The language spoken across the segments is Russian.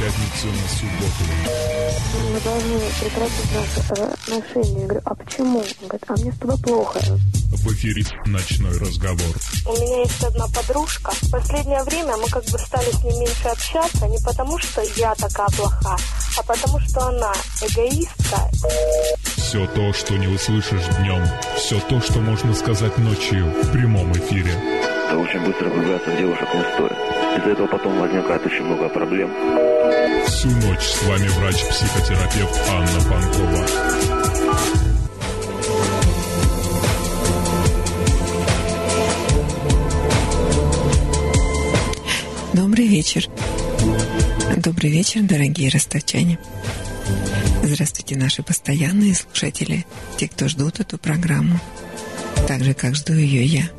пятницу на субботу. Мы должны прекратить наши э, отношения. Я говорю, а почему? Он говорит, а мне с тобой плохо. В эфире «Ночной разговор». У меня есть одна подружка. В последнее время мы как бы стали с ней меньше общаться, не потому что я такая плоха, а потому что она эгоистка. Все то, что не услышишь днем, все то, что можно сказать ночью в прямом эфире. Это очень быстро влюбляться в девушек не стоит. Из-за этого потом возникает очень много проблем. Всю ночь с вами врач-психотерапевт Анна Панкова. Добрый вечер. Добрый вечер, дорогие ростовчане. Здравствуйте, наши постоянные слушатели, те, кто ждут эту программу, так же, как жду ее я.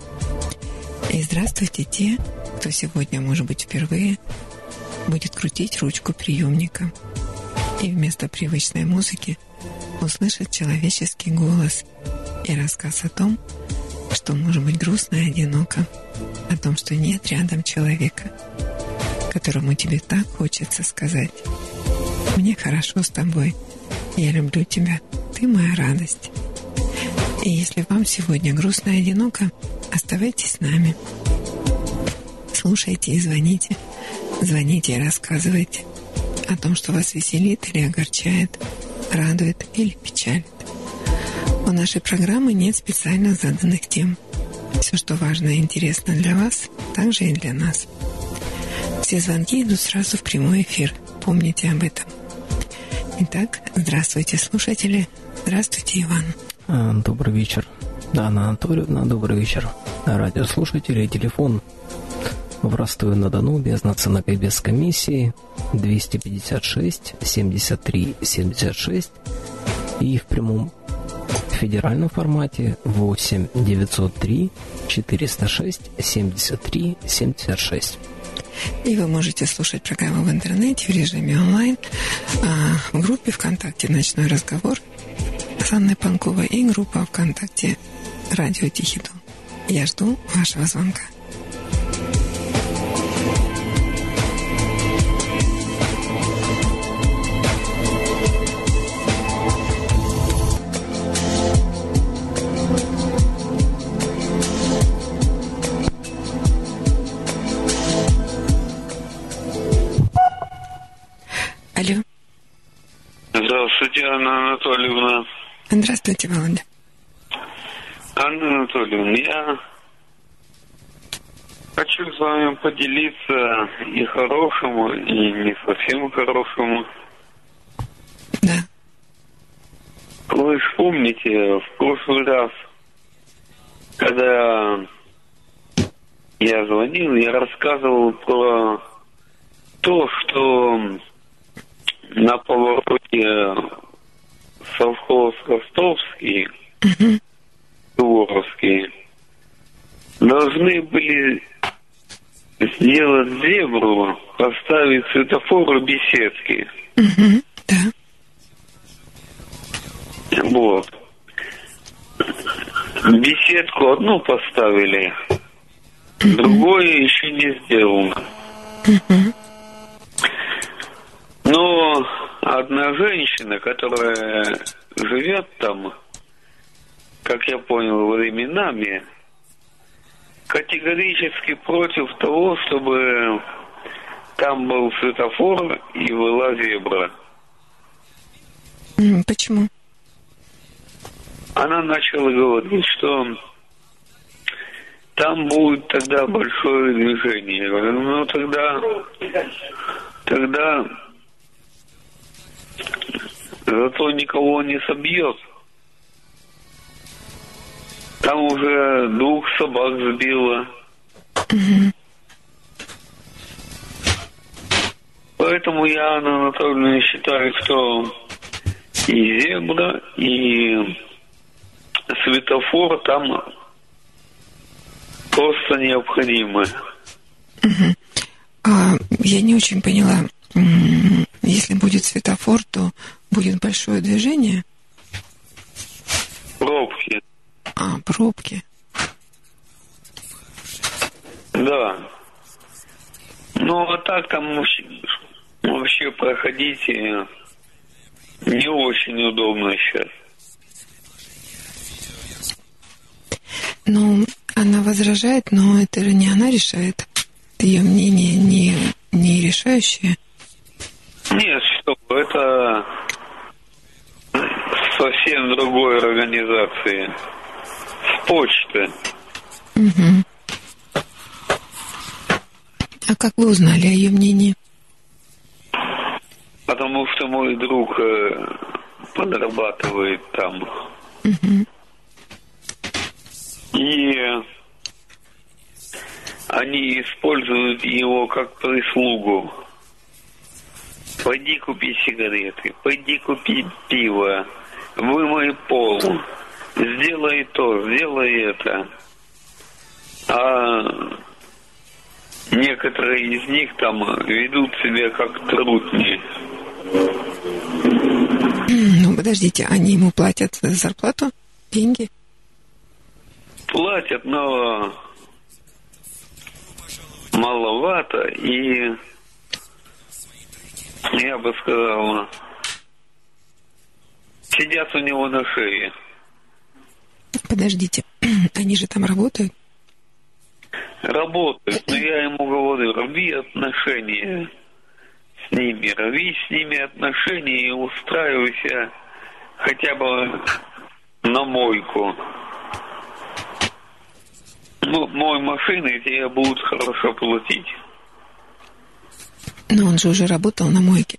И здравствуйте те, кто сегодня, может быть, впервые будет крутить ручку приемника и вместо привычной музыки услышит человеческий голос и рассказ о том, что может быть грустно и одиноко, о том, что нет рядом человека, которому тебе так хочется сказать «Мне хорошо с тобой, я люблю тебя, ты моя радость». И если вам сегодня грустно и одиноко, оставайтесь с нами. Слушайте и звоните. Звоните и рассказывайте о том, что вас веселит или огорчает, радует или печалит. У нашей программы нет специально заданных тем. Все, что важно и интересно для вас, также и для нас. Все звонки идут сразу в прямой эфир. Помните об этом. Итак, здравствуйте, слушатели. Здравствуйте, Иван. А, Добрый вечер. Анна Анатольевна, добрый вечер. Радиослушатели, телефон в Ростове-на-Дону без наценок и без комиссии 256 73 76 и в прямом федеральном формате 8 903 406 73 76. И вы можете слушать программу в интернете в режиме онлайн, а, в группе ВКонтакте «Ночной разговор» с Анной Панковой и группа ВКонтакте «Радио Тихий Дон». Я жду вашего звонка. Алло. Здравствуйте, Анна Анатольевна. Здравствуйте, Володя. Анна Анатольевна, я хочу с вами поделиться и хорошему, и не совсем хорошему. Да. Вы же помните, в прошлый раз, когда я звонил, я рассказывал про то, что на повороте совхоз Ростовский, Суворовский, должны были сделать зебру, поставить светофор и беседки. Да. Вот. Беседку одну поставили, другое еще не сделано. Но одна женщина, которая живет там, как я понял, временами, категорически против того, чтобы там был светофор и была зебра. Почему? Она начала говорить, что там будет тогда большое движение. Я говорю, ну тогда, тогда зато никого не собьет. Там уже двух собак сбило. Поэтому я, Анна Анатольевна, считаю, что и зебра, и светофор там просто необходимы. А, я не очень поняла. Если будет светофор, то будет большое движение, Пробки. а пробки. Да. Ну, а так там, Вообще проходите не очень удобно сейчас. Ну, она возражает, но это же не она решает. Ее мнение не, не решающее. Нет, что это совсем другой организации. С почты. Мгм. А как вы узнали о ее мнении? Потому что мой друг э, подрабатывает там. Мгм. И они используют его как прислугу. Пойди купи сигареты, пойди купи пиво, вымой пол, сделай то, сделай это. А некоторые из них там ведут себя как трутни. Ну, подождите, они ему платят за зарплату? Деньги? Платят, но маловато и я бы сказал, сидят у него на шее. Подождите, они же там работают? Работают, но я ему говорю, рви отношения с ними, рви с ними отношения и устраивайся хотя бы на мойку. Ну, мой машины тебе будут хорошо платить. Но он же уже работал на мойке.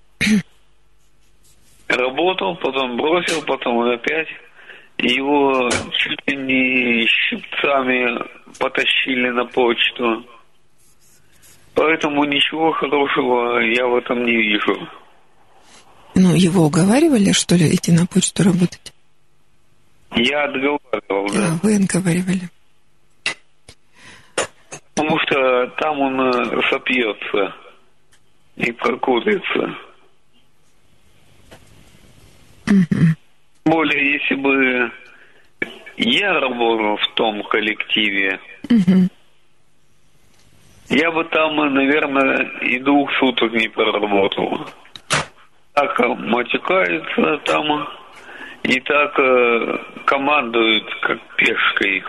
Работал, потом бросил, потом опять. Его чуть ли не щипцами потащили на почту. Поэтому ничего хорошего я в этом не вижу. Ну, его уговаривали, что ли, идти на почту работать? Я отговаривал, да. А, вы отговаривали. Потому что там он э, сопьется и прокурится. Мгм. Более, если бы я работал в том коллективе, Мгм. я бы там, наверное, и двух суток не проработал. Так матюкаются там и так э, командуют, как пешкой.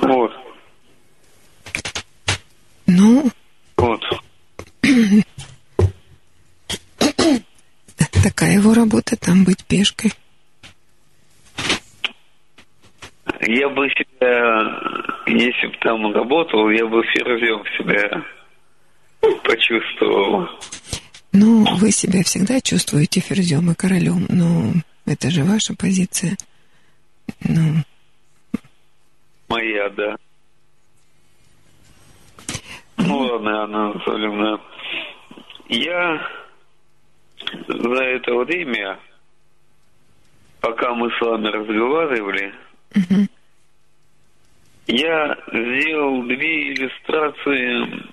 Вот, Ну, вот. такая его работа, там быть пешкой. Я бы себя, если бы там работал, я бы ферзем себя почувствовал. Ну, вы себя всегда чувствуете ферзем и королем, но это же ваша позиция. Ну, Моя, да. Ну ладно, Анна Анатольевна. Я за это время, пока мы с вами разговаривали, я сделал две иллюстрации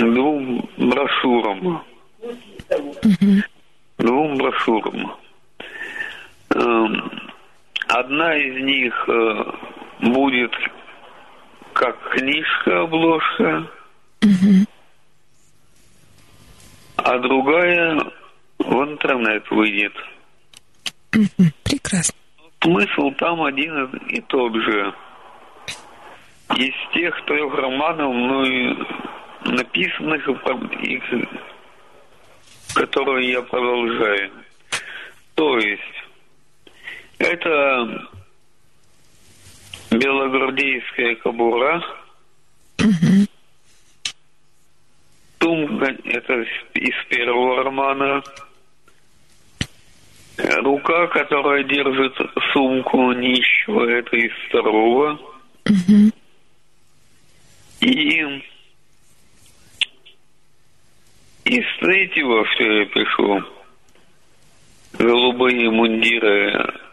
двум брошюрам. Двум брошюрам. Эм, Одна из них э, будет как книжка, обложка, а другая в интернет выйдет. Мгм. Прекрасно. Смысл там один и тот же. Из тех трех романов, ну, написанных, и которые я продолжаю. То есть, это белогвардейская кобура, Мгм. Сумка – это из первого романа. Рука, которая держит сумку нищего – это из второго. Мгм. И из третьего, что я пишу, голубые мундиры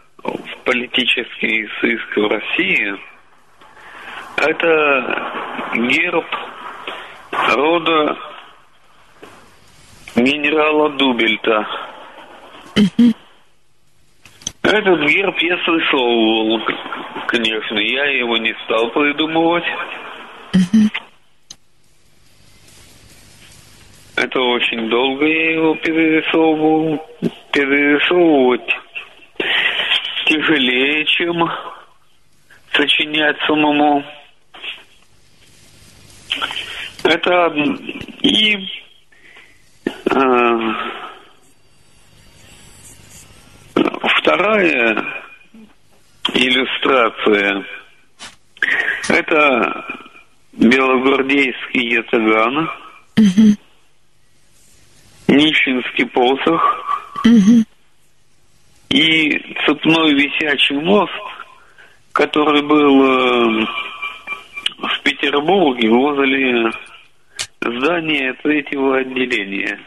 политический сыск в России, это герб рода генерала Дубельта. Этот герб я к- конечно, я его не стал придумывать. очень долго я его перерисовывал. Перерисовывать тяжелее, чем сочинять самому. Это и э, вторая иллюстрация – это белогвардейский ятаган, угу. Нищенский посох угу. И цепной висячий мост, который был э, в Петербурге возле здания третьего отделения.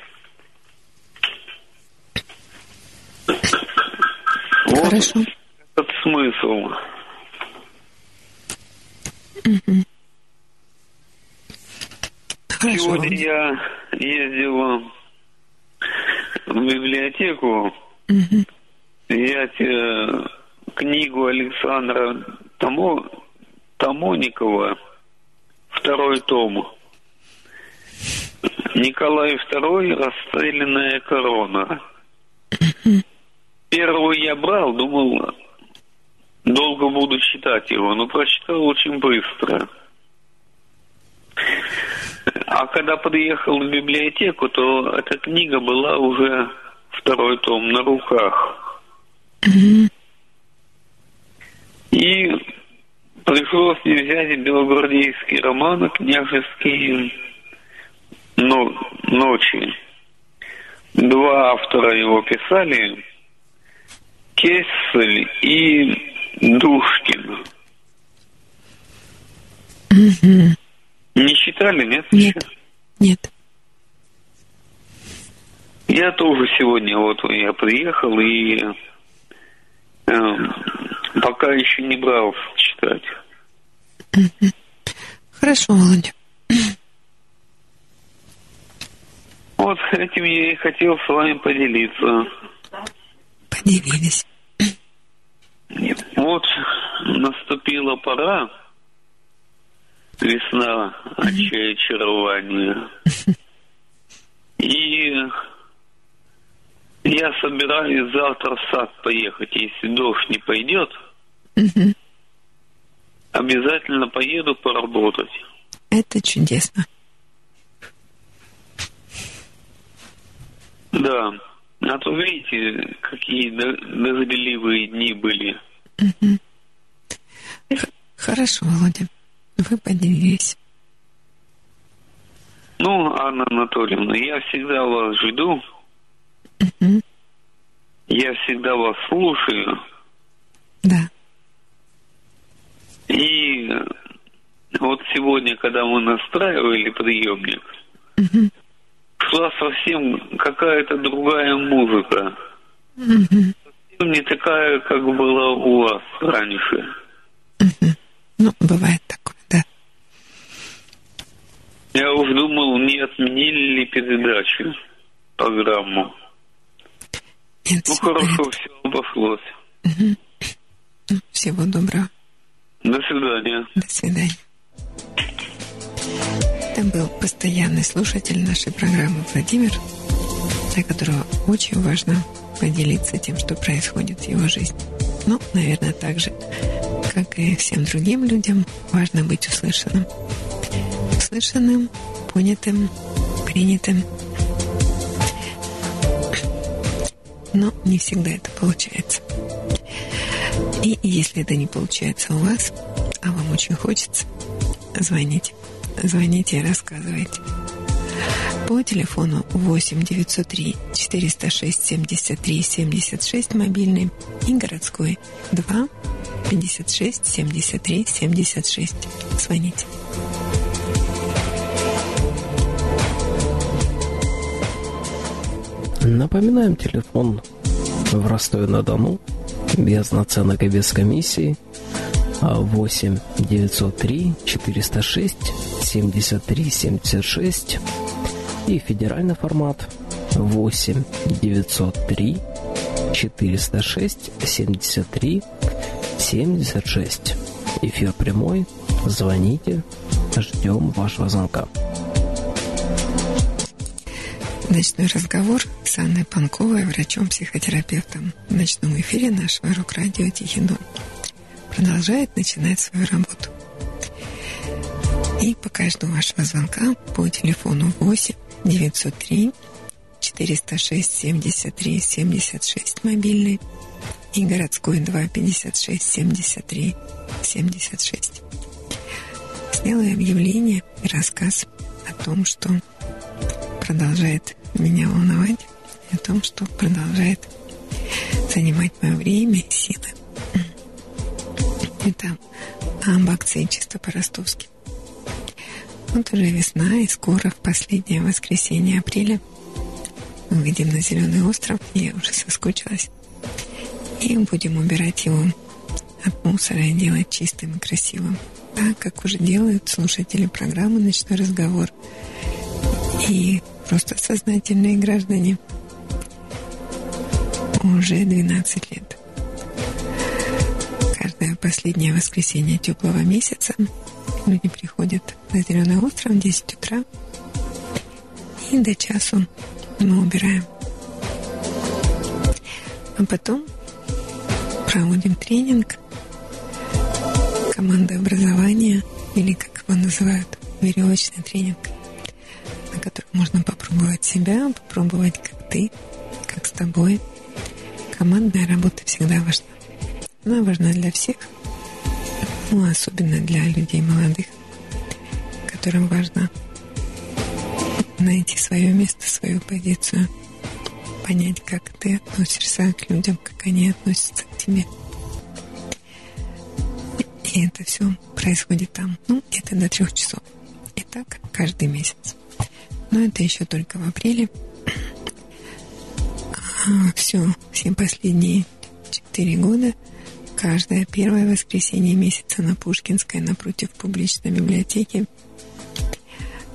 Хорошо. Вот этот смысл. Угу. Сегодня я ездил в библиотеку угу. Взять э, книгу Александра Тамо, Тамоникова, второй том. Николай II «Расстрелянная корона». Первую я брал, думал, долго буду читать его, но прочитал очень быстро. А когда подъехал в библиотеку, то эта книга была уже второй том на руках. И пришлось мне взять белогвардейский роман «Княжеские ночи». Два автора его писали, Кессель и Душкин. Угу. Не читали, нет? Нет. Нет. Я тоже сегодня, вот я приехал и пока еще не брался читать. Хорошо, Володя. Вот этим я и хотел с вами поделиться. Поделились. Вот наступила пора, весна, очарование. И я собираюсь завтра в сад поехать. Если дождь не пойдет, обязательно поеду поработать. Это чудесно. Да. А то видите, какие дождливые дни были. Хорошо, Володя. Вы поделились. Ну, Анна Анатольевна, я всегда вас жду. Угу. Я всегда вас слушаю. Да. И вот сегодня, когда мы настраивали приемник, угу. шла совсем какая-то другая музыка. Угу. Совсем не такая, как была у вас раньше. Угу. Ну, бывает такое, да. Я уж думал, не отменили ли передачу, программу. Нет, ну, хорошо, все обошлось. Угу. Всего доброго. До свидания. До свидания. Это был постоянный слушатель нашей программы Владимир, для которого очень важно поделиться тем, что происходит в его жизни. Ну, наверное, так же, как и всем другим людям, важно быть услышанным. Услышанным, понятым, принятым. Но не всегда это получается. И если это не получается у вас, а вам очень хочется, звоните. Звоните и рассказывайте. По телефону 8 903 406 73 76 мобильный и городской 2 56 73 76. Звоните. Напоминаем телефон в Ростове-на-Дону без наценок и без комиссии 8 903 406 73 76 и федеральный формат 8 903 406 73 76. Эфир прямой. Звоните. Ждем вашего звонка. Ночной разговор с Анной Панковой, врачом-психотерапевтом в ночном эфире нашего рок-радио «Тихий дон» продолжает начинать свою работу. И по каждому вашего звонка по телефону 8 903 406 73 76 мобильный и городской 2 56 73 76. Сделаю объявление и рассказ о том, что продолжает меня волновать, о том, что продолжает занимать мое время и силы. Это об чисто по-ростовски. Вот уже весна, и скоро, в последнее воскресенье апреля, мы выйдем на Зеленый остров, я уже соскучилась, и будем убирать его от мусора и делать чистым и красивым, так как уже делают слушатели программы «Ночной разговор» и просто сознательные граждане уже 12 лет. Каждое последнее воскресенье теплого месяца люди приходят на Зеленый остров в 10 утра и до часу мы убираем. А потом проводим тренинг команды образования или, как его называют, веревочный тренинг, на котором можно попробовать себя, попробовать как ты, как с тобой. Командная работа всегда важна. Она важна для всех, ну, особенно для людей молодых, которым важно найти свое место, свою позицию, понять, как ты относишься к людям, как они относятся к тебе. И это все происходит там. Ну, это до трех часов. И так каждый месяц. Но это еще только в апреле. Все, все последние четыре года каждое первое воскресенье месяца на Пушкинской напротив публичной библиотеки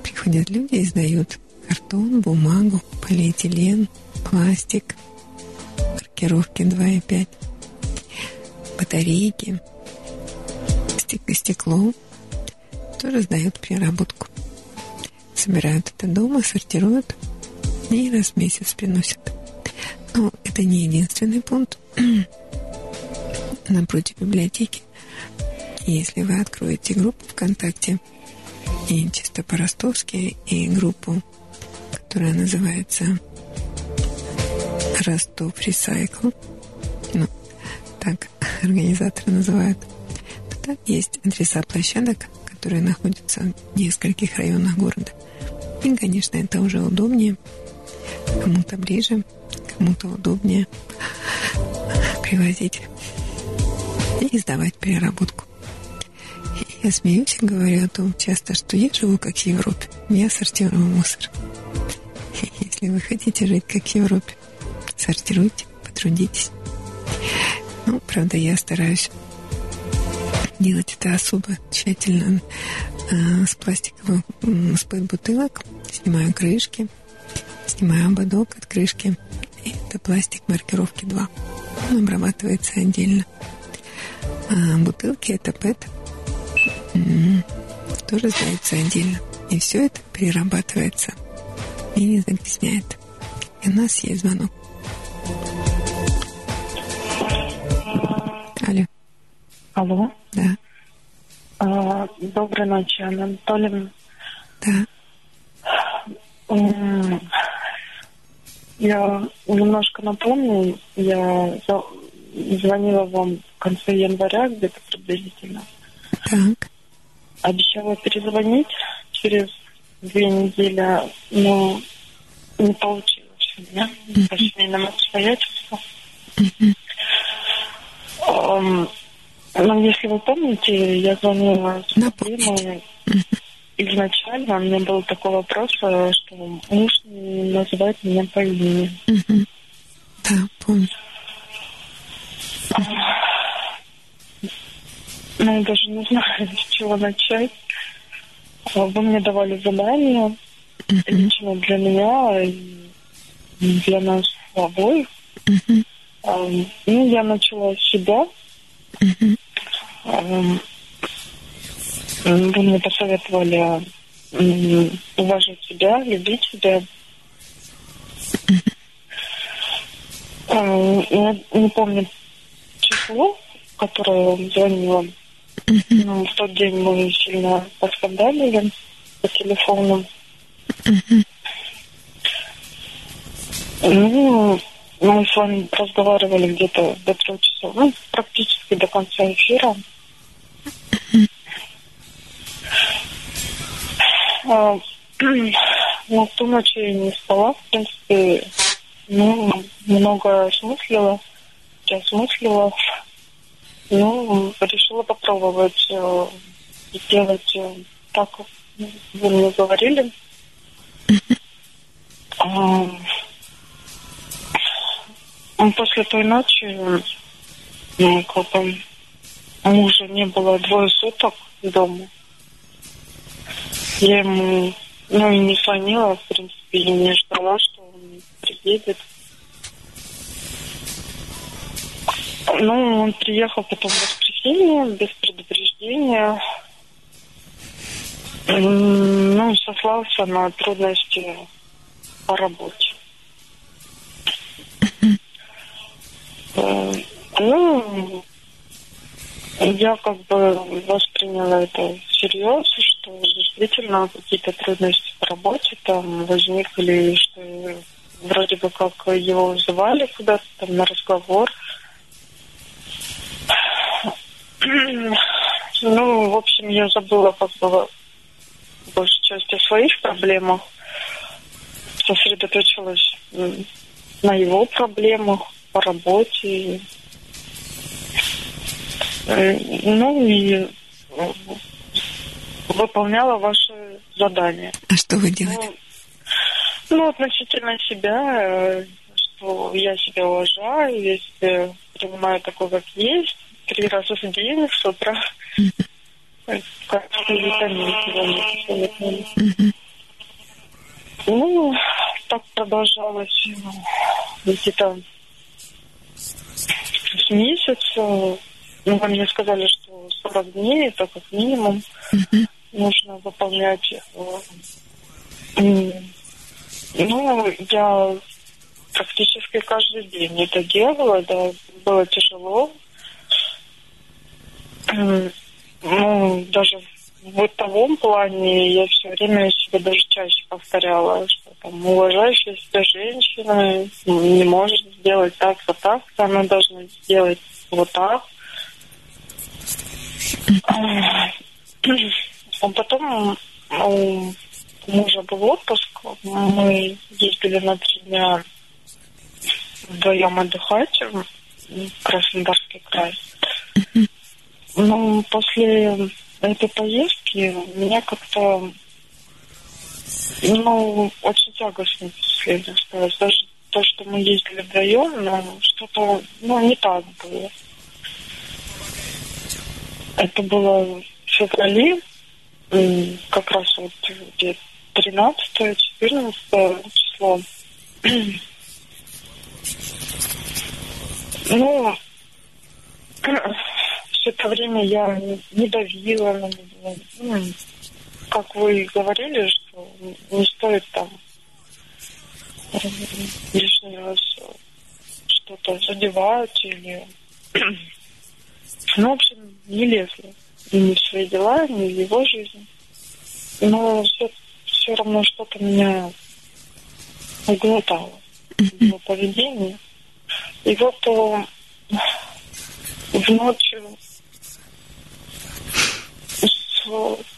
приходят люди и сдают картон, бумагу, полиэтилен, пластик, маркировки 2,5, батарейки, стекло, тоже сдают переработку. Собирают это дома, сортируют и раз в месяц приносят. Но это не единственный пункт. Напротив библиотеки. Если вы откроете группу ВКонтакте и чисто по-ростовски, и группу, которая называется Ростов Ресайкл, ну, так организаторы называют, то там есть адреса площадок, которые находятся в нескольких районах города. И, конечно, это уже удобнее, кому-то ближе, кому-то удобнее привозить и сдавать переработку. Я смеюсь и говорю о том часто, что я живу как в Европе. Я сортирую мусор. Если вы хотите жить как в Европе, сортируйте, потрудитесь. Ну, правда, я стараюсь делать это особо тщательно э, с пластиковых, с бутылок. Снимаю крышки, снимаю ободок от крышки. И это пластик маркировки 2. Он обрабатывается отдельно. А бутылки это ПЭТ. Тоже сдается отдельно. И все это перерабатывается и не загрязняет. И у нас есть звонок. Алло. Алло. Да. А, доброй ночи, Анна Анатольевна. Да. Я немножко напомню, я звонила вам в конце января где-то приблизительно. Так. Обещала перезвонить через две недели, но не получилось у меня по семейным обстоятельствам. Если вы помните, я звонила проблемой. Изначально у меня был такой вопрос, что муж не называет меня по имени. Да, помню. Ну, даже не знаю, с чего начать. Вы мне давали задание лично для меня и для нас обоих. Ну, я начала с себя. Вы мне посоветовали уважать себя, любить себя, Э, Я не помню число, которое он звонила. Но в тот день мы сильно поскандалили по телефону. Ну, мы с вами разговаривали где-то до трех часов, ну, практически до конца эфира. А, Ну, ту ночь я не спала, в принципе, ну, много осмыслила, осмыслила. Ну, решила попробовать э, сделать э, так, как вы мне говорили. Ну, После той ночи, ну, как бы, мужа не было двое суток дома. Я ему, ну, и не звонила, в принципе, и не ждала, что он приедет. Ну, он приехал потом в воскресенье, без предупреждения. Ну, сослался на трудности по работе. Э, Ну, я как бы восприняла это всерьез, что действительно какие-то трудности по работе там возникли, что вроде бы как его вызывали куда-то там на разговор. Ну, в общем, я забыла как бы большую часть о своих проблемах, сосредоточилась на его проблемах по работе. Э, Ну и э, выполняла ваши задания. А что вы делали? Ну, ну, относительно себя, э, что я себя уважаю, себя принимаю такой, как есть, три раза в день, с утра. Ну, так продолжалось ну, где-то с месяца. Ну, вы мне сказали, что 40 дней, это как минимум нужно выполнять. э, Ну, я практически каждый день это делала, да, было тяжело. М, Ну, даже в бытовом плане я все время себе даже чаще повторяла, что там уважающая себя женщина не может сделать так, вот так, она должна сделать вот так. А потом у мужа был отпуск, мы ездили на три дня вдвоем отдыхать в Краснодарский край. Ну, после этой поездки меня как-то, ну, очень тягостно впечатление осталось. Даже то, что мы ездили вдвоем, но что-то, ну, не так было. Это было в феврале, как раз вот где 13-14 число. Ну, все это время я не- давила на него. Ну, как вы говорили, что не стоит там лишний раз что-то задевать или... Ну, в общем, не лезла ни в свои дела, ни в его жизнь. Но все, все равно что-то меня угнетало в его поведении. И вот э, в ночь с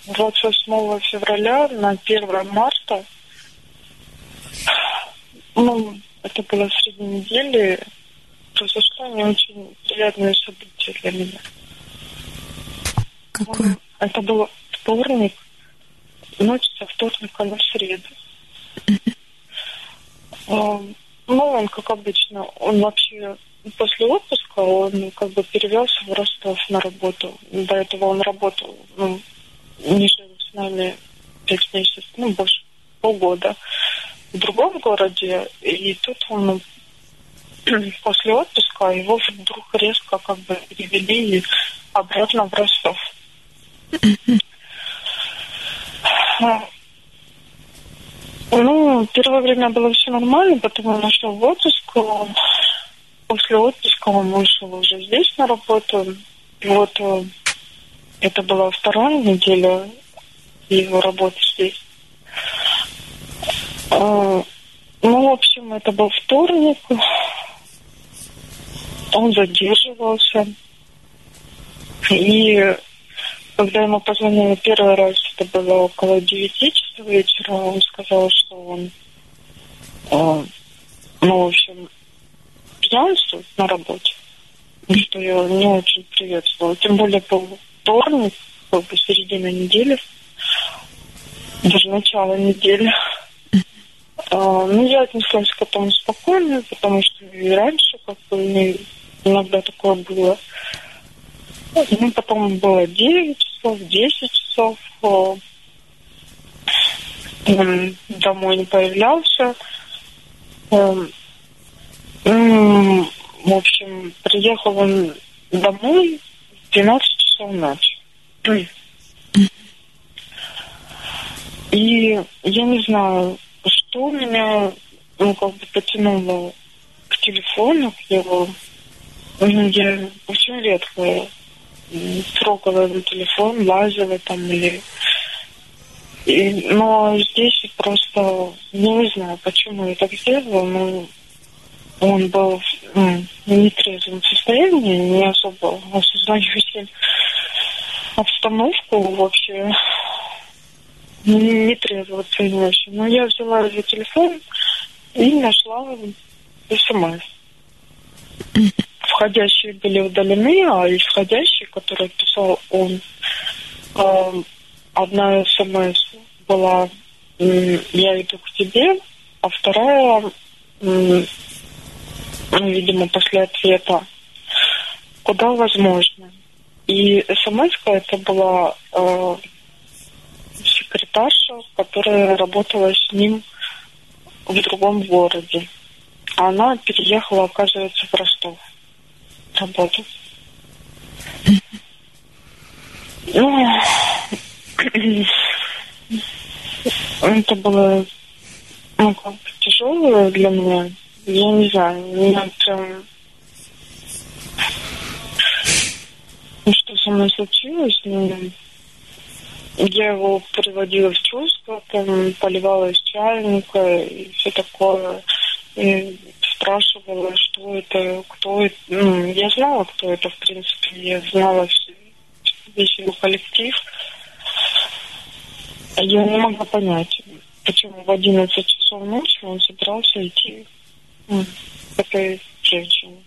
28 февраля на 1 марта, ну, это было в среди недели, произошло не очень приятное событие для меня. Какое? Это был вторник, ночь со вторника на среду. А, Ну, он, как обычно, он вообще после отпуска, он как бы перевелся в Ростов на работу. До этого он работал, ну, не жил с нами пять месяцев, ну, больше полгода в другом городе. И тут он после отпуска его вдруг резко как бы перевели обратно в Ростов. А, Ну, первое время было все нормально, потом он нашел в отпуск. после отпуска он вышел уже здесь на работу. Вот э, это была вторая неделя его работы здесь. Ну, в общем, это был вторник. Он задерживался. И когда ему позвонили первый раз, это было около девяти часов вечера, он сказал, что он, э, ну, в общем, пьянствует на работе. Что я не очень приветствовала. Тем более был вторник, как бы недели, даже начало недели. А, ну, я отнеслась к этому спокойно, потому что и раньше как бы иногда такое было. Ну, потом было 9 часов, 10 часов. Он домой не появлялся. В общем, приехал он домой в 12 часов ночи. И я не знаю, что меня, ну, как бы потянуло к телефону, к его. Ну, я очень редко трогала его телефон, лазила там или... И, но здесь просто, не знаю, почему я так сделала, но он был ну, нетрезвом состоянии, не особо осознающий обстановку вообще не трезво оценивающий. Но я взяла его телефон и нашла смс. Входящие были удалены, а исходящие, которые писал он, э, одна смс была «Я иду к тебе», а вторая, ну, видимо, после ответа «Куда возможно». И смс это была э, секретарша, которая работала с ним в другом городе. А она переехала, оказывается, в Ростов работать. Ну, это было ну, как бы тяжелое для меня. Я не знаю, меня прям... Ну, что со мной случилось, ну, я его приводила в чувство, там, поливала из чайника и все такое. И спрашивала, что это, кто это. Ну, я знала, кто это, в принципе. Я знала весь его коллектив. Я не могла понять, почему в 11 часов ночи он собирался идти ну, к этой женщине.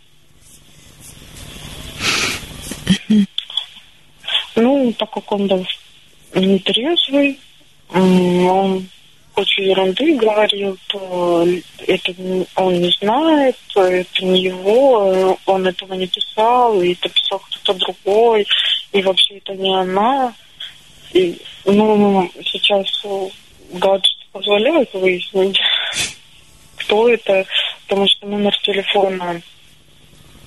Ну, так как он был нетрезвый, он кучу ерунды говорил, то это он не знает, это не его, он этого не писал, и это писал кто-то другой, и вообще это не она. И, ну, сейчас гаджет позволяет выяснить, кто это, потому что номер телефона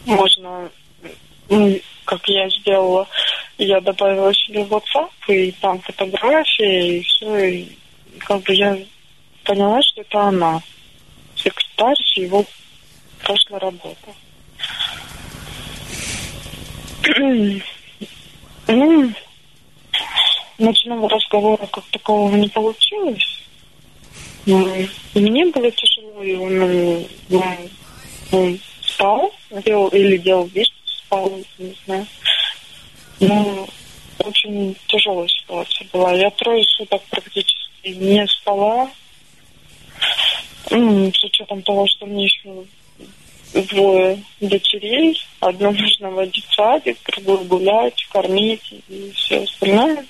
можно, как я сделала, я добавила себе в WhatsApp, и там фотографии, и все, и как бы я поняла, что это она, секретарь его прошлой работы. ну, ночного разговора как такового не получилось. Ну, и мне было тяжело, и он, он, он спал, делал, или делал вид, спал, не знаю. Ну, очень тяжелая ситуация была. Я трое суток практически не спала. Ну, с учетом того, что мне еще двое дочерей. Одну нужно водить в садик, другую гулять, кормить и все остальное.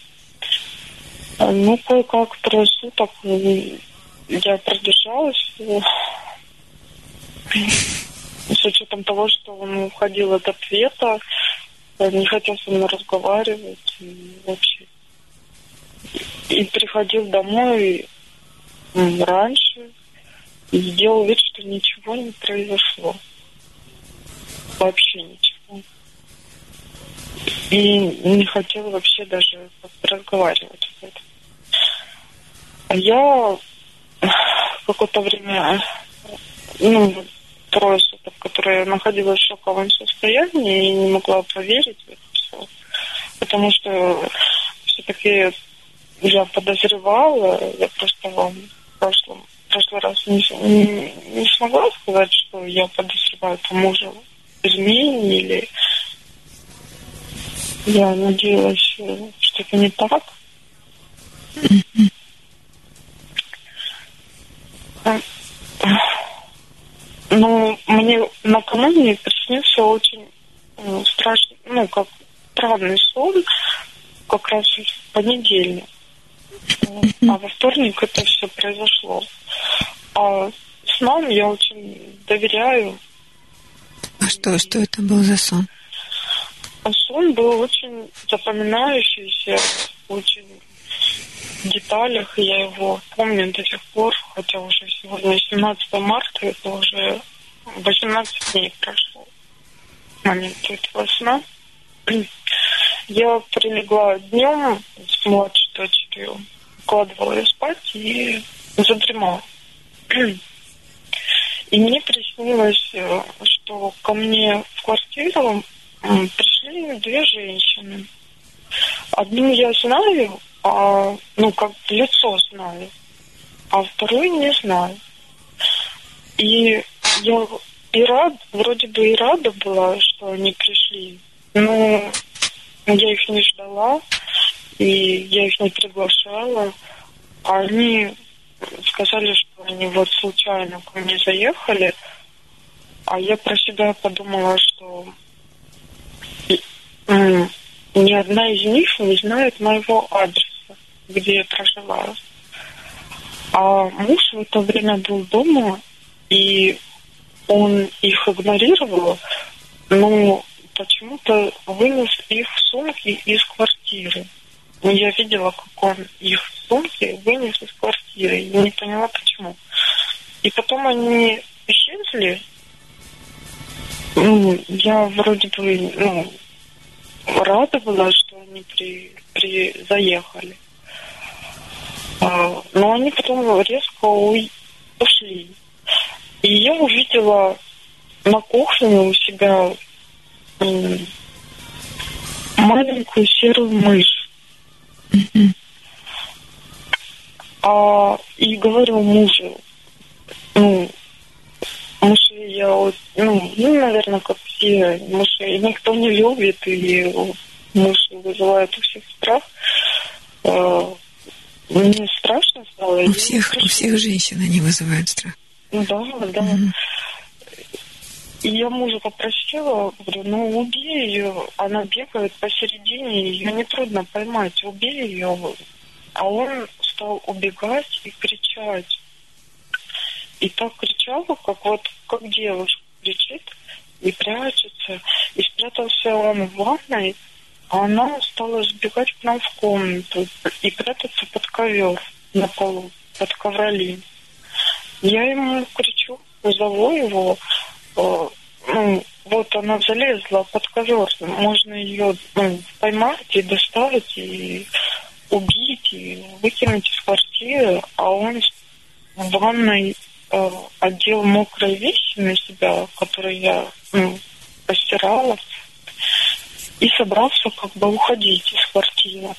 А, ну, кое-как трое суток я продержалась. С учетом того, что он уходил от ответа, не хотел со мной разговаривать вообще. И приходил домой раньше и делал вид, что ничего не произошло. Вообще ничего. И не хотел вообще даже разговаривать об этом. А я какое-то время ну, трое суток, которые я находилась в шоковом состоянии и не могла поверить в это все. Потому что все-таки я подозревала, я просто вам в прошлом, в прошлый раз не, не, не смогла сказать, что я подозреваю по мужу измене или я надеялась, что это не так. Ну, мне накануне приснился очень ну, страшный, ну, как странный сон, как раз в понедельник. А во вторник это все произошло. А снам я очень доверяю. А что, что это был за сон? А сон был очень запоминающийся, очень деталях. Я его помню до сих пор, хотя уже сегодня 17 марта, это уже 18 дней прошло с момента этого сна. Я прилегла днем с младшей дочерью, укладывала ее спать и задремала. И мне приснилось, э, что ко мне в квартиру пришли две женщины. Одну я знаю, а, ну, как лицо знаю, а вторую не знаю. И я и рад, вроде бы и рада была, что они пришли, но я их не ждала, и я их не приглашала. А они сказали, что они вот случайно ко мне заехали, а я про себя подумала, что ни одна из них не знает моего адреса, где я проживаю. А муж в это время был дома, и он их игнорировал, но почему-то вынес их сумки из квартиры. Я видела, как он их сумки вынес из квартиры, и не поняла, почему. И потом они исчезли. Ну, я вроде бы, ну, рада была, что они при, при заехали. А, но они потом резко ушли. И я увидела на кухне у себя маленькую серую мышь. А, и говорю мужу, ну, мыши я ну, ну, наверное, как все мыши, никто не любит, и мыши вызывают у всех страх. А, мне страшно стало. У всех, у всех женщин они вызывают страх. Ну да, да. Mm-hmm. И я мужа попросила, говорю, ну убей ее, она бегает посередине, ее нетрудно поймать, убей ее. А он стал убегать и кричать. И так кричал, как вот, как девушка кричит и прячется. И спрятался он в ванной, а она стала сбегать к нам в комнату и прятаться под ковер на полу, под ковролин. Я ему кричу, зову его, э, ну, вот она залезла под ковер, можно ее ну, поймать и доставить, и убить, и выкинуть из квартиры, а он в ванной э, одел мокрые вещи на себя, которые я ну, постирала, и собрался как бы уходить из квартиры.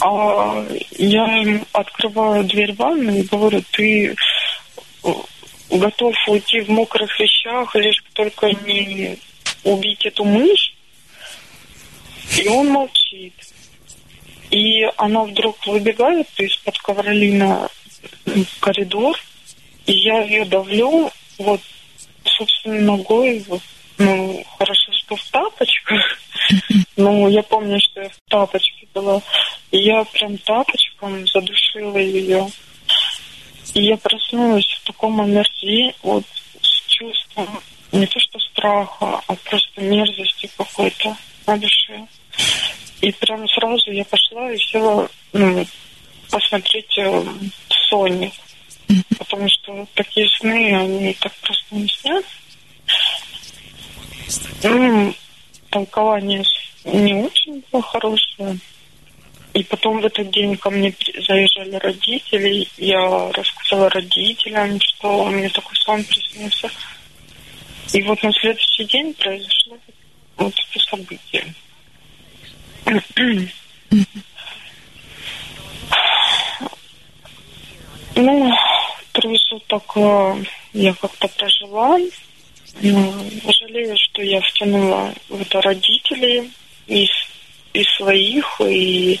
А я открываю дверь ванны и говорю, ты готов уйти в мокрых вещах, лишь только не убить эту мышь. И он молчит. И она вдруг выбегает из-под ковролина в коридор, и я ее давлю вот собственной ногой, вот, ну, хорошо, что в тапочках, ну, я помню, что я в тапочке была, и я прям тапочком задушила ее. И я проснулась в таком омерзении, вот с чувством не то что страха, а просто мерзости какой-то на душе. И прям сразу я пошла и села ну, посмотреть э, Сони. Потому что такие сны, они так просто не снят. Ну, толкование не очень было хорошее. И потом в этот день ко мне заезжали родители, я рассказала родителям, что у меня такой сон приснился. И вот на следующий день произошло вот это событие. Ну, трое так я как-то прожила. Ну, жалею, что я втянула в это родителей из, из своих, и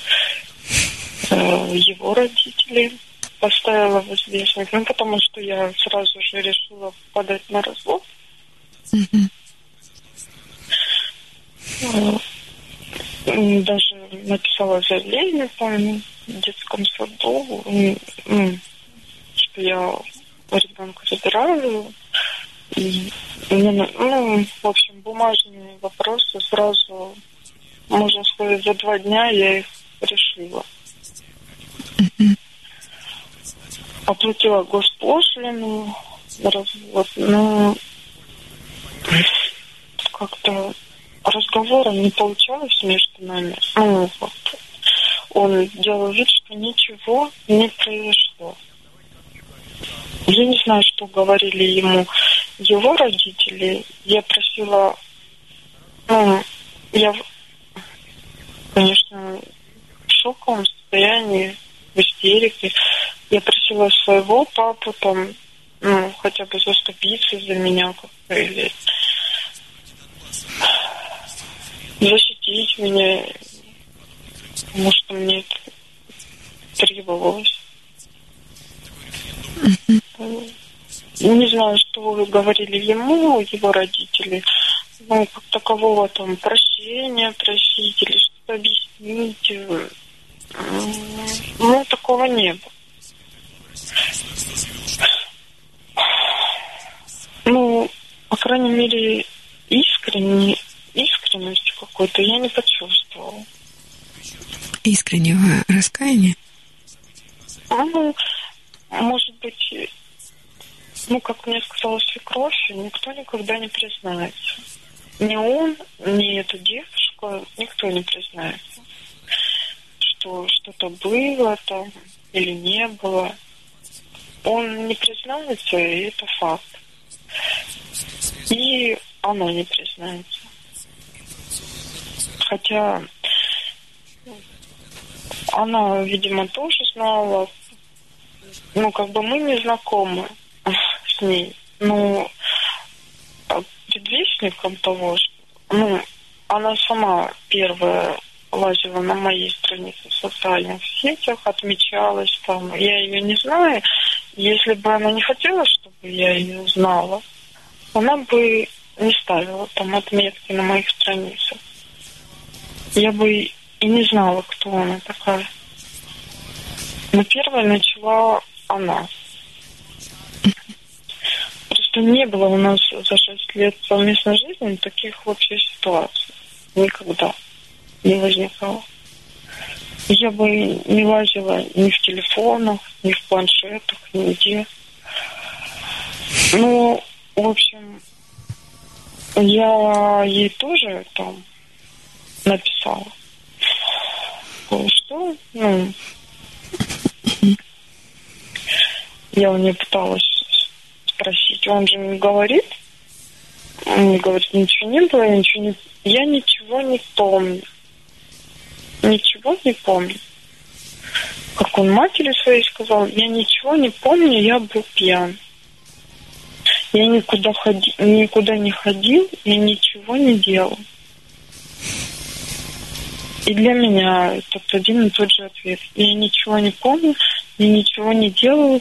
э, его родителей поставила в известность. Ну, потому что я сразу же решила подать на развод. Mm-hmm. Даже написала заявление, помню, в детском саду, что я ребенка забираю. Ну, в общем, бумажные вопросы сразу, можно сказать, за два дня я их решила. Оплатила госпошлину, развод, но как-то разговора не получалось между нами. Ну, вот. Он делал вид, что ничего не произошло. Я не знаю, что говорили ему его родители. Я просила, ну, я, конечно, в шоковом состоянии, в истерике. Я просила своего папу там, ну, хотя бы заступиться за меня как-то или защитить меня, потому что мне это требовалось. Не знаю, что вы говорили ему, его родители. Ну, как такового там прощения просить или что-то объяснить. Ну, такого не было. Ну, по крайней мере, искренне искренности какой-то я не почувствовала. Искреннего раскаяния? Ну, может быть, ну, как мне сказала свекровь, никто никогда не признается. Ни он, ни эта девушка, никто не признается, что что-то было там или не было. Он не признается, и это факт. И она не признается хотя она, видимо, тоже знала. Ну, как бы мы не знакомы с ней. Ну, предвестником того, что, ну, она сама первая лазила на моей странице в социальных сетях, отмечалась там. Я ее не знаю. Если бы она не хотела, чтобы я ее знала, она бы не ставила там отметки на моих страницах я бы и не знала, кто она такая. Но первая начала она. Просто не было у нас за шесть лет совместной жизни таких вообще ситуаций. Никогда не возникало. Я бы не лазила ни в телефонах, ни в планшетах, нигде. Ну, в общем, я ей тоже там написала. Что? Ну, я у нее пыталась спросить, он же не говорит. Он мне говорит, ничего не было, я ничего не... Я ничего не помню. Ничего не помню. Как он матери своей сказал, я ничего не помню, я был пьян. Я никуда, ходи, никуда не ходил, я ничего не делал. И для меня это один и тот же ответ. Я ничего не помню, я ничего не делаю.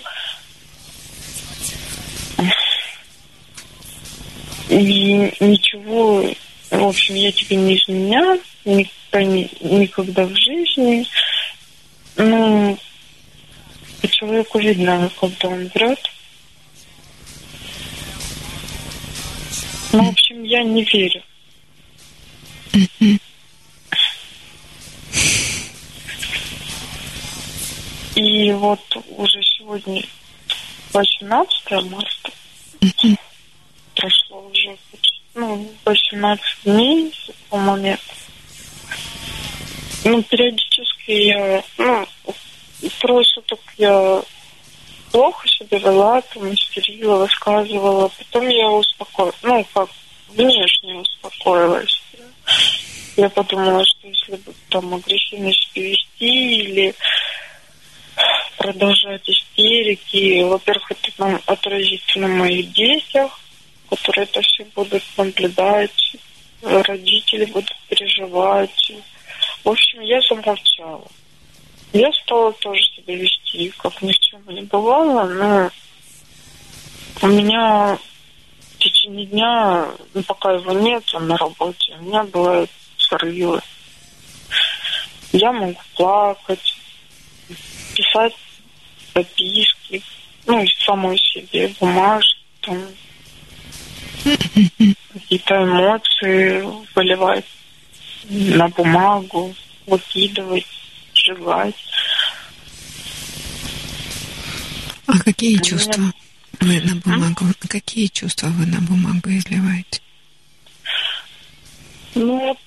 И ничего, в общем, я тебе не изменял, никогда, никогда в жизни. Ну, по человеку видно, когда он врет. Ну, в общем, я не верю. И вот уже сегодня 18 марта. Прошло уже ну, 18 дней этого момента. Ну, периодически я, ну, просто плохо себя вела, там истерила, высказывала. Потом я успокоилась, ну, как внешне успокоилась. Я подумала, что если бы там агрессивно себя вести или продолжать истерики, во-первых, это нам отразится на моих детях, которые это все будут наблюдать, родители будут переживать. В общем, я замолчала. Я стала тоже себя вести, как ни в чем не бывало, но у меня в течение дня, ну, пока его нет, он на работе, у меня бывают срывы. Я могу плакать, писать записки, ну, и самой себе, бумажки, там, какие-то эмоции выливать на бумагу, выкидывать сжигать. А какие чувства вы на бумагу? А? Какие чувства вы на бумагу изливаете? Ну,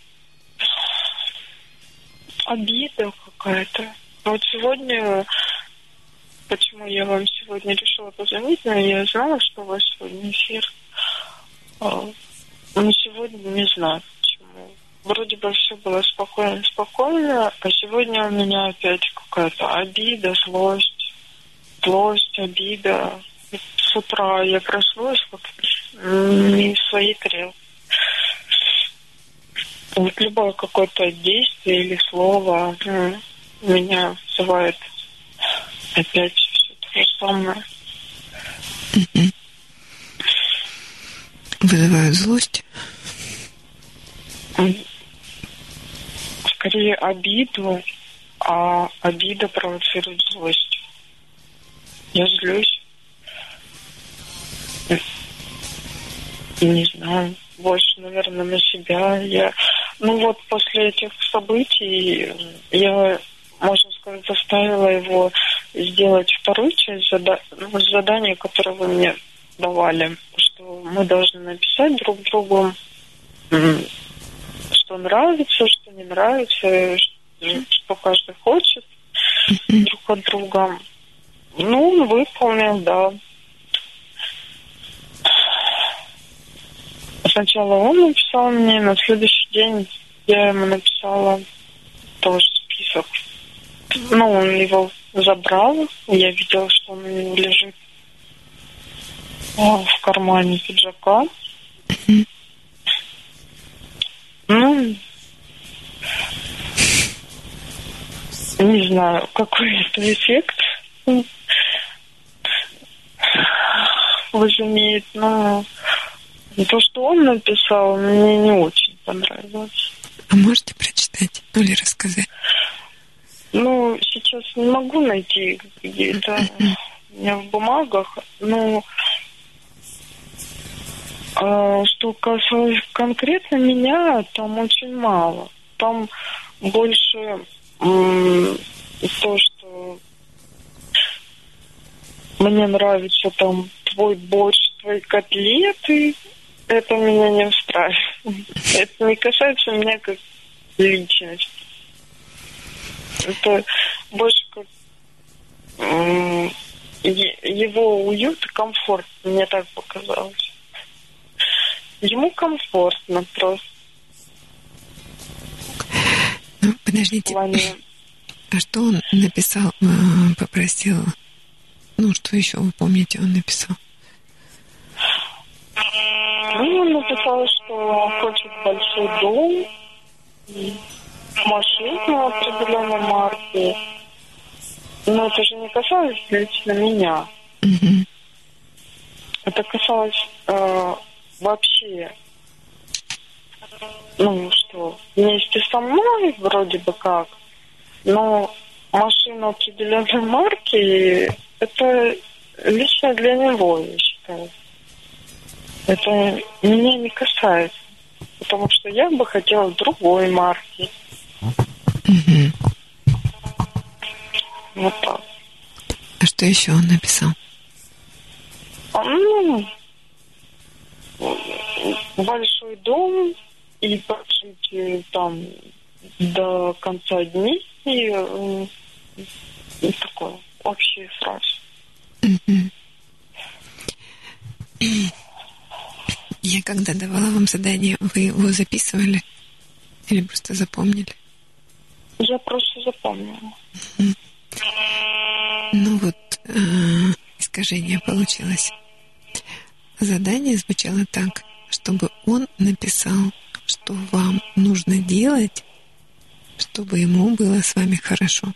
обида какая-то. Вот сегодня, почему я вам сегодня решила позвонить, но я знала, что у вас сегодня эфир. А, но сегодня не знаю вроде бы все было спокойно, спокойно, а сегодня у меня опять какая-то обида, злость, злость, обида. С утра я проснулась как не в своей тарелке. Вот любое какое-то действие или слово меня вызывает опять все то же самое. Вызывает злость? скорее обиду, а обида провоцирует злость. Я злюсь. Не знаю, больше, наверное, на себя. Я, ну вот после этих событий я, можно сказать, заставила его сделать вторую часть зада ну, задания, которое вы мне давали, что мы должны написать друг другу что нравится, что не нравится, что каждый хочет друг от друга. Ну, он выполнил, да. Сначала он написал мне, на следующий день я ему написала тоже список. Ну, он его забрал, я видела, что он у него лежит в кармане пиджака. Ну, не знаю, какой это эффект возымеет, но то, что он написал, мне не очень понравилось. А можете прочитать или рассказать? Ну, сейчас не могу найти где-то у меня в бумагах, но а, что касалось конкретно меня, там очень мало. Там больше то, что мне нравится там твой борщ, твои котлеты, это меня не устраивает. Это не касается меня как личности. Это больше как его уют и комфорт, мне так показалось. Ему комфортно просто. Ну, подождите. Плане... А что он написал, э, попросил? Ну, что еще вы помните, он написал? Ну, он написал, что хочет большой дом, машину определенной марки. Но это же не касалось лично меня. Угу. Это касалось э, вообще, ну что, вместе со мной вроде бы как, но машина определенной марки, это лично для него, я считаю. Это меня не касается. Потому что я бы хотела другой марки. Угу. Вот так. А что еще он написал? А, ну, большой дом и прожить э, там до конца дней и, э, и такое общие фразы. Я когда давала вам задание, вы его записывали или просто запомнили? Я просто запомнила. Ну вот, э, искажение получилось. Задание звучало так, чтобы он написал, что вам нужно делать, чтобы ему было с вами хорошо.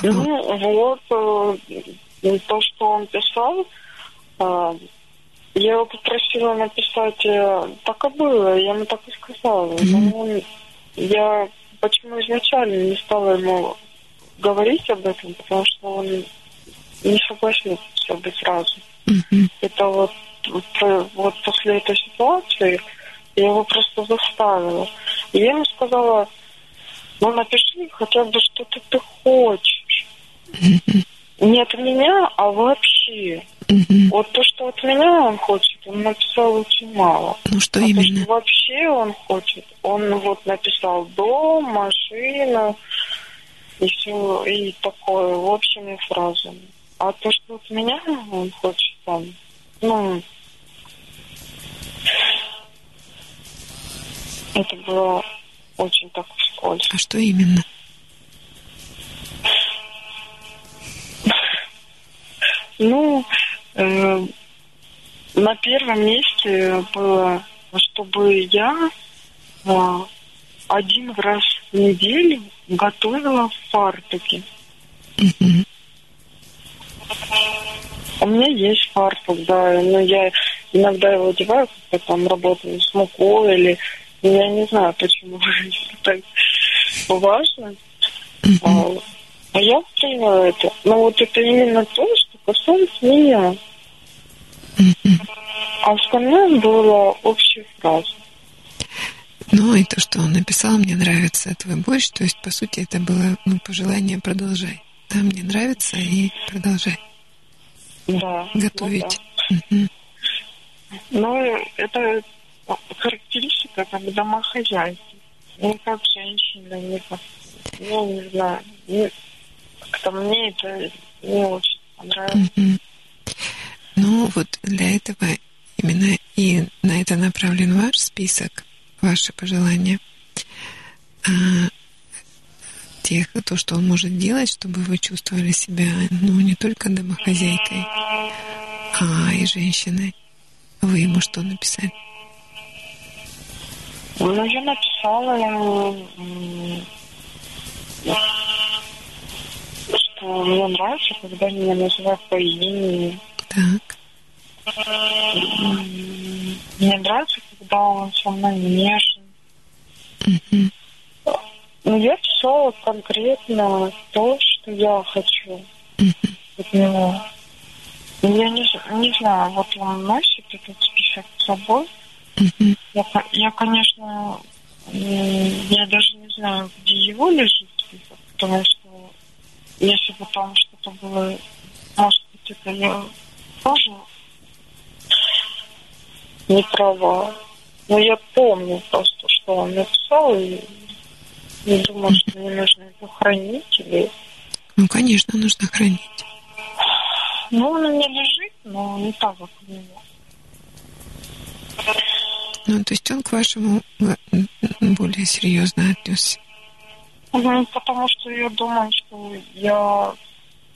А ну вот, э, то, что он писал, э, я его попросила написать, так и было, я ему так и сказала. Но он, я почему изначально не стала ему говорить об этом, потому что он не согласился бы сразу. Мгм. Это вот, вот, вот после этой ситуации я его просто заставила. И я ему сказала, ну напиши хотя бы что-то ты хочешь. Не от меня, а вообще. Мгм. Вот то, что от меня он хочет, он написал очень мало. Ну что а то, именно? что вообще он хочет, он вот написал дом, машина и все, и такое, общими фразами. А то, что от меня он хочет там, ну, это было очень так вскользь. А что именно? Ну, на первом месте было, чтобы я э, один раз в неделю готовила фартуки. У меня есть фартук, да, но я иногда его одеваю, когда там работаю с мукой или я не знаю, почему так важно. А, а я приняла это. Но вот это именно то, что касается меня. А остальное было общей фразой. Ну и то, что он написал, мне нравится твой борщ, то есть, по сути, это было ну, пожелание продолжай. Да, мне нравится и продолжай Да. готовить. Ну, да. Ну, это характеристика как домохозяйки. Не как женщина, не как... Ну, не знаю. Не- Как-то мне это не очень понравилось. Ну вот для этого именно и на это направлен ваш список, ваши пожелания. А, тех, то, что он может делать, чтобы вы чувствовали себя, ну, не только домохозяйкой, а и женщиной. Вы ему что написали? Ну, я написала ему, мне нравится, когда меня называют по имени. Так. Мне нравится, когда он со мной нежен. Мгм. Ну, я писала конкретно то, что я хочу от него. Я не, не знаю, вот он носит этот список с собой. Мгм. Я, я, конечно, я даже не знаю, где его лежит список, потому что если бы там что-то было, может быть, это я тоже не права. Но я помню просто, что он написал, и не думаю, что мне нужно его хранить или... Ну, конечно, нужно хранить. Ну, он у меня лежит, но не так, как у него. Ну, то есть он к вашему э, более серьезно отнесся. Ну, потому что я думаю, что я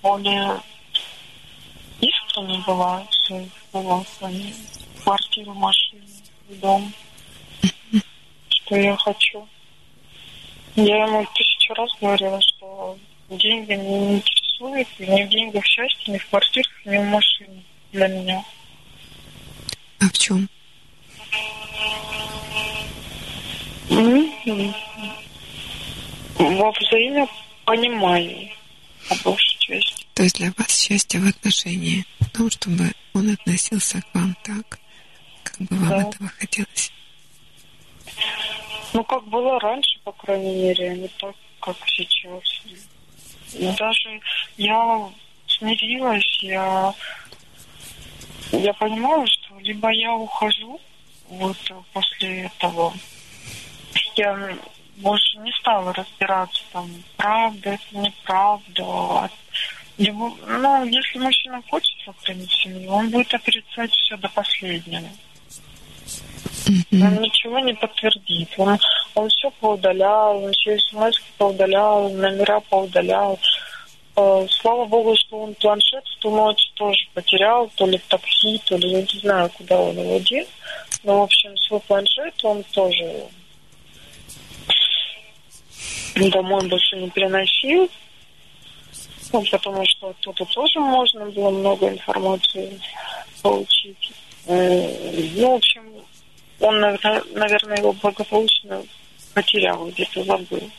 более искренне была в своих словах, а не квартиру, машину, дом. Что я хочу. Я ему тысячу раз говорила, что деньги не интересуют, и ни в деньгах счастья, ни в квартирах, ни в машине для меня. А в чем? М, Во взаимопонимании, по большей части. То есть для вас счастье в отношении, в том, чтобы он относился к вам так, как бы вам Да. этого хотелось. Ну, как было раньше, по крайней мере, а не так, как сейчас. И Даже я смирилась, я, я понимала, что либо я ухожу вот после этого, я больше не стала разбираться, там, правда это, неправда, Его, ну, если мужчина хочет сохранить семью, он будет отрицать все до последнего. Он ничего не подтвердит. Он, он все поудалял, он все смс поудалял, номера поудалял. Э, слава богу, что он планшет в ту ночь тоже потерял, то ли в такси, то ли я не знаю, куда он его дел. Но, в общем, свой планшет он тоже домой больше не переносил. Ну, потому что оттуда тоже можно было много информации получить. Э, ну, в общем, он, наверное, его благополучно потерял, где-то забыл.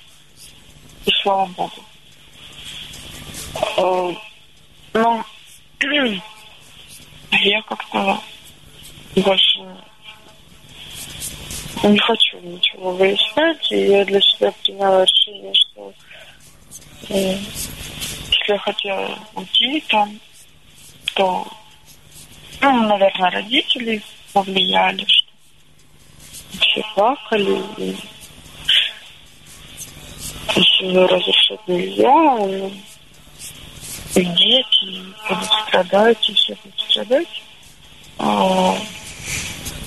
И слава богу. Э, ну, я как-то больше не хочу ничего выяснять, и я для себя приняла решение, что э, если я хотела уйти там, то, ну, наверное, родители повлияли, что все плакали, и, семью разрешать нельзя, и, и дети будут страдать, и все будут страдать. А,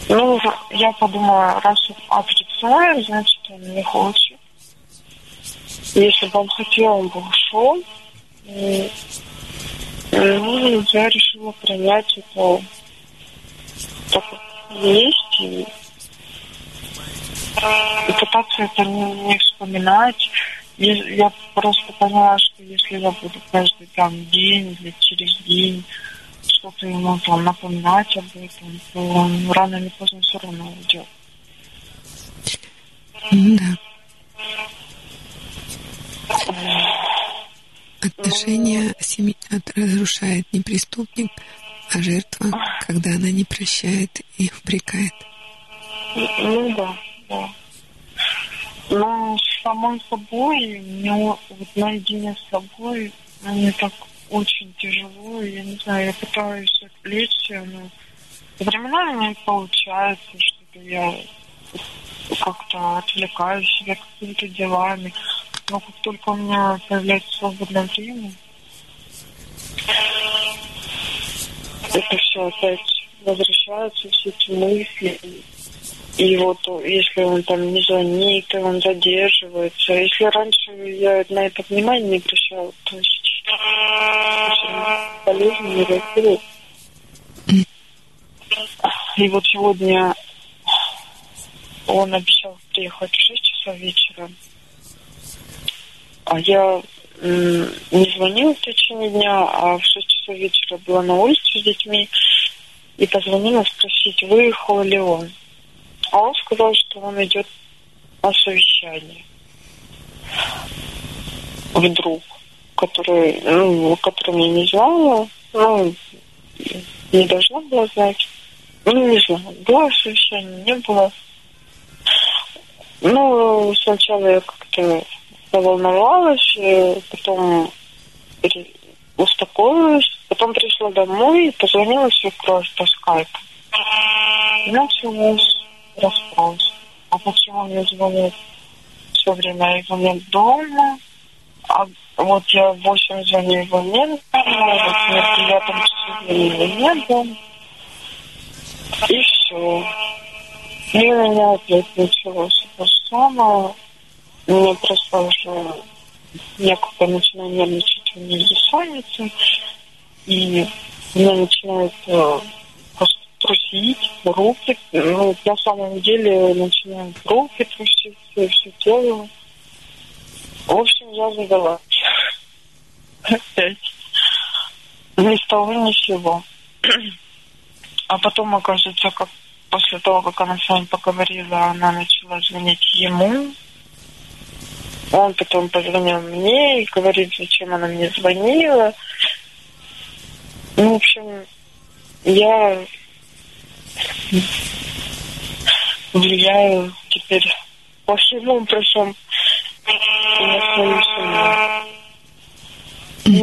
ну, я подумала, раз он отрицает, значит, он не хочет. Если бы он хотел, он бы ушел. И, ну, я решила принять это так, есть. И, и пытаться это не, не вспоминать. Я, я просто поняла, что если я буду каждый там день или через день что-то ему там напоминать об этом, то он рано или поздно все равно уйдет. Да. Отношения семьи разрушает не преступник, а жертва, когда она не прощает и упрекает. Ну да, да. Но с самой собой, мне вот наедине с собой, мне так очень тяжело. Я не знаю, я пытаюсь отвлечься, но временами не получается, что я как-то отвлекаю себя какими-то делами. Но как только у меня появляется свободное время, это все опять возвращается, все эти мысли. И вот если он там не звонит, он задерживается. Если раньше я на это внимание не обращала, то болезнь не. И вот сегодня он обещал приехать в 6 часов вечера. А я не звонила в течение дня, а в 6 часов вечера была на улице с детьми и позвонила спросить, выехал ли он. А он сказал, что он идет на совещание. Вдруг который, ну, которым я не знала, ну, не должна была знать. Ну, не знаю, было совещание, не было. Ну, сначала я как-то заволновалась, потом успокоилась, потом пришла домой и позвонила свекровь по скайпу. И начался расспрос. А почему мне звонят все время, его нет дома, а вот я в 8 звоню его не было, вот на девятом часу его. И все. И у меня опять началось то же самое. Мне просто уже как-то начинаю нервничать, у меня бессонница. И меня начинает просто трусить руки. Ну, на самом деле начинают руки трусить, все тело. В общем, я задала. Опять. Ни с того, ни с сего. А потом, оказывается, как после того, как она с вами поговорила, она начала звонить ему. Он потом позвонил мне и говорит, зачем она мне звонила. Ну, в общем, я влияю теперь по всему причем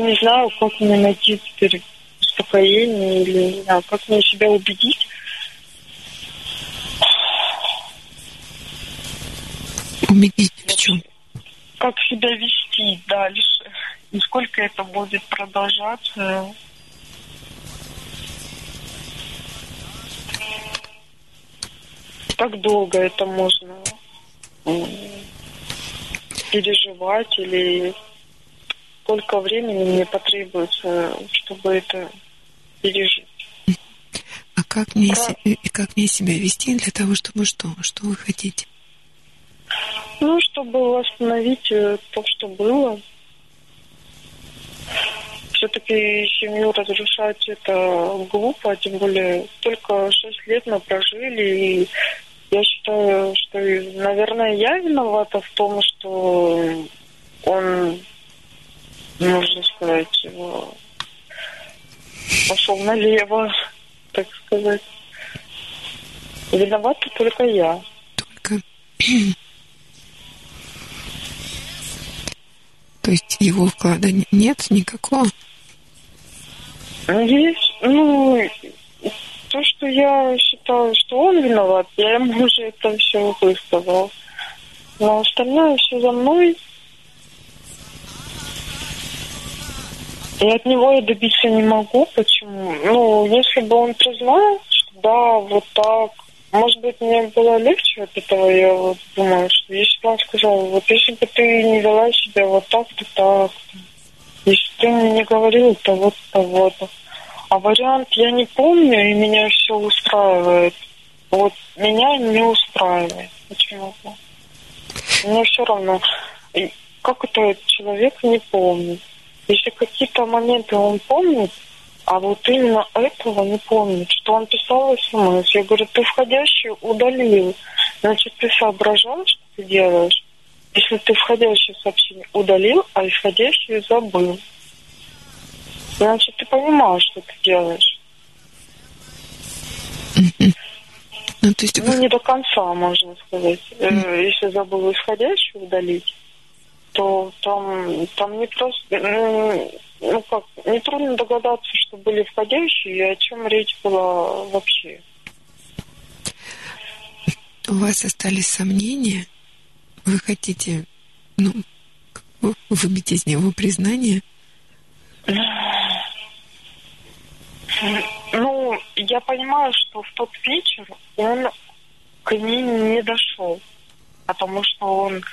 не знаю, как мне найти теперь успокоение или не знаю, как мне себя убедить. Убедить в чем? Как себя вести дальше. сколько это будет продолжаться? Как долго это можно переживать или сколько времени мне потребуется, чтобы это пережить? А как мне, Про... и как мне себя вести для того, чтобы что? Что вы хотите? Ну, чтобы восстановить э, то, что было. Все-таки семью разрушать это глупо, тем более только шесть лет мы прожили, и я считаю, что, наверное, я виновата в том, что он, можно сказать, пошел налево, так сказать. Виновата только я. Только. То есть его вклада нет никакого? Есть. Ну, то, что я считаю, что он виноват, я ему уже это все высказал. Но остальное все за мной. И от него я добиться не могу. Почему? Ну, если бы он признал, что да, вот так, может быть, мне было легче от этого, я вот думаю, что если бы он сказал, вот если бы ты не вела себя вот так, то так, если ты мне не говорил, то вот, то вот. А вариант я не помню, и меня все устраивает. Вот меня не устраивает почему-то. Мне все равно, как это человек не помнит. Если какие-то моменты он помнит, а вот именно этого не помнит, что он писал смс. Я говорю, ты входящий удалил. Значит, ты соображал, что ты делаешь. Если ты входящее сообщение удалил, а исходящее забыл. Значит, ты понимаешь, что ты делаешь. Ну, то есть... ну, не до конца, можно сказать. Mm. Если забыл исходящую удалить, то там, там не просто... Ну, ну как, нетрудно догадаться, что были входящие, и о чем речь была вообще. У вас остались сомнения? Вы хотите, ну, выбить из него признание? Ну, я понимаю, что в тот вечер он к ней не дошел, потому что он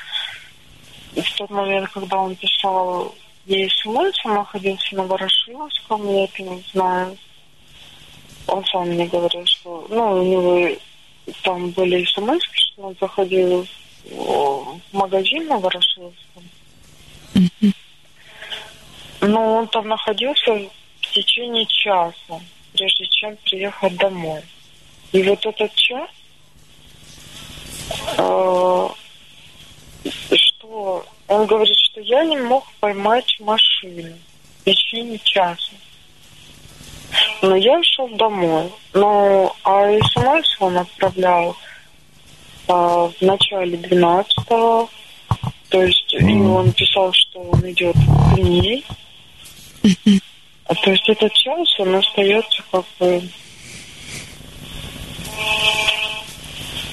в тот момент, когда он писал ей смс, он находился на Ворошиловском, я это не знаю. Он сам мне говорил, что, ну, у него там были смс, что он заходил в магазин на Ворошиловском. Mm-hmm. Но он там находился в течение часа, прежде чем приехать домой. И вот этот час, э, что он говорит, что я не мог поймать машину в течение часа. Но я шел домой. Ну, а смс он отправлял а, в начале 12-го. То есть mm. и он писал, что он идет к ней. А, то есть этот час, он остается как бы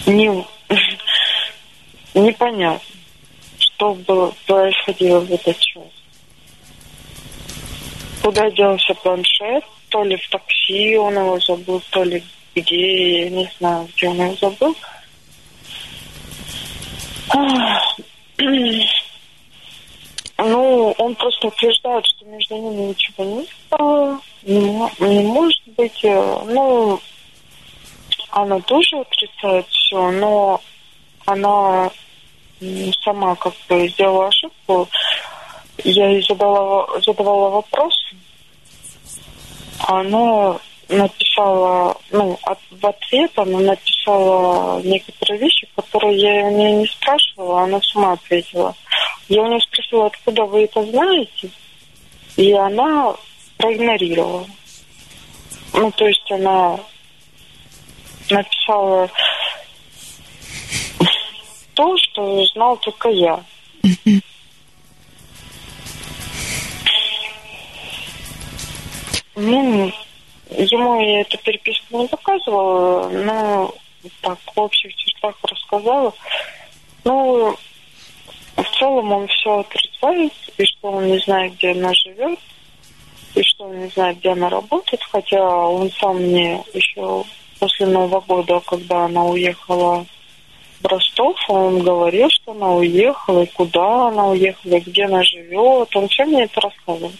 не, непонятно, что было, происходило в этот час. Куда делся планшет, то ли в такси он его забыл, то ли где, я не знаю, где он его забыл. Ну, он просто утверждает, что между ними ничего не было, не, не может быть. Э, ну, она тоже отрицает все, но она сама как бы сделала ошибку. Я ей задала, задавала вопрос, она написала, ну, от, в ответ она написала некоторые вещи, которые я у нее не спрашивала, она сама ответила. Я у нее спросила, откуда вы это знаете, и она проигнорировала. Ну, то есть она написала то, что знал только я. Ну, ему я эту переписку не показывала, но так в общих чертах рассказала. Ну, в целом он все отрицает, и что он не знает, где она живет, и что он не знает, где она работает, хотя он сам мне еще после Нового года, когда она уехала в Ростов, он говорил, что она уехала, и куда она уехала, и где она живет. Он все мне это рассказывал.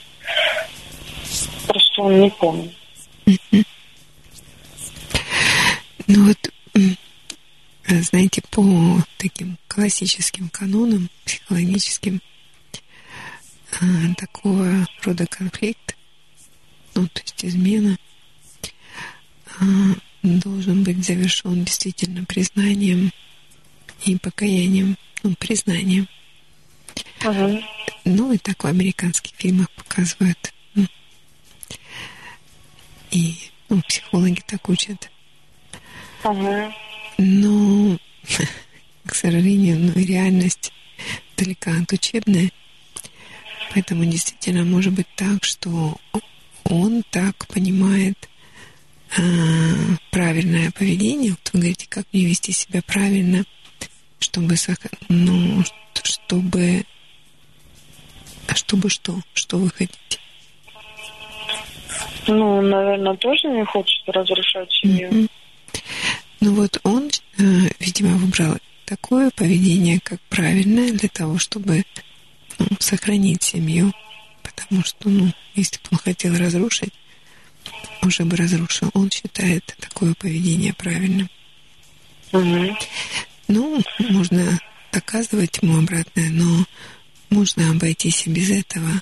Просто он не помнит. Ну вот, знаете, по таким классическим канонам психологическим, а, такого рода конфликт, ну, то есть измена, а, должен быть завершен действительно признанием и покаянием, ну, признанием. Ага. Ну, и так в американских фильмах показывают. И ну, психологи так учат. Ага. Но, к сожалению, ну, реальность далека от учебной. Поэтому действительно может быть так, что он так понимает э, правильное поведение. Вот вы говорите, как мне вести себя правильно, чтобы, ну, чтобы, а чтобы что? Что вы хотите? Ну, наверное, тоже не хочет разрушать семью. Mm-hmm. Ну вот он, э, видимо, выбрал такое поведение, как правильное, для того, чтобы ну, сохранить семью. Потому что, ну, если бы он хотел разрушить, уже бы разрушил. Он считает такое поведение правильным. Угу. Ну, можно доказывать ему обратное, но можно обойтись и без этого.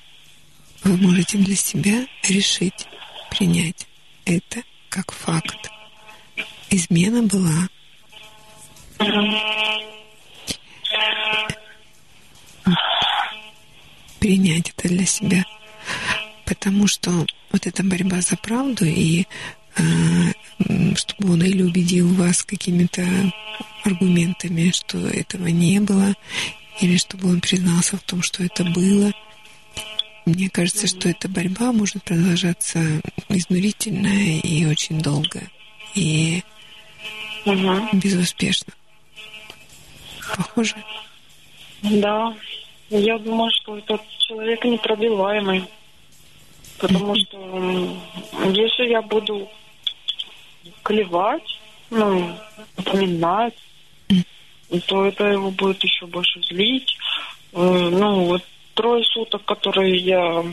Вы можете для себя решить, принять это как факт. Измена была. Принять это для себя. Потому что вот эта борьба за правду и э, чтобы он или убедил вас какими-то аргументами, что этого не было, или чтобы он признался в том, что это было. Мне кажется, что эта борьба может продолжаться изнурительно и очень долго. И угу. безуспешно. Похоже? Да. Я думаю, что этот человек непробиваемый. Потому что если я буду клевать, ну, напоминать, то это его будет еще больше злить. Э, ну, вот трое суток, которые я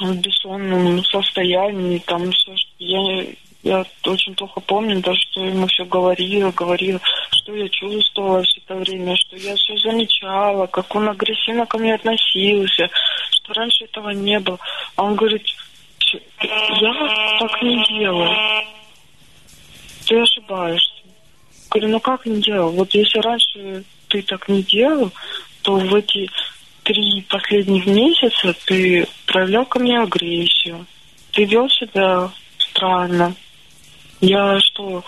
в бессонном состоянии, там все, я, я очень плохо помню, даже что ему все говорила, говорила, что я чувствовала все это время, что я все замечала, как он агрессивно ко мне относился, что раньше этого не было. А он говорит, я так не делаю. Ты ошибаешься. Говорю, ну как не делал? Вот если раньше ты так не делал, то в эти три последних месяца ты проявлял ко мне агрессию. Ты вел себя странно. Я что,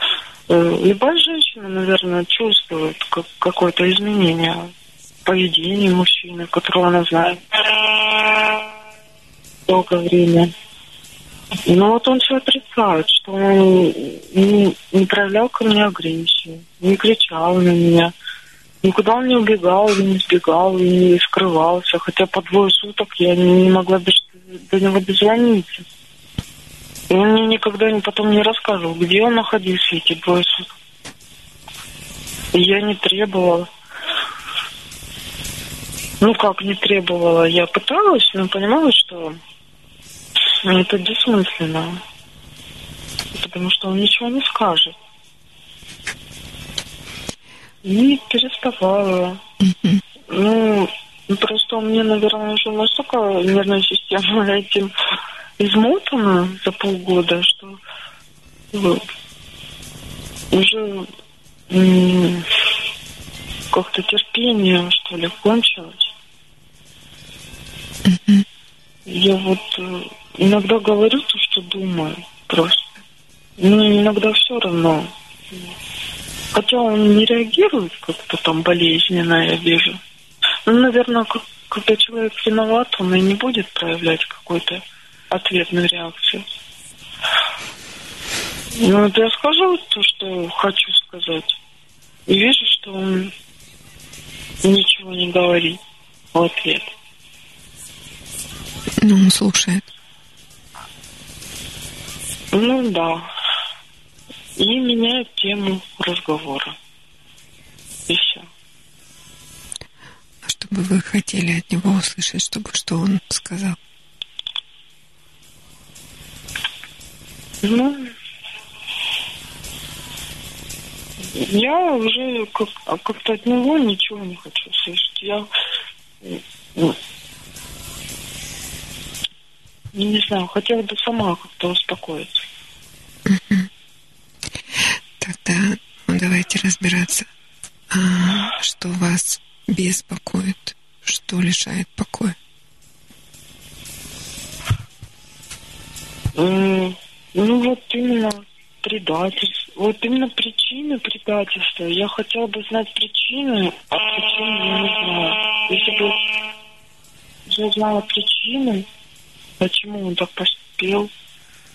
э, любая женщина, наверное, чувствует как, какое-то изменение поведения мужчины, которого она знает долгое время. Но вот он все отрицает, что он не, не проявлял ко мне агрессию, не кричал на меня. Никуда он не убегал, и не сбегал, и не скрывался. Хотя по двое суток я не могла до, до него дозвониться. И он мне никогда не, потом не рассказывал, где он находился эти двое суток. Я не требовала. Ну как не требовала? Я пыталась, но понимала, что это бессмысленно. Потому что он ничего не скажет. И переставала. Ну, просто у меня, наверное, уже настолько нервная система этим измотана за полгода, что вот, уже как-то терпение, что ли, кончилось. Я вот э, иногда говорю то, что думаю просто. Но иногда все равно. Хотя он не реагирует как-то там болезненно, я вижу. Ну, наверное, как, когда человек виноват, он и не будет проявлять какой-то ответную реакцию. Ну, вот я скажу то, что хочу сказать. И вижу, что он ничего не говорить в ответ. Ну, он слушает. Ну да. И меняет тему разговора. И все. А что бы вы хотели от него услышать, чтобы что он сказал? Ну, я уже как, а как-то от него ничего не хочу слышать. Я ну, не знаю, хотела бы сама как-то успокоиться. Тогда ну, давайте разбираться, а, что вас беспокоит, что лишает покоя. М, Ну вот именно предательство. Вот именно причины предательства. Я хотела бы знать причины, а причины я не знаю. Если бы я знала причины, почему он так поступил,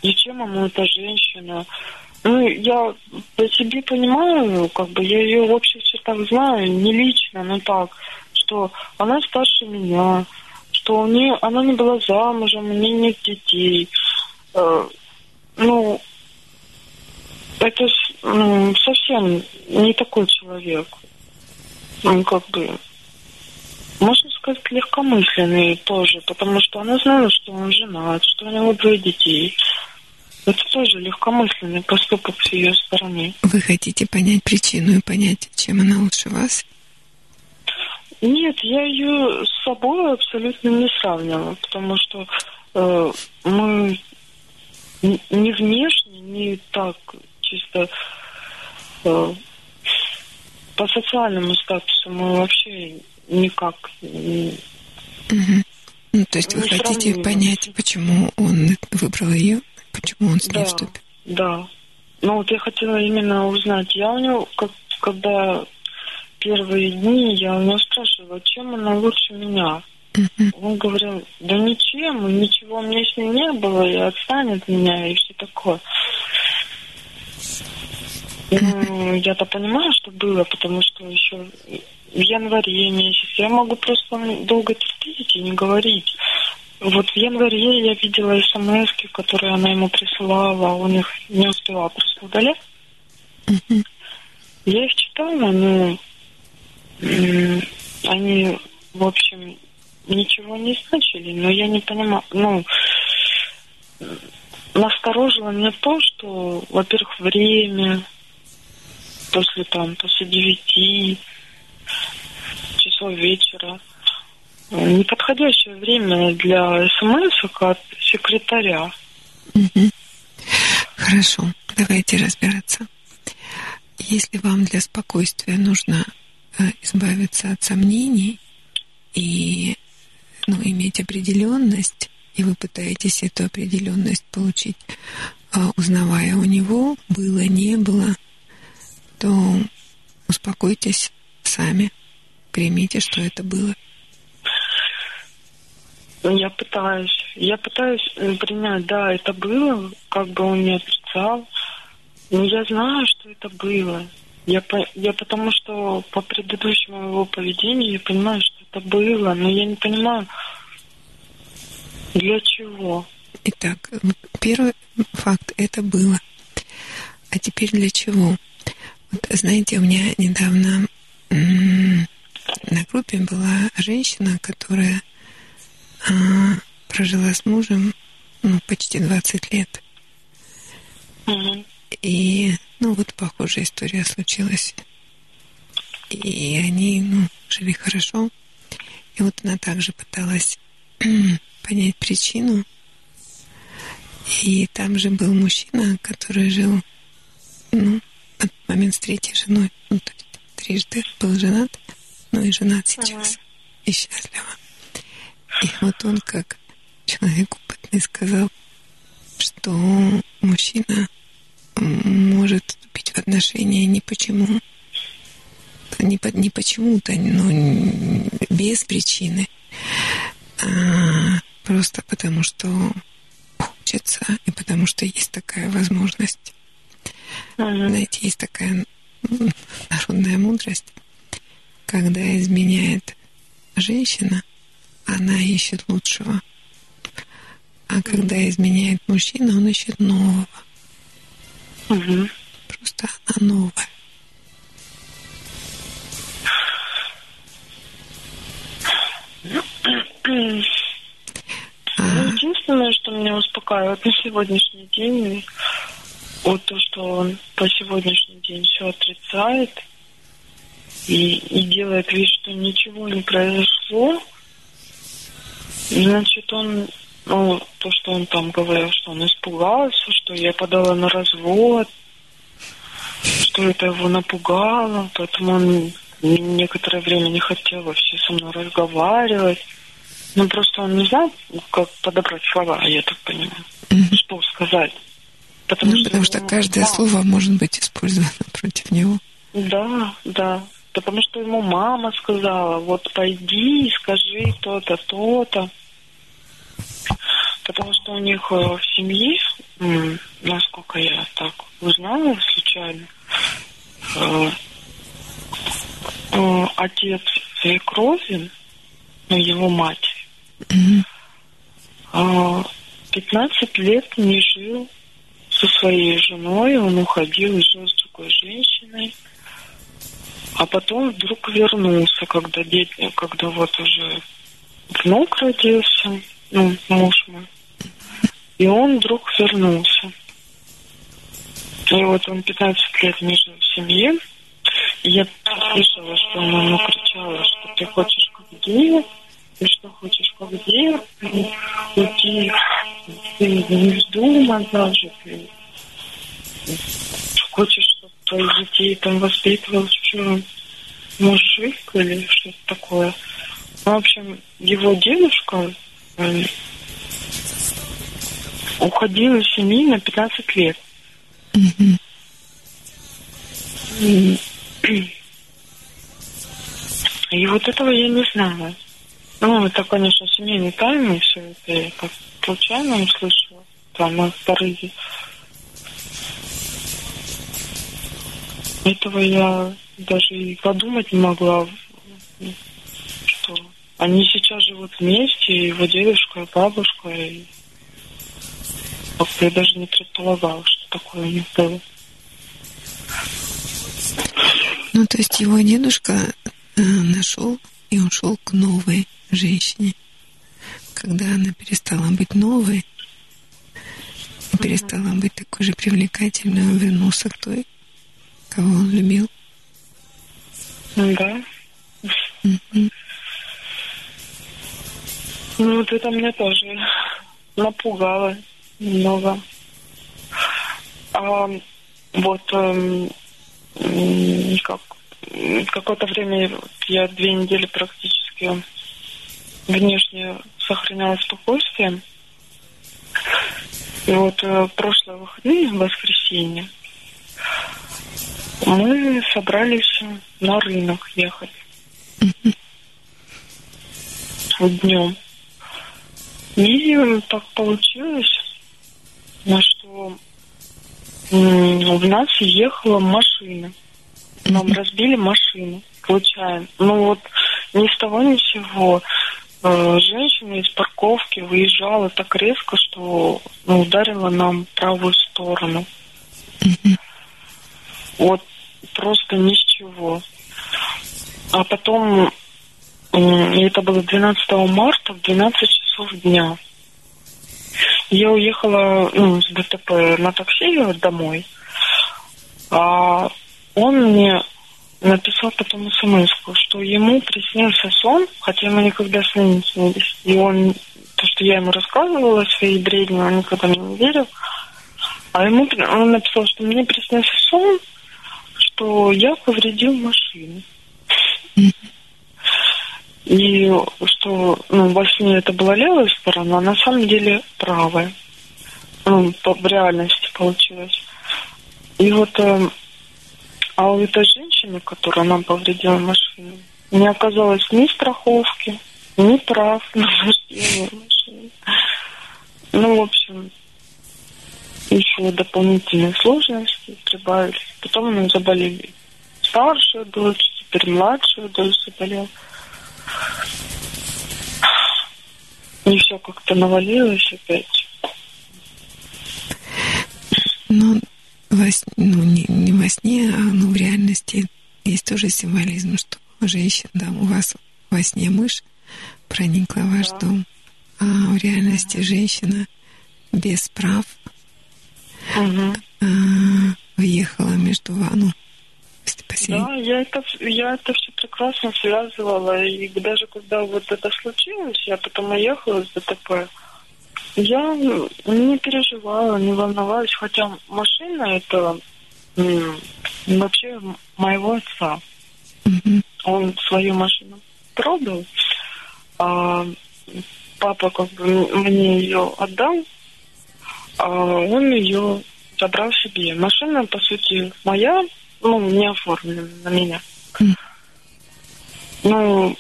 зачем ему эта женщина. Ну, я по себе понимаю, как бы я ее в общих чертах знаю, не лично, но так, что она старше меня, что у нее, она не была замужем, у нее нет детей. Э, ну, это ну, совсем не такой человек. Он как бы, можно сказать, легкомысленный тоже, потому что она знала, что он женат, что у него двое детей. Это тоже легкомысленный поступок с ее стороны. Вы хотите понять причину и понять, чем она лучше вас? Нет, я ее с собой абсолютно не сравнивала, потому что э, мы не внешне, не так чисто э, по социальному статусу мы вообще никак не- Мгм. Ну, то есть вы хотите понять, почему он выбрал ее, почему он с ней Да, вступил. да. Ну вот я хотела именно узнать. Я у него, как, когда первые дни, я у него спрашивала, чем она лучше меня. Мгм. Он говорил, да ничем, ничего мне с ней не было, и отстань от меня, и все такое. Ну, я-то понимаю, что было, потому что еще в январе месяце я могу просто долго терпеть и не говорить. Вот в январе я видела смс которые она ему присылала, а он их не успевал просто удалять. Я их читала, но они, в общем, ничего не значили, но я не понимаю, ну, насторожило меня то, что, во-первых, время, после там, после девяти часов вечера, неподходящее время для смс от секретаря. Хорошо, давайте разбираться. Если вам для спокойствия нужно э, избавиться от сомнений и ну, иметь определенность, и вы пытаетесь эту определенность получить, э, узнавая у него, было, не было, то успокойтесь сами, примите, что это было. Я пытаюсь, я пытаюсь принять, да, это было, как бы он не отрицал, но я знаю, что это было. Я, по- я потому что по предыдущему его поведению я понимаю, что это было, но я не понимаю, для чего. Итак, первый факт это было. А теперь для чего? Вот, знаете, у меня недавно на группе была женщина, которая прожила с мужем ну, почти 20 лет. И, ну, вот похожая история случилась. И они, ну, жили хорошо. И вот она также пыталась понять причину. И там же был мужчина, который жил, ну, от момент с третьей женой. Ну, то есть трижды был женат, ну и женат сейчас. И счастливо. И вот он, как человек опытный, сказал, что мужчина может вступить в отношения не почему, не, по- не почему-то, ну, н- без причины, а просто потому что хочется и потому что есть такая возможность. Мгм. Знаете, есть такая народная мудрость. когда изменяет женщина, она ищет лучшего. А когда изменяет мужчина, он ищет нового. Угу. Просто новое. А. Единственное, что меня успокаивает на сегодняшний день, вот то, что он по сегодняшний день все отрицает и, и делает вид, что ничего не произошло, значит, он, ну, то, что он там говорил, что он испугался, что я подала на развод, что это его напугало, поэтому он некоторое время не хотел вообще со мной разговаривать. Ну, просто он не знал, как подобрать слова, я так понимаю. Mm-hmm. Что сказать. Потому, ну, что, потому что каждое мама... слово может быть использовано против него. Да, да. Потому что ему мама сказала, вот пойди и скажи то-то, то-то. Потому что у них э, в семье, насколько я так узнала случайно, э, э, отец свекрови, ну, его мать, mm-hmm. 15 лет не жил со своей женой, он уходил и жил с другой женщиной. А потом вдруг вернулся, когда дети, когда вот уже внук родился, ну, муж мой. И он вдруг вернулся. И вот он 15 лет не жил в семье. И я слышала, что она ему кричала, что ты хочешь как гея, ты что хочешь как гея, уйти, ты не вздумай даже, ты хочешь, твоих детей там воспитывал что, мужик или что-то такое. Ну, в общем, его дедушка э, уходил из семьи на 15 лет. И вот этого я не знала. Ну, это, конечно, семейные тайны, все это я как случайно услышала, там, в порыве. Этого я даже и подумать не могла, что они сейчас живут вместе, его дедушка и бабушка, и я даже не предполагала, что такое у них было. Ну, то есть его дедушка э, нашел и ушел к новой женщине. Когда она перестала быть новой, перестала быть такой же привлекательной, он вернулся к той, кого он любил. Да. Mm-hmm. Ну, вот это меня тоже напугало немного. А, вот эм, как, какое-то время, я две недели практически внешне сохраняла спокойствие. И вот э, прошлые выходные, воскресенье, мы собрались на рынок ехать. Днем. И так получилось, на что в нас ехала машина. Нам разбили машину, случайно. Ну вот ни с того ни с сего э, женщина из парковки выезжала так резко, что ну, ударила нам правую сторону. Вот просто ни с чего. А потом, это было 12 марта в 12 часов дня. Я уехала ну, с ДТП на такси домой, а он мне написал потом смс что ему приснился сон, хотя мы никогда с ним не снились. И он, то, что я ему рассказывала свои бредни, он никогда мне не верил. А ему он написал, что мне приснился сон, что я повредил машину. И что ну, во сне это была левая сторона, а на самом деле правая. Ну, по, в реальности получилось. И вот, э, а у этой женщины, которая нам повредила машину, не оказалось ни страховки, ни прав на вождение машины. Ну, в общем, еще дополнительные сложности прибавились. Потом нас заболели старшая дочь, теперь младший тоже заболел. И все как-то навалилось опять. Ну, во, ну не, не во сне, а ну, в реальности есть тоже символизм, что женщина, да, у вас во сне мышь проникла в ваш Да. дом, а в реальности женщина без прав А, въехала между ванну. Посередине. Да, я это, я это все прекрасно связывала. И даже когда вот это случилось, я потом уехала с ДТП, я не переживала, не волновалась, хотя машина это вообще моего отца. Мгм. Он свою машину продал, а папа как бы мне ее отдал, а он ее забрал себе. Машина, по сути, моя, ну, не оформлена на меня. Ну,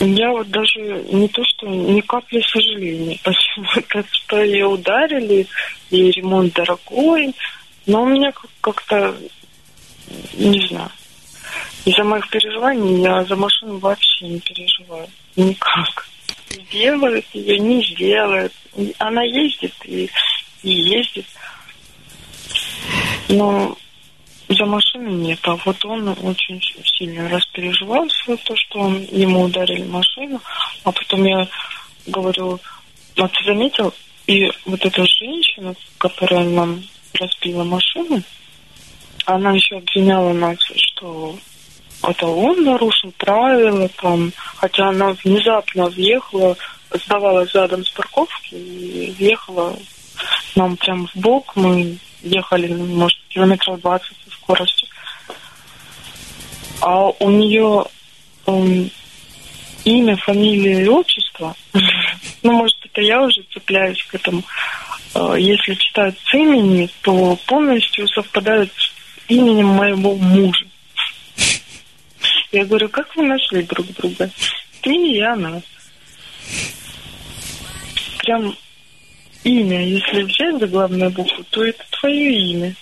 я вот даже не то, что ни капли сожаления, почему-то, что ее ударили, и ремонт дорогой, но у меня как- как-то, не знаю, из-за моих переживаний я за машину вообще не переживаю. Никак. Сделают ее, не сделают. Она ездит и, и ездит. Но за машину нет. А вот он очень сильно распереживался, то, что он, ему ударили машину. А потом я говорю, а ты заметил? И вот эта женщина, которая нам разбила машину, она еще обвиняла нас, что это он нарушил правила, там, хотя она внезапно въехала, сдавала задом с парковки и въехала нам прям в бок. Мы ехали, может, километров 20 со скоростью. А у нее м, имя, фамилия и отчество, ну, может, это я уже цепляюсь к этому. Э, Если читать с имени, то полностью совпадает с именем моего мужа. Я говорю, как вы нашли друг друга? Ты и она. Прям имя, если взять за главную букву, то это твое имя.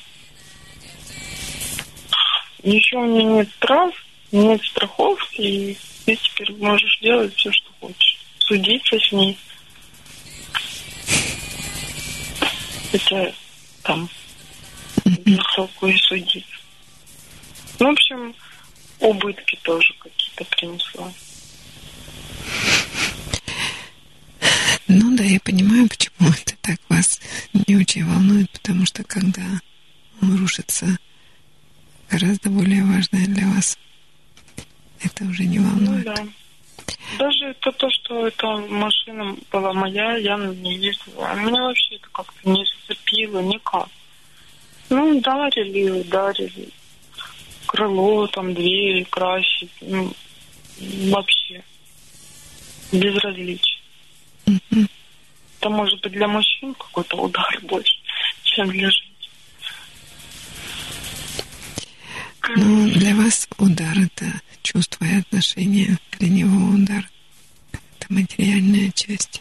Еще у меня нет прав, нет страховки, и ты теперь можешь делать все, что хочешь. Судиться с ней. Хотя там и судить. Ну, в общем, убытки тоже какие-то принесла. Ну да, я понимаю, почему это так вас не очень волнует, потому что когда рушится гораздо более важное для вас, это уже не Ну волнует. да. Даже это то, что эта машина была моя, я на ней ездила. А Меня вообще это как-то не зацепило никак. Ну, ударили, ударили. Крыло, там, двери красить. Ну, вообще. Безразличие. Мгм. Это может быть для мужчин какой-то удар больше, чем для женщин. Ну, для вас удар — это чувство и отношения. Для него удар — это материальная часть.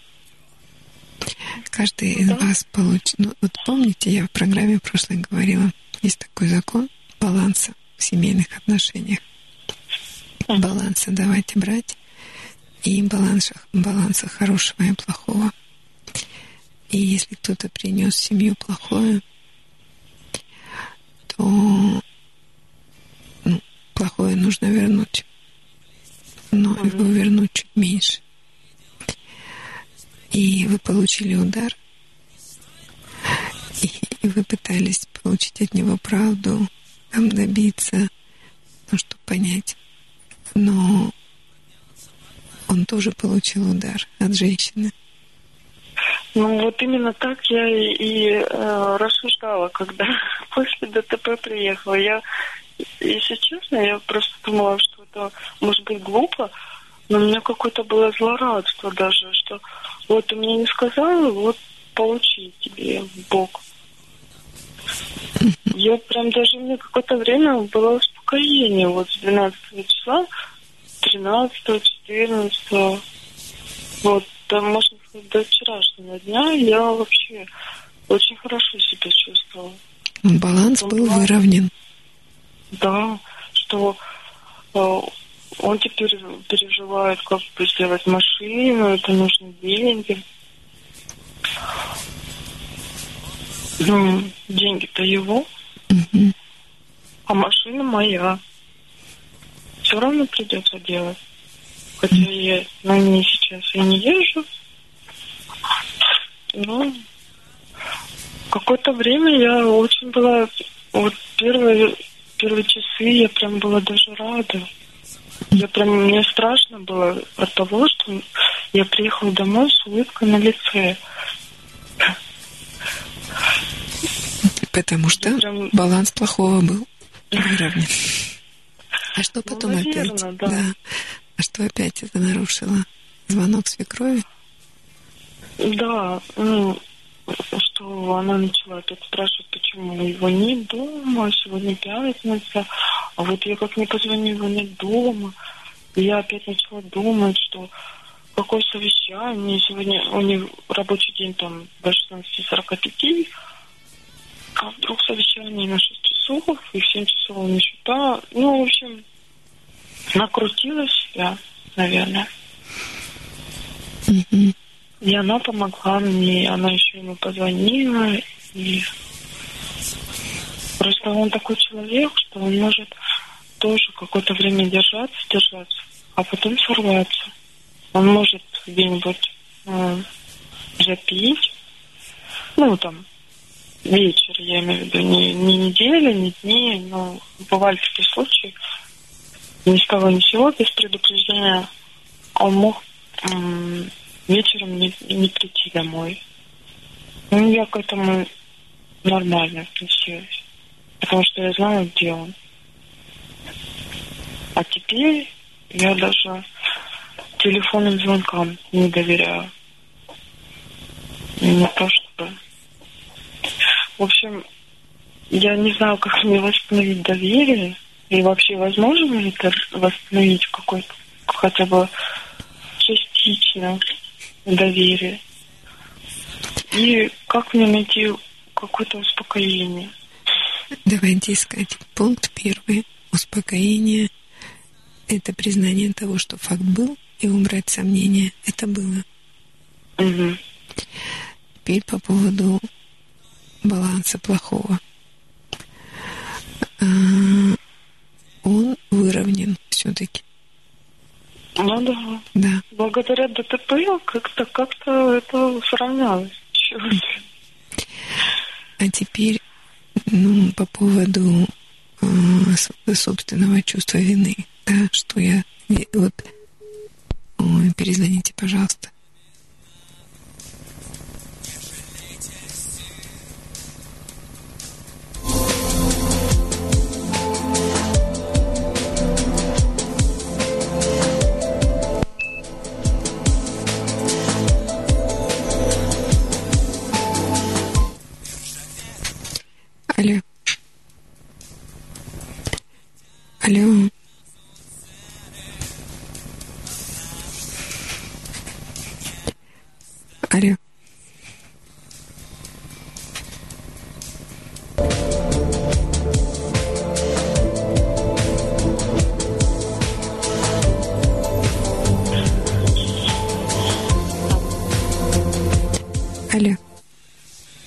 Каждый из вас получит... Ну, вот помните, я в программе прошлой говорила, есть такой закон баланса в семейных отношениях. Баланса давайте брать и баланса, баланса хорошего и плохого. И если кто-то принес в семью плохое, то ну, плохое нужно вернуть. Но его вернуть чуть меньше. И вы получили удар, и, и вы пытались получить от него правду, там добиться, ну, чтобы понять. Но он тоже получил удар от женщины. Ну вот именно так я и, и, э, рассуждала, когда после ДТП приехала. Я, если честно, я просто думала, что это может быть глупо, но у меня какое-то было злорадство даже, что вот ты мне не сказала, вот получи тебе в бок. Я прям даже мне какое-то время было успокоение вот с 12 числа, 13, 14, вот, да, можно сказать, до вчерашнего дня я вообще очень хорошо себя чувствовала. Баланс был выровнен. Да, что э, он теперь переживает, как бы сделать машину, это нужны деньги. Ну, деньги-то его, Мгм. а машина моя. Все равно придется делать. Хотя я на ней сейчас и не езжу. Но какое-то время я очень была... Вот первые, первые часы я прям была даже рада. Я прям, мне страшно было от того, что я приехала домой с улыбкой на лице. Потому что Прям- баланс плохого был выровнен. А что Ну, потом наверно, опять? да. А что опять это нарушило? Звонок свекрови? Да, ну, что она начала опять спрашивать, почему его нет дома, сегодня пятница, а вот я как не позвоню, его нет дома. И я опять начала думать, что какое совещание, сегодня у них рабочий день там до 16.45, а вдруг совещание на 6 часов, и в 7 часов он еще та. Ну, в общем, накрутила себя, наверное. Мгм. И она помогла мне, она еще ему позвонила, и просто он такой человек, что он может тоже какое-то время держаться, держаться, а потом сорваться. Он может где-нибудь э, запить, ну, там, вечер, я имею в виду, не, не недели, не дни, но бывали такие случаи, ни с того ни с сего, без предупреждения, он мог м, вечером не, не прийти домой. Ну, я к этому нормально относилась, потому что я знала, где он. А теперь я даже телефонным звонкам не доверяю. Не то чтобы... В общем, я не знаю, как мне восстановить доверие. И вообще, возможно ли это восстановить какой-то хотя бы частично доверие? И как мне найти какое-то успокоение? Давайте искать. Пункт первый. Успокоение – это признание того, что факт был, и убрать сомнения. Это было. Мгм. Теперь по поводу баланса плохого. А, Он выровнен все-таки. Ну да. Да. Благодаря ДТП как-то как-то это сравнялось. Чё? А теперь, ну, по поводу э, собственного чувства вины, да, что я вот ой, перезвоните, пожалуйста. Алло. Алло. Алло. Алло.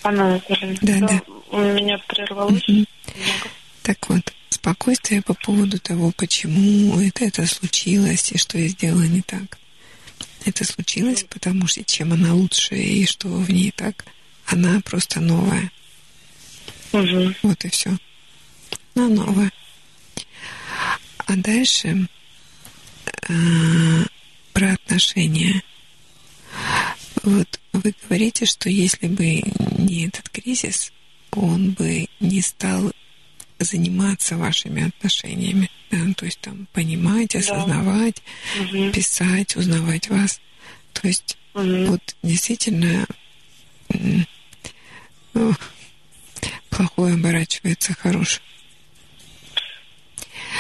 Анна Анатольевна, Да, да, да. у меня прервалось немного. Так вот, спокойствие по поводу того, почему это, это случилось и что я сделала не так. Это случилось, потому что чем она лучше и что в ней так, она просто новая. Мгм. Вот и все. Она новая. А дальше э, про отношения. Вот вы говорите, что если бы не этот кризис, он бы не стал заниматься вашими отношениями. да, то есть там понимать, осознавать, Мгм. писать, узнавать вас. То есть Мгм. вот действительно ну, плохое оборачивается хорошим.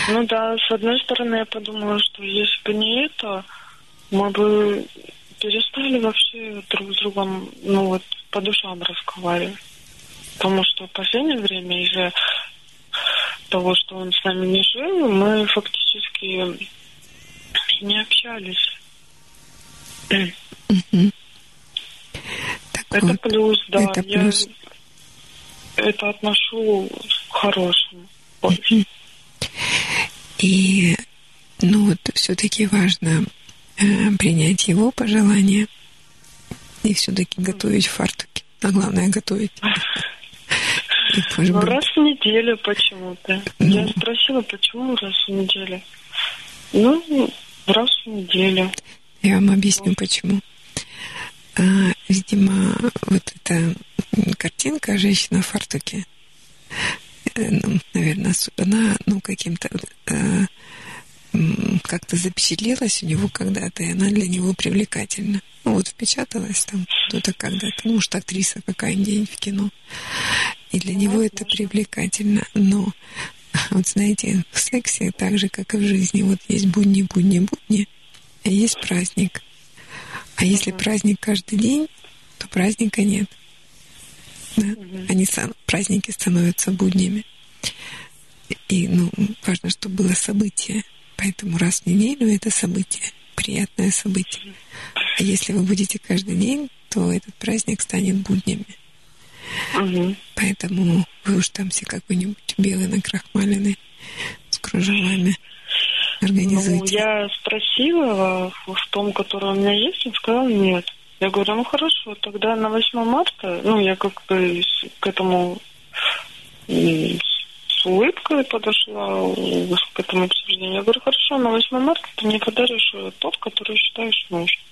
Ну да, с одной стороны, я подумала, что если бы не это, мы бы перестали вообще друг с другом, ну вот, по душам разговаривать. Потому что в последнее время из-за того, что он с нами не жил, мы фактически не общались. Так Это вот, плюс, да. это Я плюс. это отношу к хорошему. И, ну вот, все-таки важно э, принять его пожелания и все-таки готовить фартуки. А главное готовить. Может Ну, быть, раз в неделю почему-то. Ну. Я спросила, почему раз в неделю. Ну, раз в неделю. Я вам объясню, почему. А, видимо, вот эта картинка «Женщина в фартуке», э, ну, наверное, она, ну, каким-то э, как-то запечатлелась у него когда-то, и она для него привлекательна. Ну, вот впечаталась там кто-то когда-то, ну, может, актриса какая-нибудь в кино. И для него это привлекательно. Но, вот знаете, в сексе так же, как и в жизни, вот есть будни, будни, будни, а есть праздник. А если праздник каждый день, то праздника нет. Да? Они праздники становятся буднями. И ну, важно, чтобы было событие. Поэтому раз в неделю это событие, приятное событие. А если вы будете каждый день, то этот праздник станет буднями. Мгм. Поэтому вы уж там все какой-нибудь белый накрахмаленный с кружевами Ну, организуйте. я спросила в том, который у меня есть, он сказал нет. Я говорю, ну хорошо, тогда на 8 марта, ну, я как бы к этому с улыбкой подошла к этому обсуждению. Я говорю, хорошо, на 8 марта ты мне подаришь э, тот, который считаешь нужным.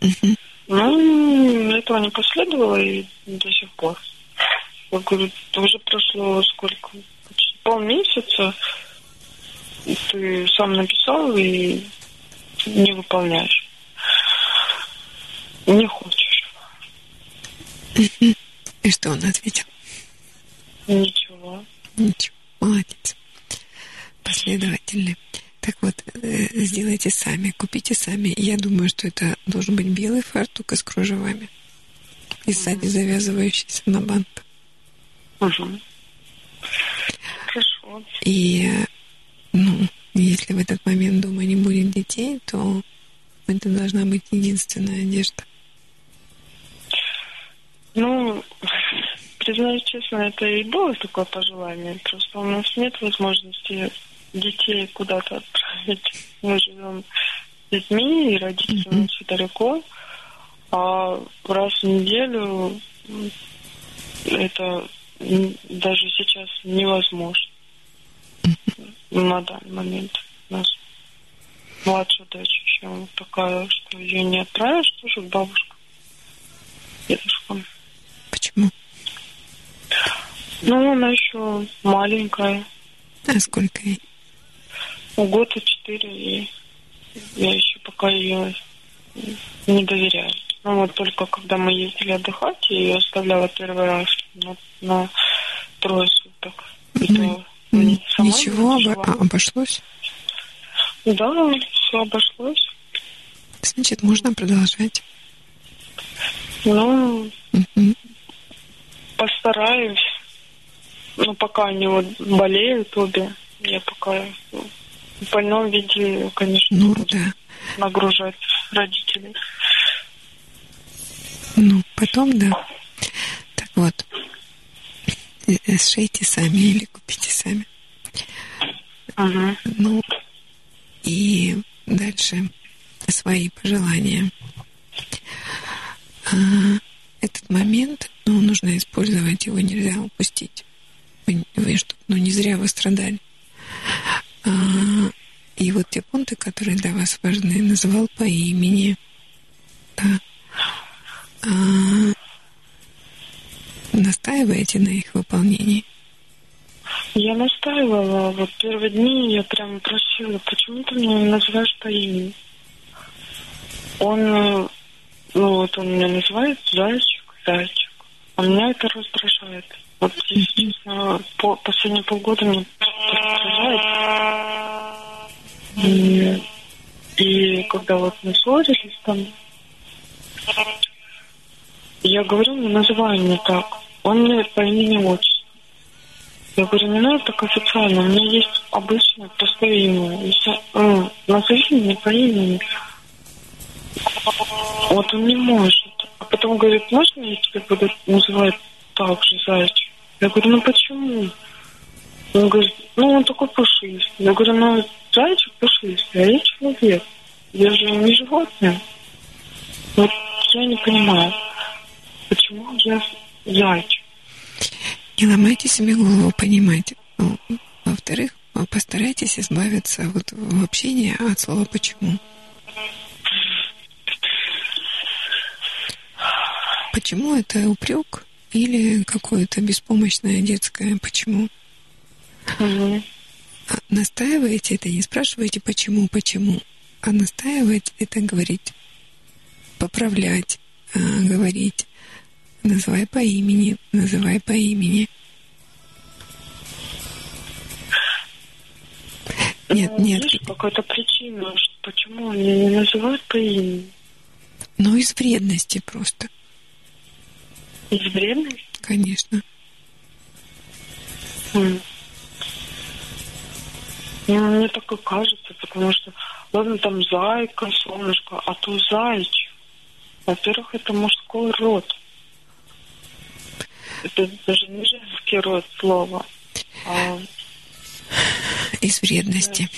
Мгм. Ну, этого не последовало и до сих пор. Я говорю, уже прошло сколько? Почти полмесяца. И Ты сам написал и не выполняешь. Не хочешь. И что он ответил? Ничего. Ничего, молодец. Последовательный. Так вот, э, сделайте сами, купите сами. Я думаю, что это должен быть белый фартук с кружевами. И сзади завязывающийся на бант. Угу. Хорошо. И, ну, если в этот момент дома не будет детей, то это должна быть единственная одежда. Ну, признаюсь честно, это и было такое пожелание. Просто у нас нет возможности детей куда-то отправить. Мы живем с детьми, и родители у нас далеко. А раз в неделю это даже сейчас невозможно на данный момент. У нас младшая дочь еще такая, что ее не отправишь тоже к бабушкам, дедушкам. Почему? Ну, она еще маленькая. А сколько ей? Ну, год и четыре, и я еще пока ее не доверяю. Ну, вот только когда мы ездили отдыхать, я ее оставляла первый раз на, на трое суток. И то М, сама Ничего, шла. а, обошлось. Да, все обошлось. Значит, можно продолжать. Ну, Мгм. постараюсь. Ну, пока они вот болеют обе, я пока ну, в больном виде, конечно, Ну, да. нагружать родителей. Ну, потом, да. Так вот, э, э, сшейте сами или купите сами. Ага. Ну, и дальше свои пожелания. А, этот момент, ну, нужно использовать, его нельзя упустить. Вы, вы что, ну, не зря вы страдали. А, и вот те пункты, которые для вас важны, называл по имени. Да. А, настаиваете на их выполнении? Я настаивала. Вот первые дни я прям просила, почему ты меня не называешь по имени? Он, ну вот он меня называет зайчик, зайчик. А меня это раздражает. Вот, если честно, по, последние полгода мне раздражает. И, и когда вот мы ссорились там, я говорю, не называй меня так. Он мне по имени отчеству. Я говорю, не надо так официально, у меня есть обычное простое имя. И все, ну, назови меня по имени. Вот он не может. А потом говорит, можно я тебя буду называть так же, зайчик? Я говорю, ну почему? Он говорит, ну он такой пушистый. Я говорю, ну зайчик пушистый, а я человек. Я же не животное. Вот я не понимаю, почему я зайчик. Не ломайте себе голову, понимаете. Ну, Во-вторых, постарайтесь избавиться вот в общении от слова «почему». Почему это упрек или какое-то беспомощное детское почему? А Настаиваете это, не спрашиваете почему, почему, а настаивать это говорить, поправлять, а, говорить, называй по имени, называй по имени. Нет, Ну, нет, Есть какая-то причина, почему они не называют по имени? но из вредности просто, Из вредности? конечно. М. Ну, мне так и кажется, потому что, ладно, там зайка, солнышко, а то зайчик. Во-первых, это мужской род. Это даже не женский род слова. А Из вредности.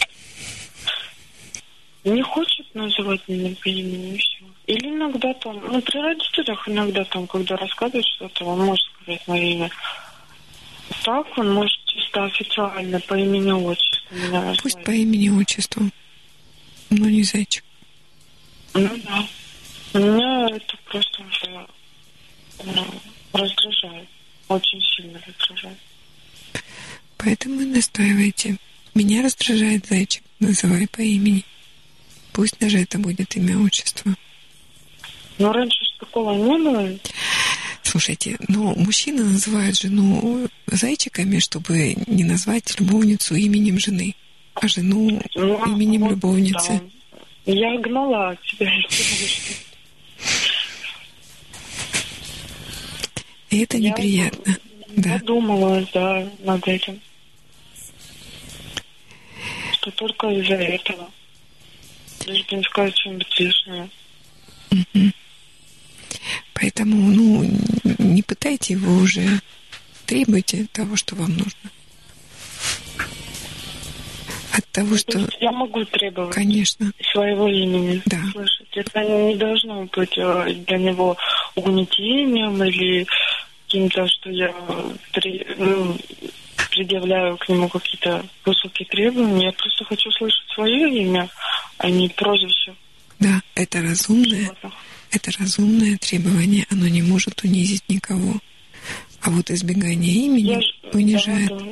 не хочет называть меня по имени и все. Или иногда там, ну, при родителях иногда там, когда рассказывает что-то, он может сказать мое имя. Так он может чисто официально по имени отчеству меня Пусть назвать. по имени отчеству, но не зайчик. Ну да. Меня это просто уже ну, раздражает. Очень сильно раздражает. Поэтому настаивайте. Меня раздражает зайчик, называй по имени. Пусть даже это будет имя отчества. Но раньше ж такого не было. Слушайте, но мужчины называют жену зайчиками, чтобы не назвать любовницу именем жены, а жену Ну, именем вот любовницы. да. Я гнала тебя И это Я- неприятно. Да. Подумала, да, над этим. Что только из-за этого. Лишь бы не сказать что-нибудь лишнее. Поэтому, ну, не пытайте его уже. Требуйте того, что вам нужно. От того, То что, есть я могу требовать конечно, своего имени. Да. Слышать. Это не должно быть э, для него угнетением или каким-то, что я при- ну, предъявляю к нему какие-то высокие требования. Я просто хочу слышать свое имя, а не прозвище. да, это разумное, это разумное требование, оно не может унизить никого. А вот избегание имени Я унижает. да, да.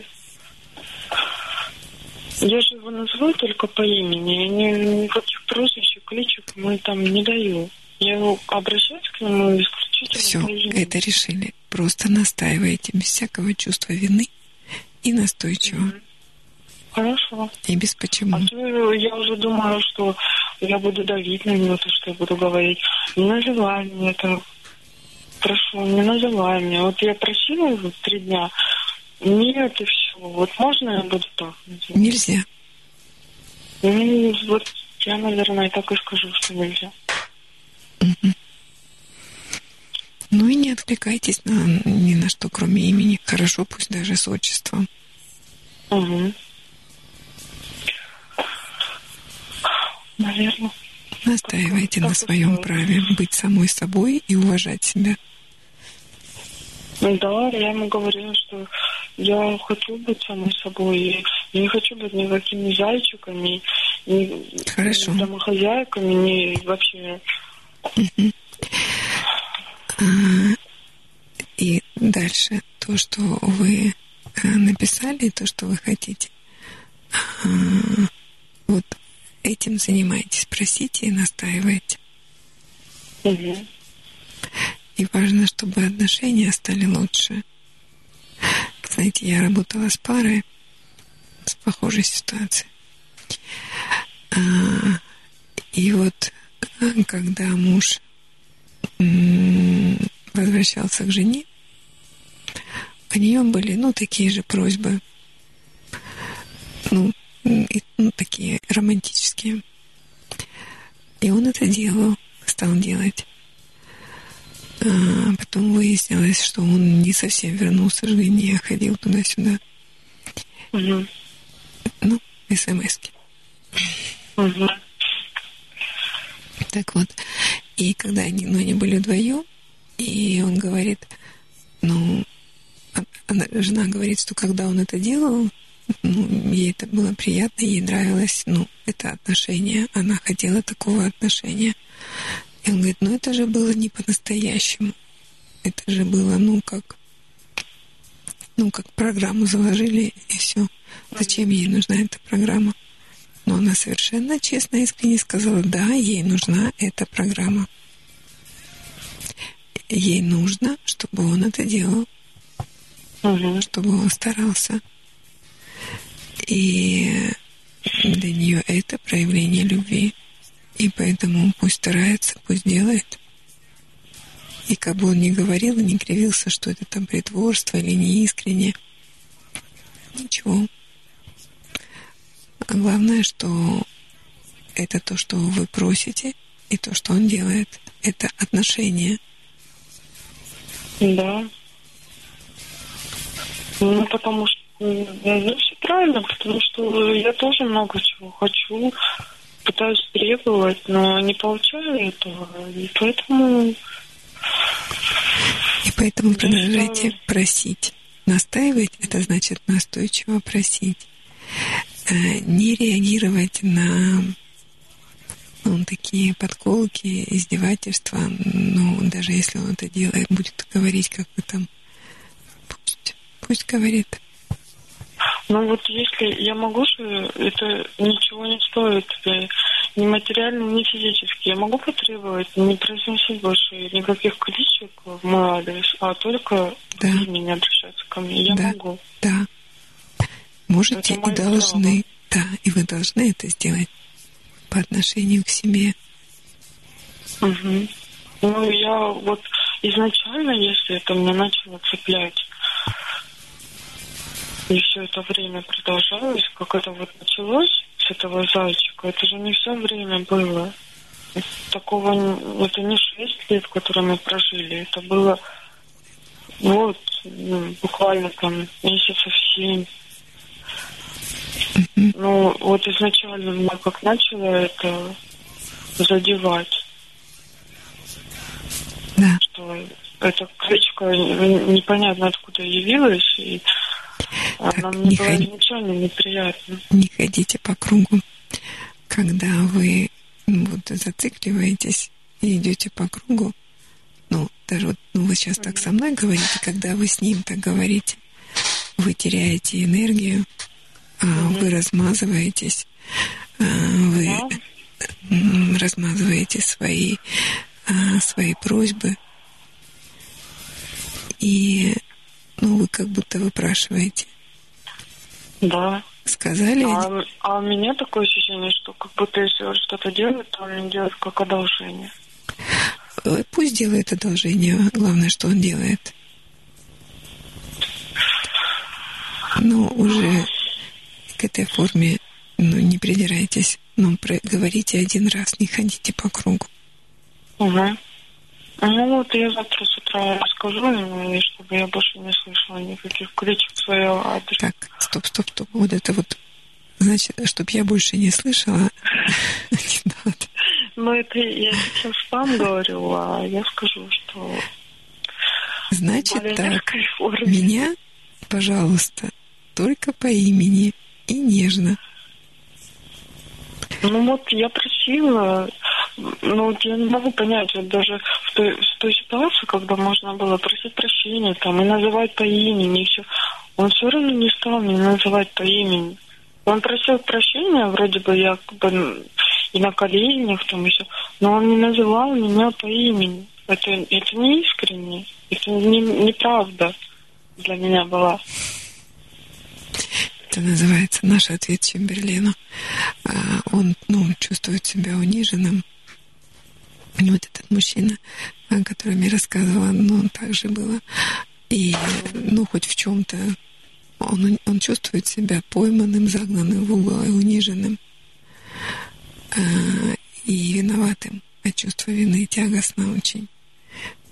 Я же его называю только по имени. Я ни- никаких прозвищ, кличек мы там не даю. Я его обращаюсь к нему исключительно Все, по имени. это решили. Просто настаиваете без всякого чувства вины и настойчиво. Хорошо. И без почему. А то я уже думаю, что я буду давить на него, то, что я буду говорить. Не называй меня так. Прошу, не называй меня. Вот я просила три дня. Нет, и все. Вот можно я буду называть? Нельзя. Ну, вот я, наверное, так и скажу, что нельзя. Ну и не отвлекайтесь на, ни на что, кроме имени. Хорошо, пусть даже с отчеством. Угу. Наверное. Настаивайте на своем праве быть самой собой и уважать себя. Ну Да, я ему говорила, что я хочу быть самой собой. И я не хочу быть никакими зайчиками, ни, Хорошо. домохозяйками, ни вообще. И дальше то, что вы э, написали, то, что вы хотите, а, вот этим занимайтесь, просите и настаивайте. Мгм. И важно, чтобы отношения стали лучше. Знаете, я работала с парой с похожей ситуацией. А, И вот а, когда муж возвращался к жене, у нее были, ну, такие же просьбы, ну, и, ну такие романтические. И он это делал, стал делать. А потом выяснилось, что он не совсем вернулся к жене, а ходил туда-сюда. Угу. Ну, смс-ки. Угу. Так вот, и когда они, ну, они были вдвоем, и он говорит, ну, она, жена говорит, что когда он это делал, ну, ей это было приятно, ей нравилось, ну, это отношение, она хотела такого отношения. И он говорит, ну это же было не по-настоящему. Это же было, ну, как, ну, как программу заложили, и все. Зачем ей нужна эта программа? Но она совершенно честно и искренне сказала, да, ей нужна эта программа. Ей нужно, чтобы он это делал, Угу. чтобы он старался. И для нее это проявление любви. И поэтому пусть старается, пусть делает. И как бы он ни говорил и не кривился, что это там притворство или неискренне, ничего. А главное, что это то, что вы просите, и то, что он делает, это отношения. Да. Ну, потому что ну, все правильно, потому что я тоже много чего хочу, пытаюсь требовать, но не получаю этого. И поэтому... И поэтому продолжайте просить. Настаивать – это значит настойчиво просить. Не реагировать на ну, такие подколки, издевательства. Ну, даже если он это делает, будет говорить, как бы там, пусть, пусть говорит. Ну вот если я могу это ничего не стоит ни материально, ни физически. Я могу потребовать не произносить больше никаких кличек в мой адрес, а только Да. имени обращаться ко мне. Я Да. могу. Да. Можете Это и должны. Да, и вы должны это сделать по отношению к себе. Мгм. Ну, я вот изначально, если это меня начало цеплять, и все это время продолжалось, как это вот началось с этого зайчика, это же не все время было. Такого, это не шесть лет, которые мы прожили, это было вот, ну, буквально там месяцев семь. Ну, вот изначально меня как начало это задевать Да. что эта кличка непонятно откуда явилась, и она Так, мне не была ходи. изначально неприятна. Не ходите по кругу. Когда вы ну, вот зацикливаетесь и идете по кругу, ну, даже вот ну, вы сейчас так со мной говорите, когда вы с ним так говорите, вы теряете энергию, а, вы размазываетесь, а, вы размазываете свои, а, свои просьбы, и ну, вы как будто выпрашиваете. Да. Сказали, А, а у меня такое ощущение, что как будто если он что-то делает, то он делает как одолжение. Э, Пусть делает одолжение, главное, что он делает. Но уже к этой форме ну, не придирайтесь, но про- говорите один раз, не ходите по кругу. Угу. Ну вот я завтра с утра расскажу и чтобы я больше не слышала никаких кличек в своего адреса. Так, стоп, стоп, стоп. Вот это вот, значит, чтобы я больше не слышала, не надо. Но это я сейчас вам говорю, а я скажу, что Значит так, меня, пожалуйста, только по имени и нежно. Ну вот я просила, ну я не могу понять, вот даже в той, в той ситуации, когда можно было просить прощения там и называть по имени, и все, он все равно не стал меня называть по имени. Он просил прощения, вроде бы я как бы и на коленях там еще, но он не называл меня по имени. Это, это не искренне, это не, неправда для меня была. Это называется наш ответ Чемберлену. А, Он, ну, чувствует себя униженным. И вот этот мужчина, о котором я рассказывала, ну, он также было. И, ну, хоть в чем-то он, он чувствует себя пойманным, загнанным в угол и униженным э, и виноватым. А чувство вины тягостно очень.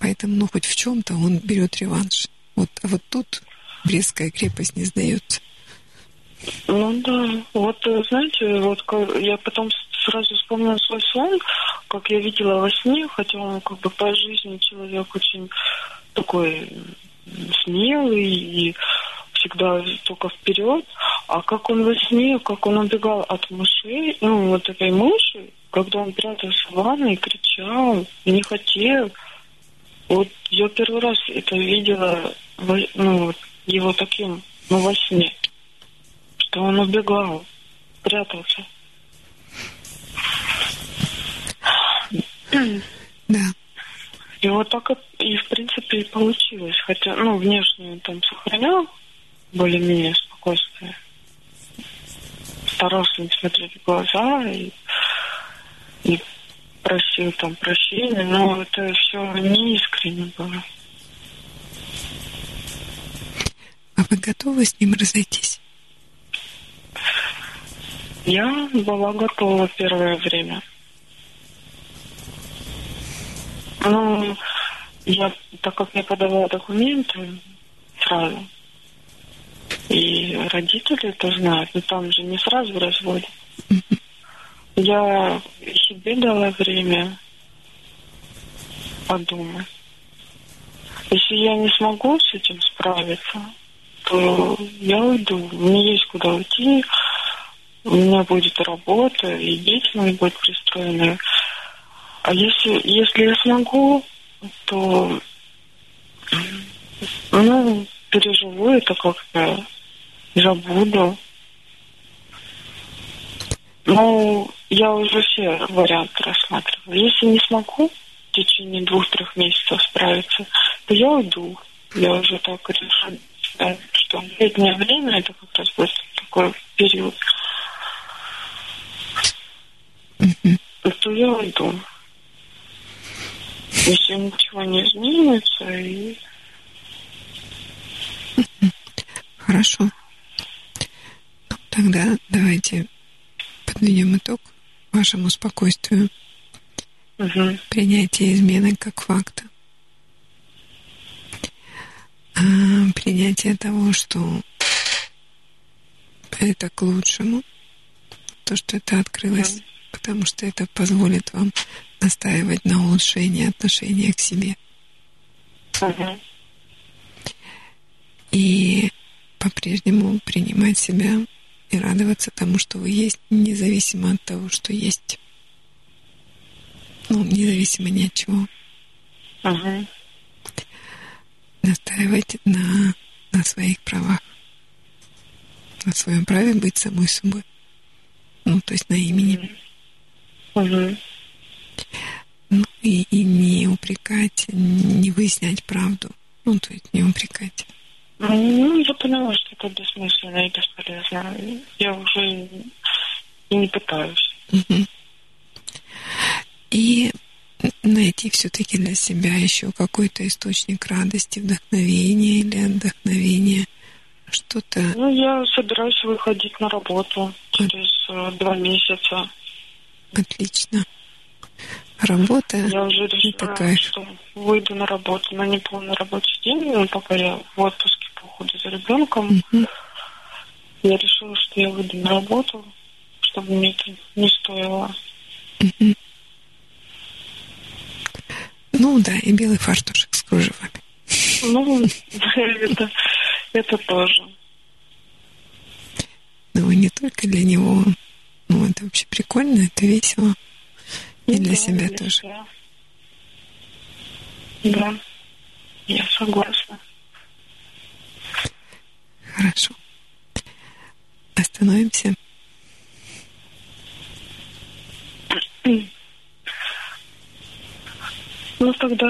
Поэтому, ну, хоть в чем-то он берет реванш. Вот, а вот тут Брестская крепость не сдается. Ну да, вот э, знаете, вот я потом сразу вспомнила свой сон, как я видела во сне, хотя он как бы по жизни человек очень такой смелый и всегда только вперед, а как он во сне, как он убегал от мышей, ну, вот этой мыши, когда он прятался в ванной, кричал, не хотел. Вот я первый раз это видела, ну, его таким, ну, во сне, что он убегал, прятался. Да. И вот так и, в принципе, и получилось. Хотя, ну, внешне он там сохранял более-менее спокойствие. Старался не смотреть в глаза и, и просил там прощения, но это все неискренне было. А вы готовы с ним разойтись? Я была готова первое время. Ну, я, так как я подавала документы сразу, и родители это знают, но там же не сразу разводят. Я себе дала время подумать. Если я не смогу с этим справиться, то я уйду. Мне есть куда уйти, у меня будет работа, и дети мои будут пристроены. А если, если я смогу, то ну, переживу это как-то, забуду. Ну, я уже все варианты рассматриваю. Если не смогу в течение двух-трех месяцев справиться, то я уйду. Я уже так решу, что летнее время это как раз будет такой период. То я уйду если ничего не изменится. И... Хорошо. Ну, тогда давайте подведем итог вашему спокойствию. Угу. Принятие измены как факта. А, принятие того, что это к лучшему, то, что это открылось, угу. потому что это позволит вам настаивать на улучшении отношения к себе. Угу. И по-прежнему принимать себя и радоваться тому, что вы есть, независимо от того, что есть. Ну, независимо ни от чего. Угу. Настаивать на, на своих правах. На своем праве быть самой собой. Ну, то есть на имени. Угу. Ну, и, и не упрекать, не выяснять правду. Ну, то есть не упрекать. Ну, я поняла, что это бессмысленно и бесполезно. Я уже и не пытаюсь. Угу. И найти все-таки для себя еще какой-то источник радости, вдохновения или отдохновения. Что-то... Ну, я собираюсь выходить на работу через э, два месяца. Отлично. Работа Я уже решила, такая. что выйду на работу на неполный рабочий день, ну, пока я в отпуске по уходу за ребенком. Угу. Я решила, что я выйду на работу, чтобы мне это не стоило. Угу. Ну да, и белый фартушек с кружевами. Ну, это, это тоже. Ну, не только для него. Ну, это вообще прикольно, это весело. И для себя для тоже. себя. Да, я согласна. Хорошо. Остановимся. Ну, тогда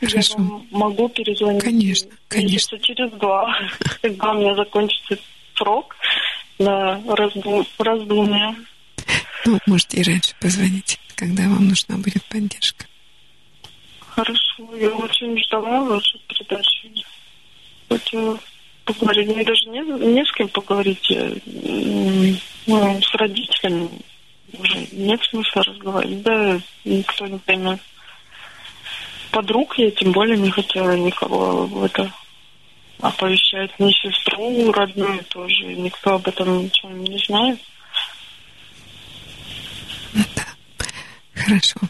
Хорошо. я вам могу перезвонить. Конечно, конечно. Месяца через два, когда у меня закончится срок на раздум... раздумие. Ну, можете и раньше позвонить, когда вам нужна будет поддержка. Хорошо. Я очень ждала вашей передачи. Хотела поговорить. Мне даже не, не с кем поговорить. Ну, с родителями уже нет смысла разговаривать. Да, никто не поймет. Подруг я тем более не хотела никого в это оповещать. Ни сестру родную тоже. Никто об этом ничего не знает. Ну да. Хорошо.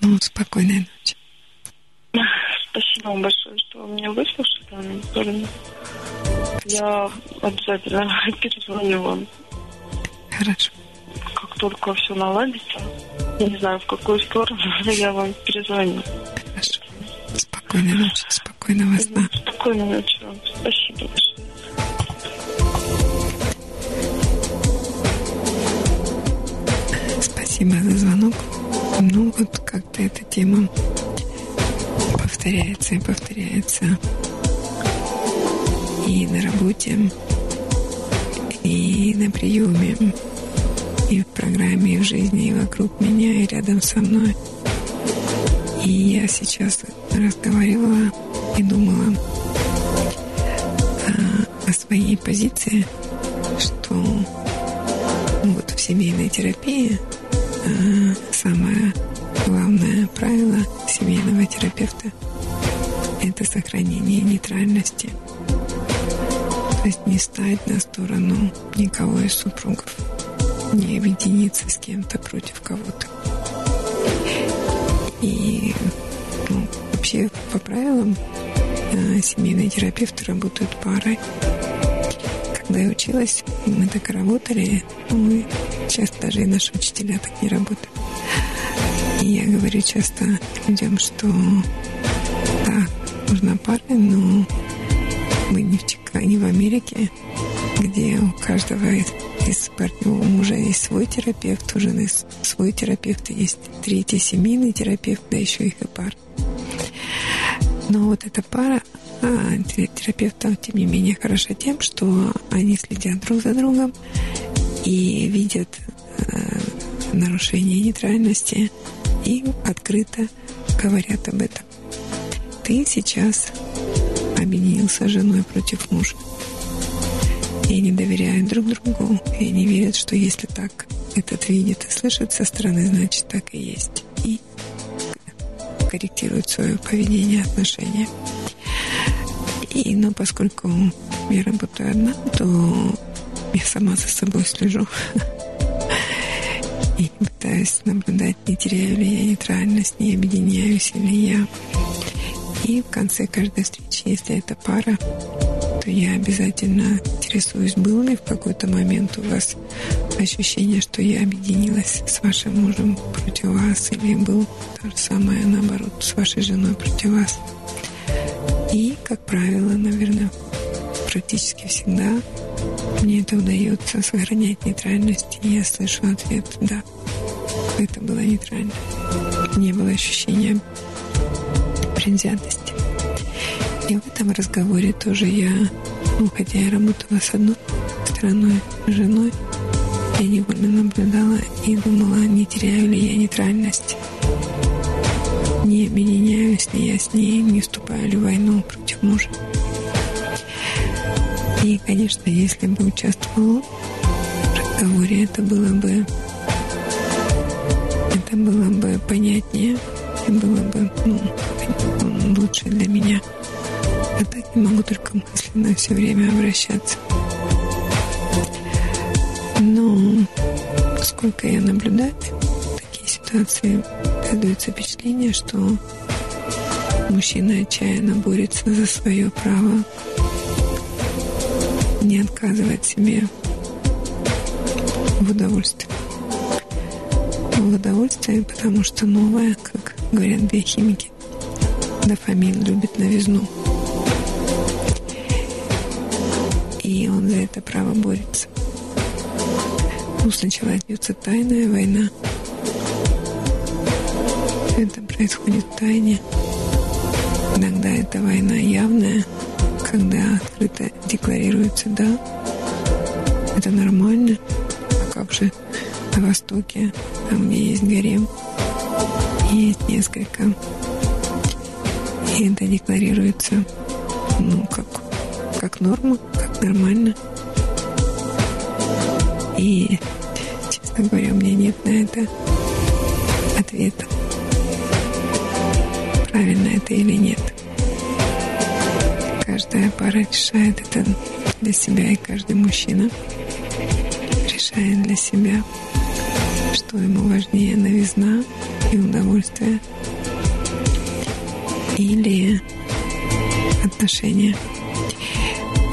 Ну, спокойной ночи. Спасибо вам большое, что вы меня выслушали, Анна Я обязательно перезвоню вам. Хорошо. Как только все наладится, не знаю, в какую сторону, я вам перезвоню. Хорошо. Спокойной ночи, спокойного сна. Спокойной ночи вам. Спасибо большое. Спасибо за звонок. Ну, вот как-то эта тема повторяется и повторяется. И на работе, и на приеме, и в программе, и в жизни, и вокруг меня, и рядом со мной. И я сейчас разговаривала и думала о, о своей позиции, что вот в семейной терапии а, самое главное правило семейного терапевта – это сохранение нейтральности. То есть не стать на сторону никого из супругов, не объединиться с кем-то против кого-то. И ну, вообще по правилам э, семейные терапевты работают парой. Когда я училась, мы так и работали, мы сейчас даже и наши учителя так не работают. И я говорю часто людям, что да, нужна пара, но мы не в Чикаго, не в Америке, где у каждого из партнеров мужа есть свой терапевт, у жены свой терапевт, есть третий семейный терапевт, да еще их и пара. Но вот эта пара а, терапевтов, тем не менее, хороша тем, что они следят друг за другом и видят э, нарушение нейтральности и открыто говорят об этом. Ты сейчас объединился с женой против мужа. И они доверяют друг другу, и они верят, что если так этот видит и слышит со стороны, значит так и есть. И корректируют свое поведение, отношения. И, но поскольку я работаю одна, то я сама за собой слежу. И пытаюсь наблюдать, не теряю ли я нейтральность, не объединяюсь ли я. И в конце каждой встречи, если это пара, то я обязательно интересуюсь, был ли в какой-то момент у вас ощущение, что я объединилась с вашим мужем против вас, или был то же самое, наоборот, с вашей женой против вас. И, как правило, наверное, практически всегда мне это удается сохранять нейтральность, и я слышу ответ «да». Это было нейтрально. Не было ощущения предвзятости. И в этом разговоре тоже я, ну, хотя я работала с одной стороной, женой, я невольно наблюдала и думала, не теряю ли я нейтральность. Не объединяюсь ли я с ней, не вступаю ли в войну против мужа. И, конечно, если бы участвовал в разговоре, это было бы это было бы понятнее, было бы ну, лучше для меня. Так я могу только мысленно все время обращаться. Но сколько я наблюдаю такие ситуации, создается впечатление, что мужчина отчаянно борется за свое право не отказывать себе в удовольствии. В удовольствии, потому что новое, как говорят биохимики, дофамин любит новизну. И он за это право борется. Ну, сначала идется тайная война. Это происходит в тайне. Иногда это война явная, когда открыто декларируется «да». Это нормально. А как же на Востоке, там, где есть гарем, есть несколько И это декларируется, ну, как, как норма, как нормально. И, честно говоря, у меня нет на это ответа. Правильно это или нет. Каждая пара решает это для себя, и каждый мужчина решает для себя, что ему важнее новизна и удовольствие или отношения.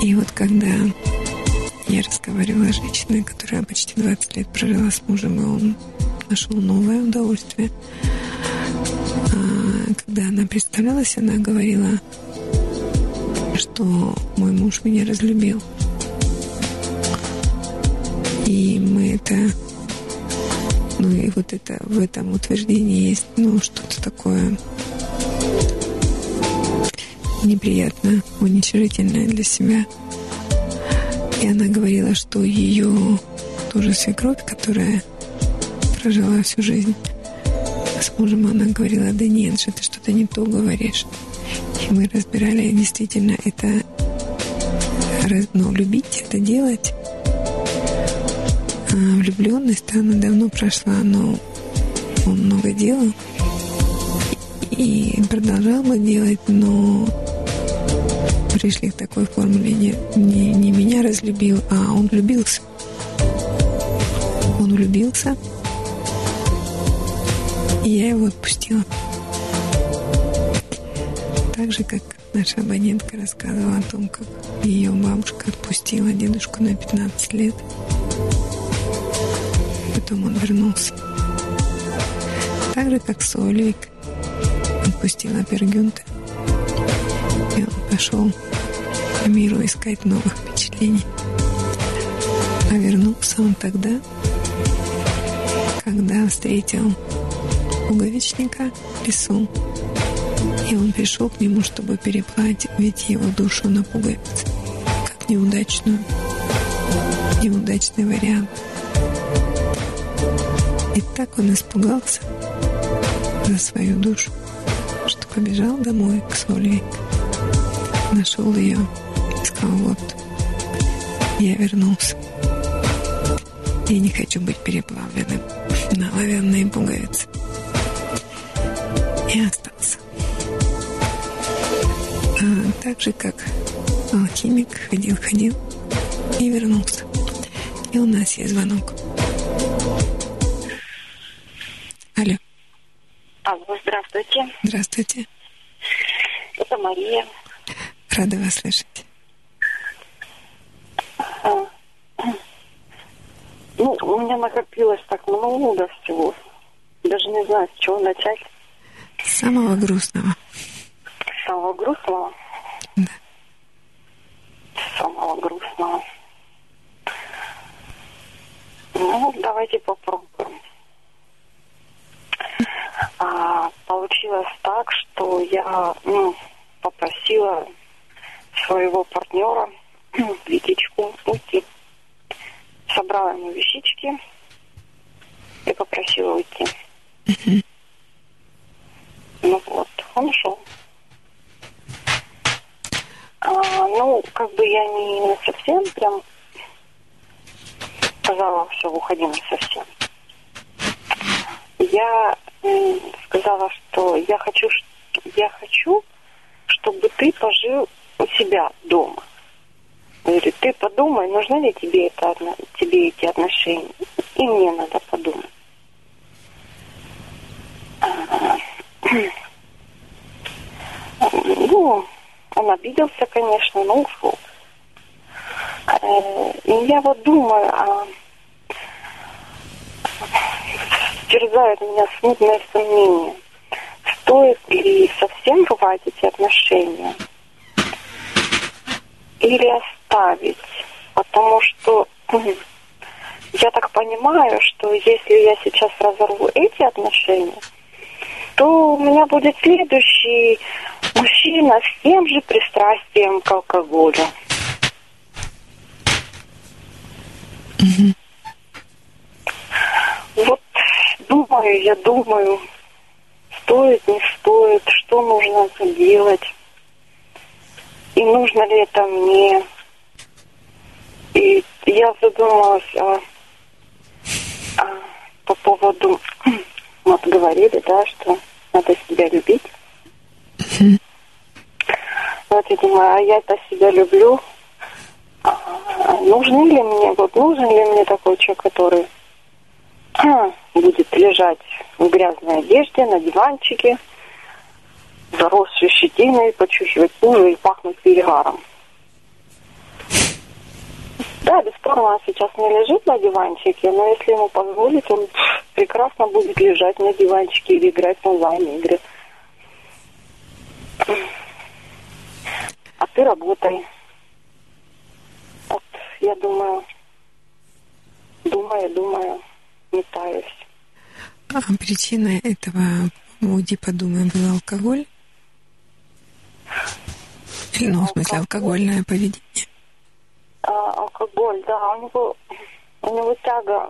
И вот когда я разговаривала с женщиной, которая почти 20 лет прожила с мужем, и он нашел новое удовольствие. А, когда она представлялась, она говорила, что мой муж меня разлюбил. И мы это... Ну и вот это в этом утверждении есть ну, что-то такое неприятно, уничижительное для себя. И она говорила, что ее тоже свекровь, которая прожила всю жизнь с мужем, она говорила, да нет, что ты что-то не то говоришь. И мы разбирали, действительно, это ну, любить, это делать. А влюбленность, она давно прошла, но он много делал и продолжал бы делать, но пришли к такой формуле. Не, не, меня разлюбил, а он влюбился. Он влюбился, и я его отпустила. Так же, как наша абонентка рассказывала о том, как ее бабушка отпустила дедушку на 15 лет. Потом он вернулся. Так же, как Сольвик отпустила Пергюнта. Пошел по миру искать новых впечатлений. А вернулся он тогда, когда встретил пуговичника в лесу. И он пришел к нему, чтобы переплавить его душу на пуговицы, как неудачную, неудачный вариант. И так он испугался за свою душу, что побежал домой к Сольвик. Нашел ее сказал, вот, я вернулся. Я не хочу быть переплавленным на оловянные пуговицы. И остался. А, так же, как алхимик ходил-ходил и вернулся. И у нас есть звонок. Алло. Алло, здравствуйте. Здравствуйте. Это Мария. Рада вас слышать. Ну, у меня накопилось так много всего. Даже не знаю, с чего начать. Самого грустного. Самого грустного? Да. Самого грустного. Ну, давайте попробуем. А, получилось так, что я ну, попросила своего партнера Витечку уйти. Собрала ему вещички и попросила уйти. Ну вот, он ушел. А, ну, как бы я не совсем прям сказала, что уходим совсем. Я сказала, что я хочу, я хочу, чтобы ты пожил у себя дома. Говорит, ты подумай, нужны ли тебе, это, тебе эти отношения. И мне надо подумать. Ну, он обиделся, конечно, но ушел. Э, и я вот думаю, а терзает меня смутное сомнение. Стоит ли совсем рвать эти отношения? Или оставить? Потому что я так понимаю, что если я сейчас разорву эти отношения, то у меня будет следующий мужчина с тем же пристрастием к алкоголю. Угу. Вот думаю, я думаю, стоит, не стоит, что нужно делать, и нужно ли это мне. И я задумалась о, о, по поводу, вот говорили, да, что надо себя любить. Вот я думаю, а я-то себя люблю. А, нужен ли мне, вот нужен ли мне такой человек, который будет лежать в грязной одежде на диванчике, заросшей щетиной, почухивать кожу и пахнуть перегаром. Да, бесспорно, он сейчас не лежит на диванчике, но если ему позволить, он прекрасно будет лежать на диванчике или играть в онлайн-игры. А ты работай. Вот, я думаю, думаю, думаю метаюсь. А причина этого УДИ, подумаем, был алкоголь? Ну, в смысле, алкогольное поведение. А, алкоголь, да, у него, у него тяга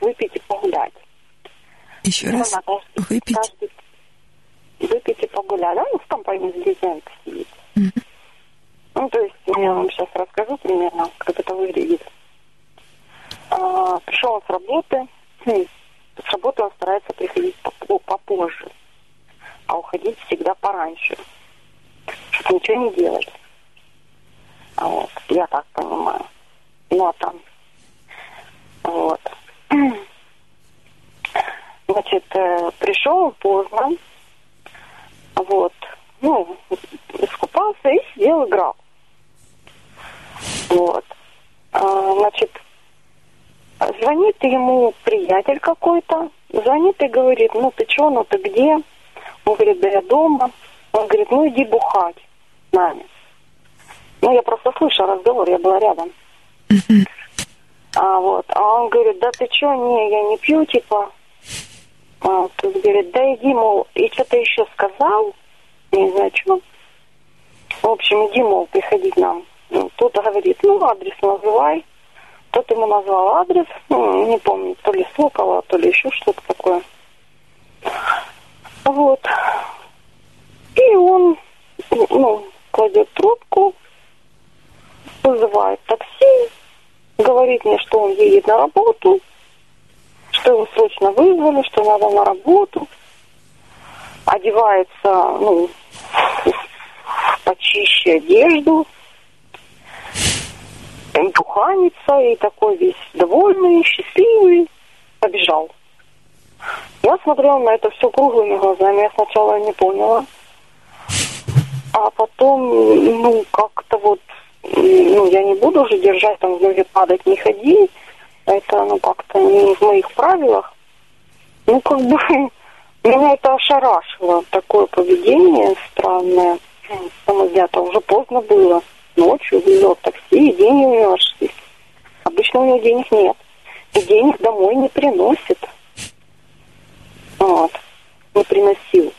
выпить и погулять. Еще ну, раз, каждый, выпить? Каждый, выпить и погулять. Да, ну, в компании с друзьями посидеть. Mm-hmm. Ну, то есть, я вам сейчас расскажу примерно, как это выглядит. А, пришел он с работы, хм, с работы он старается приходить попозже, а уходить всегда пораньше, ничего не делать. Вот, я так понимаю. Ну, а там, вот. Значит, э, пришел поздно, вот, ну, искупался и сидел, играл. Вот. А, значит, Звонит ему приятель какой-то, звонит и говорит, ну ты что, ну ты где? Он говорит, да я дома. Он говорит, ну иди бухать с нами. Ну, я просто слышала разговор, я была рядом. А вот, а он говорит, да ты что, не, я не пью, типа. А, тут говорит, да иди, мол, и что-то еще сказал, не знаю, что. В общем, иди, мол, приходи к нам. Ну, тут говорит, ну, адрес называй. Тот ему назвал адрес, ну, не помню, то ли Сокола, то ли еще что-то такое. Вот. И он, ну, кладет трубку, вызывает такси, говорит мне, что он едет на работу, что его срочно вызвали, что надо на работу. Одевается, ну, почище одежду, буханится и такой весь довольный, счастливый, побежал. Я смотрела на это все круглыми глазами, я сначала не поняла. А потом, ну, как-то вот, ну, я не буду уже держать там в ноги падать, не ходи. Это, ну, как-то не в моих правилах. Ну, как бы, меня это ошарашило, такое поведение странное. Самое то уже поздно было ночью везет такси, и деньги у него шли. Обычно у него денег нет. И денег домой не приносит. Вот. Не приносил.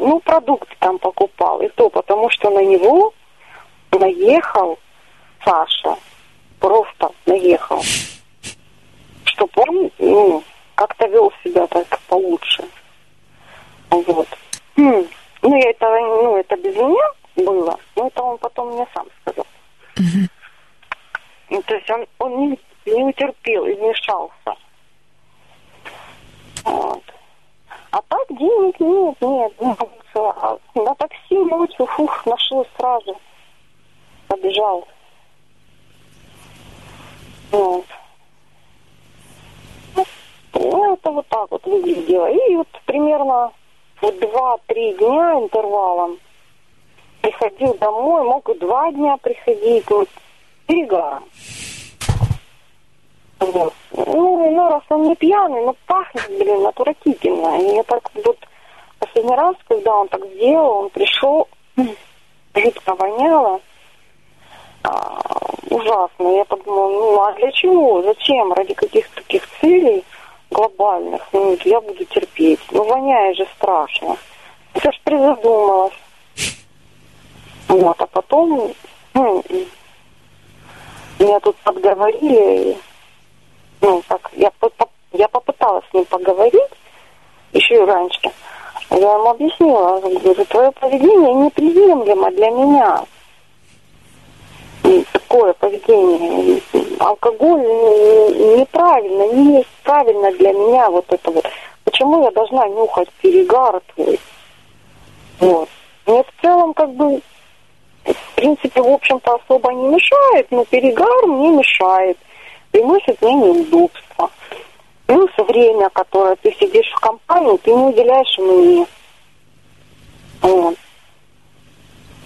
Ну, продукты там покупал. И то потому, что на него наехал Саша. Просто наехал. Чтоб он, ну, как-то вел себя так получше. Вот. Хм. Ну, я это, ну, это без меня было. Но это он потом мне сам сказал. Угу. Ну, то есть он, он не, не утерпел и вмешался. Вот. А так денег нет, нет. Ну, а на такси ночью, фух, нашел сразу. Побежал. Вот. Ну, это вот так вот выглядело. И вот примерно вот два-три дня интервалом приходил домой, мог и два дня приходить, вот, перегаром. Вот. Ну, ну, раз он не пьяный, но пахнет, блин, отвратительно. И я так вот последний раз, когда он так сделал, он пришел, жутко воняло. А, ужасно. Я подумала, ну а для чего? Зачем? Ради каких-то таких целей глобальных? Ну, я буду терпеть. Ну, воняет же страшно. Я ж призадумалась. Вот, а потом ну, меня тут подговорили, ну, так, я, я попыталась с ним поговорить, еще и раньше. Я ему объяснила, говорю, твое поведение неприемлемо для меня. И такое поведение. Алкоголь неправильно, не есть правильно для меня вот это вот. Почему я должна нюхать перегар твой? Вот. Мне в целом как бы в принципе, в общем-то, особо не мешает, но перегар мне мешает, приносит мне неудобства. Плюс время, которое ты сидишь в компании, ты не уделяешь мне. Вот.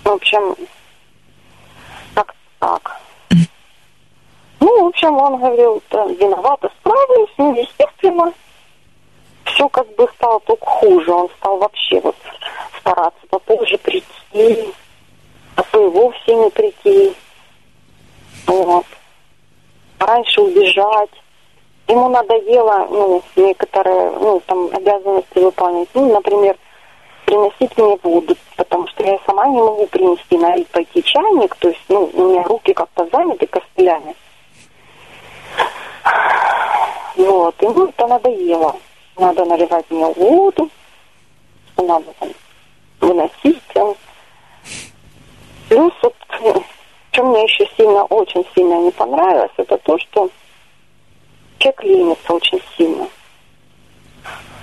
В общем, так так. Ну, в общем, он говорил, да, виновата, справлюсь, ну, естественно. Все как бы стало только хуже. Он стал вообще вот стараться попозже прийти, а то и вовсе не прийти. Вот. Раньше убежать. Ему надоело, ну, некоторые, ну, там, обязанности выполнять. Ну, например, приносить мне воду, потому что я сама не могу принести, налить пойти чайник, то есть, ну, у меня руки как-то заняты костылями. Вот, ему это надоело. Надо наливать мне воду, надо там выносить. Плюс вот, что мне еще сильно, очень сильно не понравилось, это то, что человек ленится очень сильно.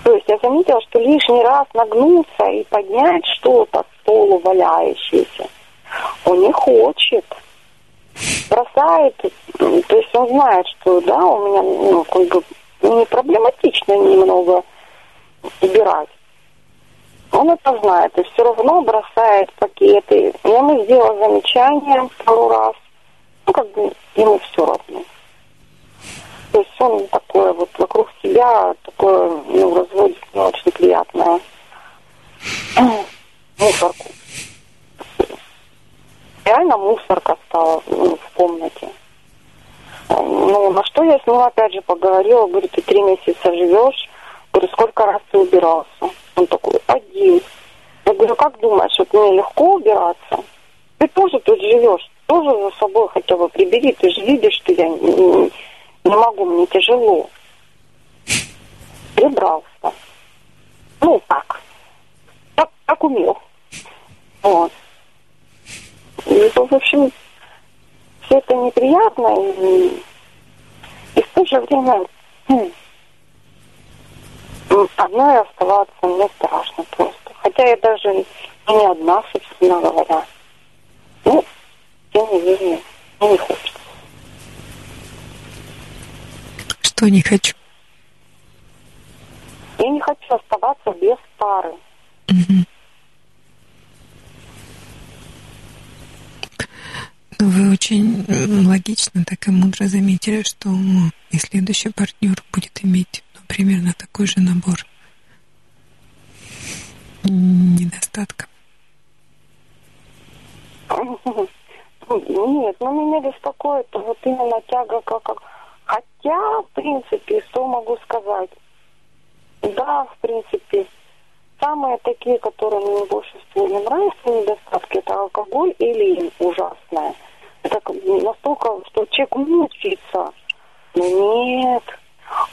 То есть я заметила, что лишний раз нагнуться и поднять что-то с полу валяющееся, он не хочет. Бросает, то есть он знает, что да, у меня ну, как бы не проблематично немного убирать. Он это знает и все равно бросает пакеты. Я ему сделала замечание пару раз. Ну, как бы ему все равно. То есть он такое вот вокруг себя такое, ну, разводит не очень приятное мусорку. Реально мусорка стала ну, в комнате. Ну, на что я с ним опять же поговорила, говорю, ты три месяца живешь, говорю, сколько раз ты убирался? Он такой, один. Я говорю, как думаешь, вот мне легко убираться? Ты тоже тут живешь, тоже за собой хотя бы прибери, ты же видишь, что я не, не могу, мне тяжело. Прибрался. Ну, так. Так, так умел. Вот. И, в общем, все это неприятно, и, и в то же время хм, одной оставаться мне страшно просто. Хотя я даже не одна, собственно говоря. Ну, тем не менее, мне не хочется. Что не хочу? Я не хочу оставаться без пары. Угу. Ну, вы очень логично, так и мудро заметили, что и следующий партнер будет иметь примерно такой же набор недостатков. Нет, ну меня беспокоит вот именно тяга как... Хотя, в принципе, что могу сказать? Да, в принципе, самые такие, которые мне больше всего не нравятся, недостатки, это алкоголь и лень ужасная. Это настолько, что человек мучается. Но нет,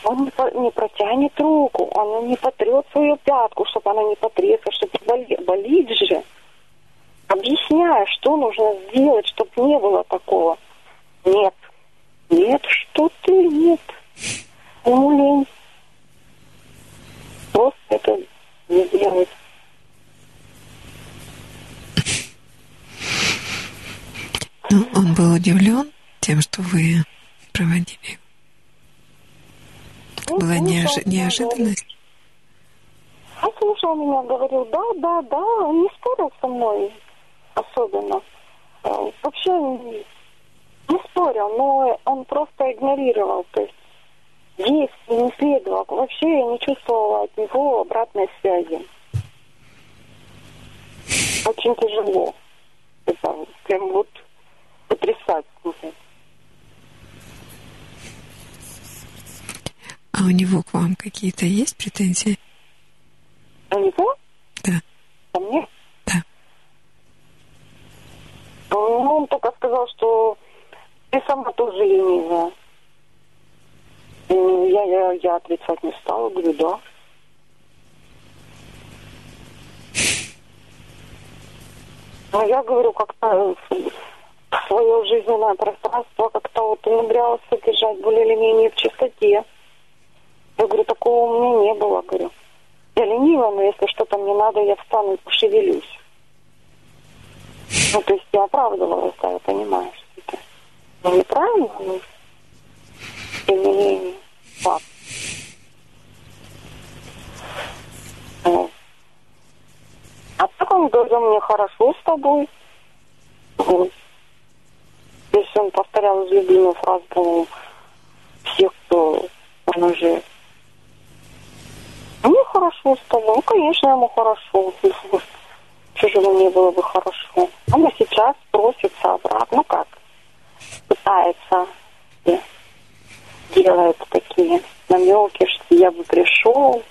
он не, не протянет руку, он не потрет свою пятку, чтобы она не потрескала, чтобы болит, болит же. Объясняю, что нужно сделать, чтобы не было такого. Нет, нет, что ты, нет. Ему лень. Просто это не делать. Ну, он был удивлен тем, что вы проводили. Была неожи- неожиданность. Он слушал меня, говорил, да, да, да, он не спорил со мной особенно. Э, Вообще не не спорил, но он просто игнорировал, то есть действий не следовал. Вообще я не чувствовала от него обратной связи. Очень тяжело. Это прям вот потрясать. у него к вам какие-то есть претензии? У него? Да. Ко мне? Да. Ну, он только сказал, что ты сама тоже ленивая. Я, я, я отрицать не стала, говорю, да. Но я говорю, как-то свое жизненное пространство как-то вот умудрялась содержать более или менее в чистоте. Я говорю, такого у меня не было, говорю. Я ленива, но если что-то мне надо, я встану и пошевелюсь. Ну, то есть я оправдывалась, да, я понимаю, что это ну, неправильно, но тем не менее, факт. Вот. А так он говорил, мне хорошо с тобой. Вот. Если он повторял излюбленную фразу, по-моему, всех, кто он уже мне хорошо с тобой. Ну, конечно, ему хорошо. Чужому не было бы хорошо. Он и сейчас просится обратно. Ну как? Пытается. Делает такие намеки, что я бы пришел,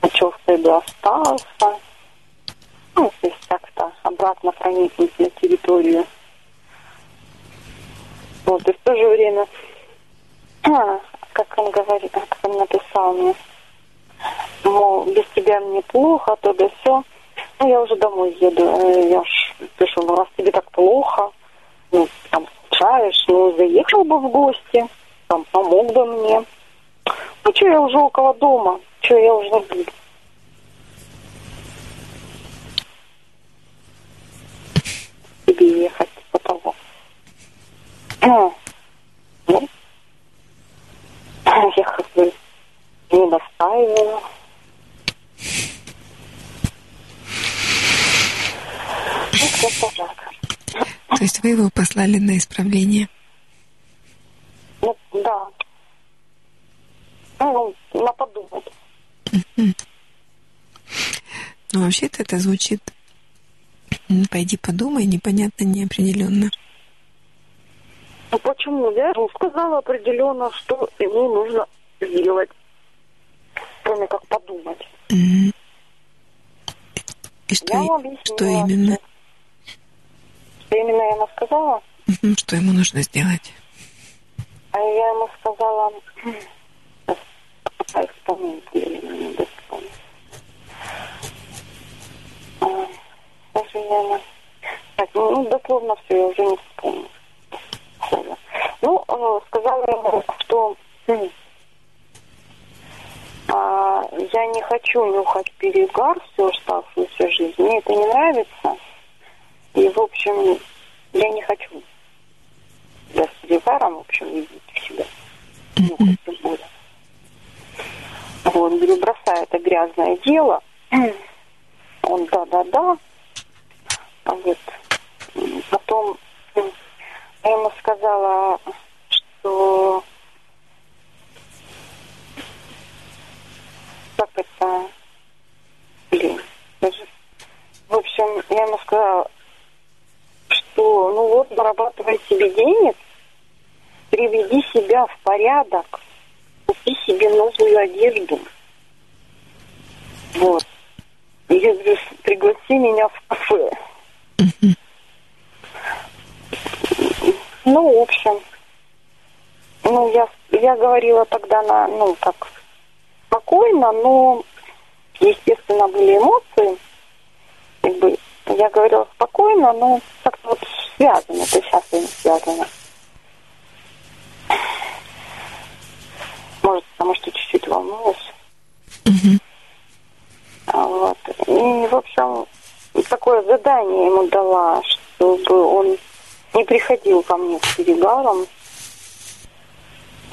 а что ты бы остался. Ну, то есть как-то обратно проникнуть на территорию. Вот, и в то же время, а, как он говорит, как он написал мне, мол, без тебя мне плохо, то да все. Ну, я уже домой еду. Э, я ж пишу, ну, раз тебе так плохо, ну, там, скучаешь, ну, заехал бы в гости, там, помог бы мне. Ну, что, я уже около дома, что, я уже. Тебе ехать, по того. Ну, я как не настаивала. То есть вы его послали на исправление? Ну, да. Ну, на подумать. Ну, вообще-то это звучит «пойди подумай», непонятно, неопределенно. Ну, почему? Я ему сказала определенно, что ему нужно сделать, кроме как подумать. Mm-hmm. И что, я и, что именно? Что именно я ему сказала? Что ему нужно сделать? А я ему сказала, а вспомнить, или не вспомнить. Даже я так, ну, дословно все, я уже не вспомню. Ну, э, сказала ему, что а, я не хочу нюхать перегар всю оставшуюся жизнь. Мне это не нравится. И, в общем, я не хочу я с перегаром, в общем, видеть себя. Нюхать тем более. Вот, говорю, бросай это грязное дело. Он, да-да-да. А вот. Потом я ему сказала, что как это, блин, даже, в общем, я ему сказала, что, ну вот, зарабатывай себе денег, приведи себя в порядок, купи себе новую одежду. Вот. И я говорю, пригласи меня в кафе. Ну, в общем, ну, я, я говорила тогда на, ну, так, спокойно, но, естественно, были эмоции. Как бы я говорила спокойно, но как-то вот связано, это сейчас и не связано. Может, потому что чуть-чуть волнуюсь. Угу. Вот. И, в общем, такое задание ему дала, чтобы он не приходил ко мне с перегаром.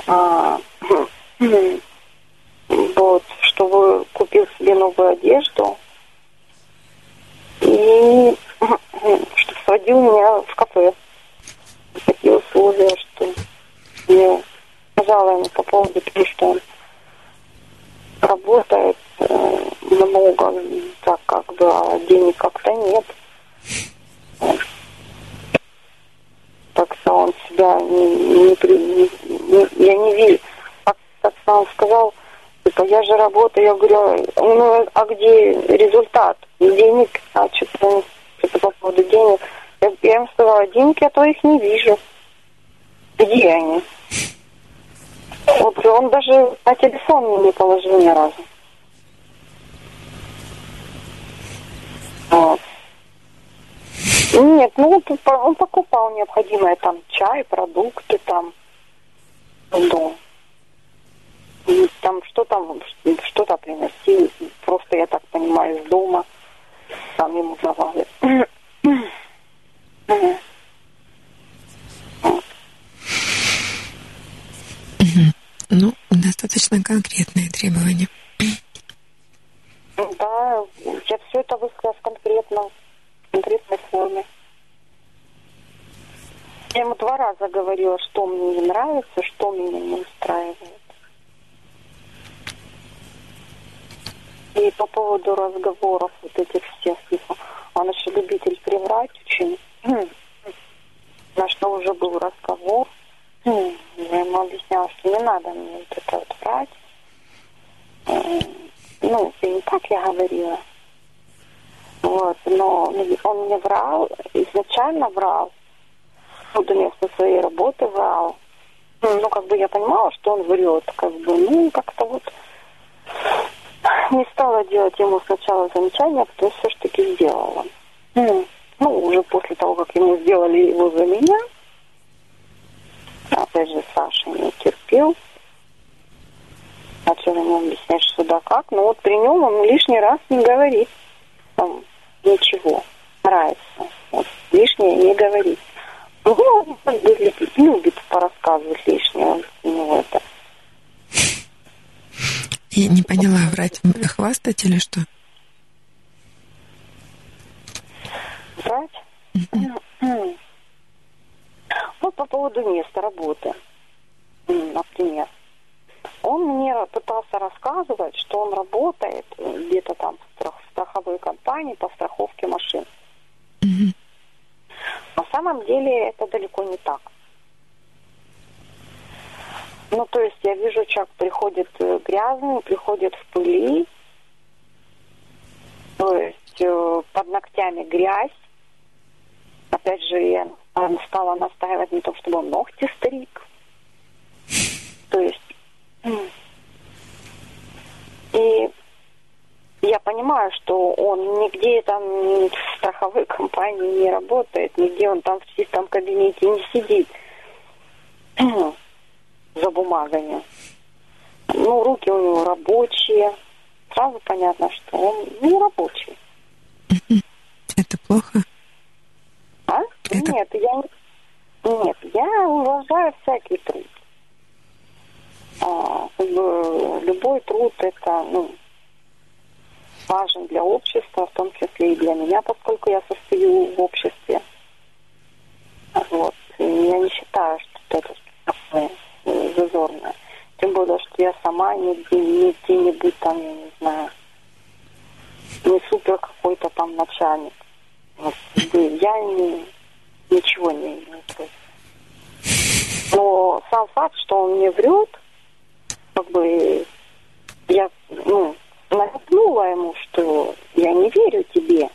А, чтобы купил себе новую одежду и что сводил меня в кафе. Такие условия, что сказала ему по поводу того, что он работает э, много, так как бы, а денег как-то нет. Так что он себя не, не, не, не я не верю. Как, как он сказал, Типа, я же работаю, я говорю, ну, а где результат? Денег, а что-то, что-то по поводу денег. Я, я им сказала, деньги, я то их не вижу. Где они? Вот он даже на телефон не положил ни разу. Вот. Нет, ну вот он покупал необходимое там чай, продукты там дом. И там что там, что-то приносил, просто, я так понимаю, из дома. Там ему давали. Ну, достаточно конкретные требования. Да, я все это высказала конкретно, в конкретной форме. Я ему два раза говорила, что мне не нравится, что меня не устраивает. И по поводу разговоров вот этих всех, он еще любитель приврать очень. На что уже был разговор. Я ему объясняла, что не надо мне вот это вот врать. Ну, это не так я говорила. Вот, но он мне врал, изначально врал. Ну, до места своей работы врал. Ну, как бы я понимала, что он врет, как бы, ну, как-то вот не стала делать ему сначала замечания, а потом все ж таки сделала. Ну, уже после того, как ему сделали его за меня, опять же, Саша не терпел. Начал ему объяснять, что да как. Но вот при нем он лишний раз не говорит там, ничего. Нравится. Вот, лишнее не говорит. Ну, он любит, любит порассказывать лишнее. У него это я не поняла, врать, хвастать или что? Врать? Mm-hmm. Вот по поводу места работы, например. Он мне пытался рассказывать, что он работает где-то там в страховой компании по страховке машин. Mm-hmm. На самом деле это далеко не так. Ну, то есть я вижу, человек приходит э, грязный, приходит в пыли, то есть э, под ногтями грязь. Опять же, я стала настаивать на том, чтобы он ногти стриг. То есть... И я понимаю, что он нигде там в страховой компании не работает, нигде он там в чистом кабинете не сидит за бумагами. Ну, руки у него рабочие. Сразу понятно, что он не рабочий. Это плохо? А? Это... Нет, я нет, я уважаю всякий труд. А, любой труд это ну, важен для общества, в том числе и для меня, поскольку я состою в обществе. Вот. И я не считаю, что это такое зазорно. Тем более, что я сама не, где-нибудь там, я не знаю, не супер какой-то там начальник. Вот, я не, ничего не имею. Но сам факт, что он мне врет, как бы я, ну, намекнула ему, что я не верю тебе.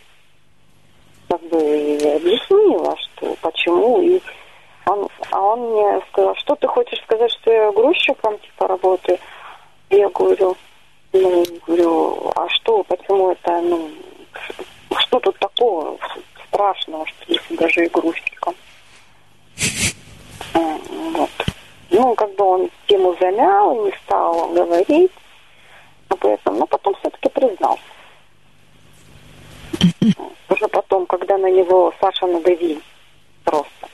Как бы объяснила, что почему. И он, а он мне сказал, что ты хочешь сказать, что я грузчиком типа работаю? Я говорю, ну, говорю, а что, почему это, ну, что тут такого страшного, что если даже и грузчиком? Вот. Ну, как бы он тему замял, не стал говорить об этом, но потом все-таки признался. Уже потом, когда на него Саша надавил просто.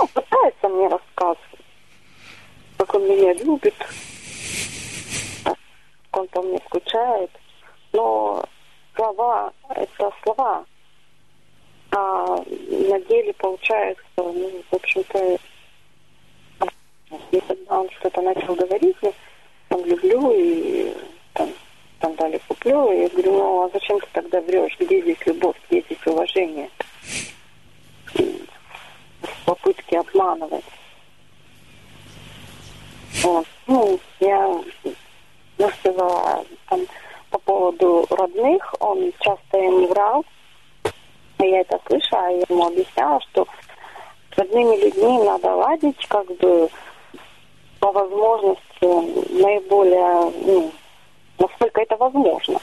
Ну, пытается мне рассказывать, как он меня любит, как он по мне скучает. Но слова – это слова. А на деле получается, ну, в общем-то, когда он что-то начал говорить, я там люблю и там, там далее куплю, и я говорю, ну а зачем ты тогда врешь? Где здесь любовь, где здесь уважение? Попытки обманывать. Вот. Ну, я ну, сказала там, по поводу родных, он часто им врал. Я это слышала, я ему объясняла, что с родными людьми надо ладить, как бы по возможности наиболее ну, насколько это возможно.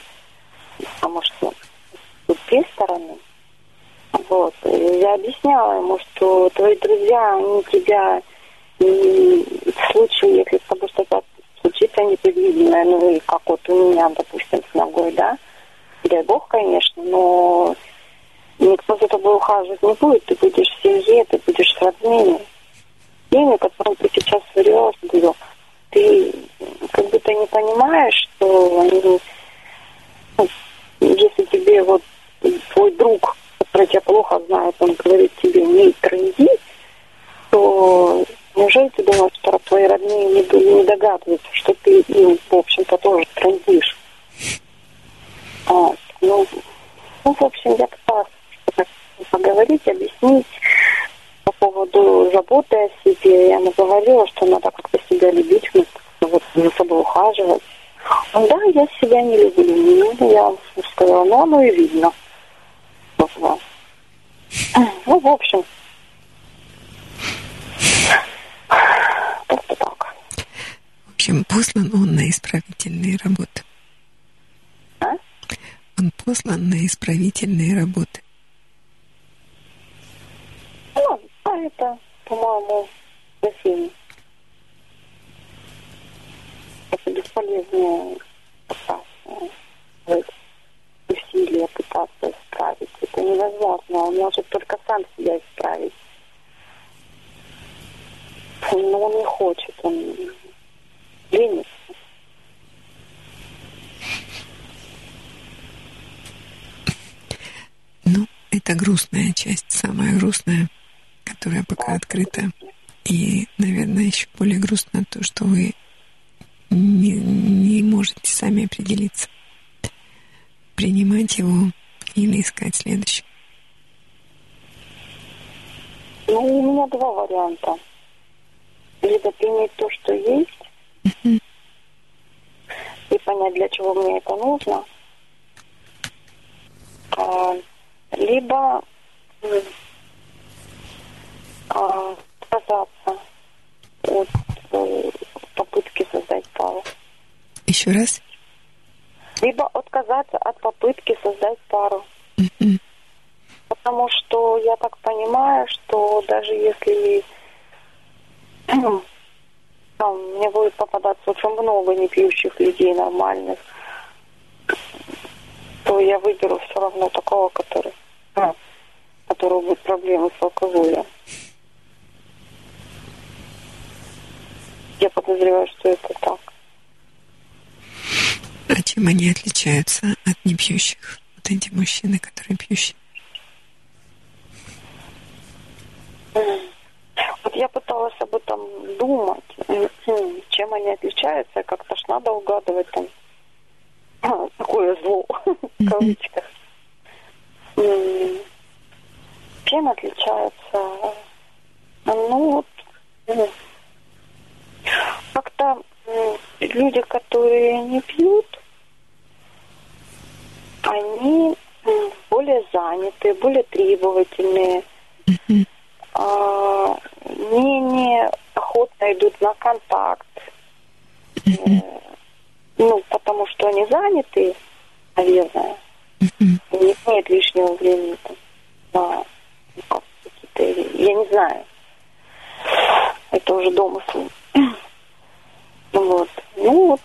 Потому что с две стороны. Вот. Я объясняла ему, что твои друзья, они тебя в случае, если с тобой что-то случится непредвиденное, ну и как вот у меня, допустим, с ногой, да, дай бог, конечно, но никто за тобой ухаживать не будет, ты будешь в семье, ты будешь с родными. Теми, которым ты сейчас врешь, говорю, ты как будто не понимаешь, что они, ну, если тебе вот твой друг, который тебя плохо знает, он говорит тебе не тренди, то неужели ты думаешь, что твои родные не, не догадываются, что ты им, в общем-то, тоже трендишь? А, ну, ну, в общем, я пыталась поговорить, объяснить по поводу заботы о себе. Я ему говорила, что надо как-то себя любить, вот за собой ухаживать. Он, да, я себя не люблю. Ну, я сказала, ну, оно и видно. Ну, в общем, как-то так. В общем, послан он на исправительные работы. А? Он послан на исправительные работы. Ну, а это, по-моему, совсем это бесполезное усилия пытаться исправить. Это невозможно. Он может только сам себя исправить. Но он не хочет, он ленится. Ну, это грустная часть, самая грустная, которая пока открыта. И, наверное, еще более грустно то, что вы не, не можете сами определиться, принимать его или искать следующий. Ну, у меня два варианта. Либо принять то, что есть, Мгм. и понять, для чего мне это нужно. А, либо а, отказаться от э, попытки создать пару. Еще раз. Либо отказаться от попытки создать пару. Мгм. Потому что я так понимаю, что даже если там, мне будет попадаться очень много непьющих людей нормальных, то я выберу все равно такого, который, у которого будут проблемы с алкоголем. Я подозреваю, что это так. А чем они отличаются от непьющих? Вот эти мужчины, которые пьющие. Вот я пыталась об этом думать, чем они отличаются, как-то ж надо угадывать там а, такое зло, в кавычках. Чем отличаются? Ну вот, как-то люди, которые не пьют, они более заняты, более требовательные, Мгм. а, менее охотно идут на контакт. Ну, потому что они заняты, наверное. У них нет лишнего времени там, на ну, какие-то... Я не знаю. Это уже домыслы. Вот. Ну вот.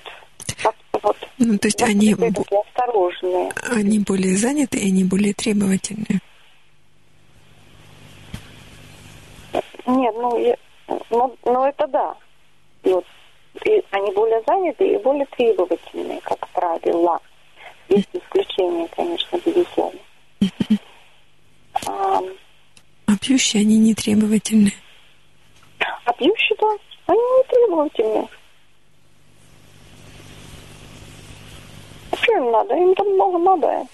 вот. Ну, то есть Вот они, осторожные. они более заняты, и они более требовательные. Нет, ну, я- ну, ну это да. Вот, и они более заняты и более требовательные, как правило. Есть исключения, конечно, безусловно. А, А пьющие, они не требовательные. а пьющие, да, они не требовательные. А что им надо? Им там много надо.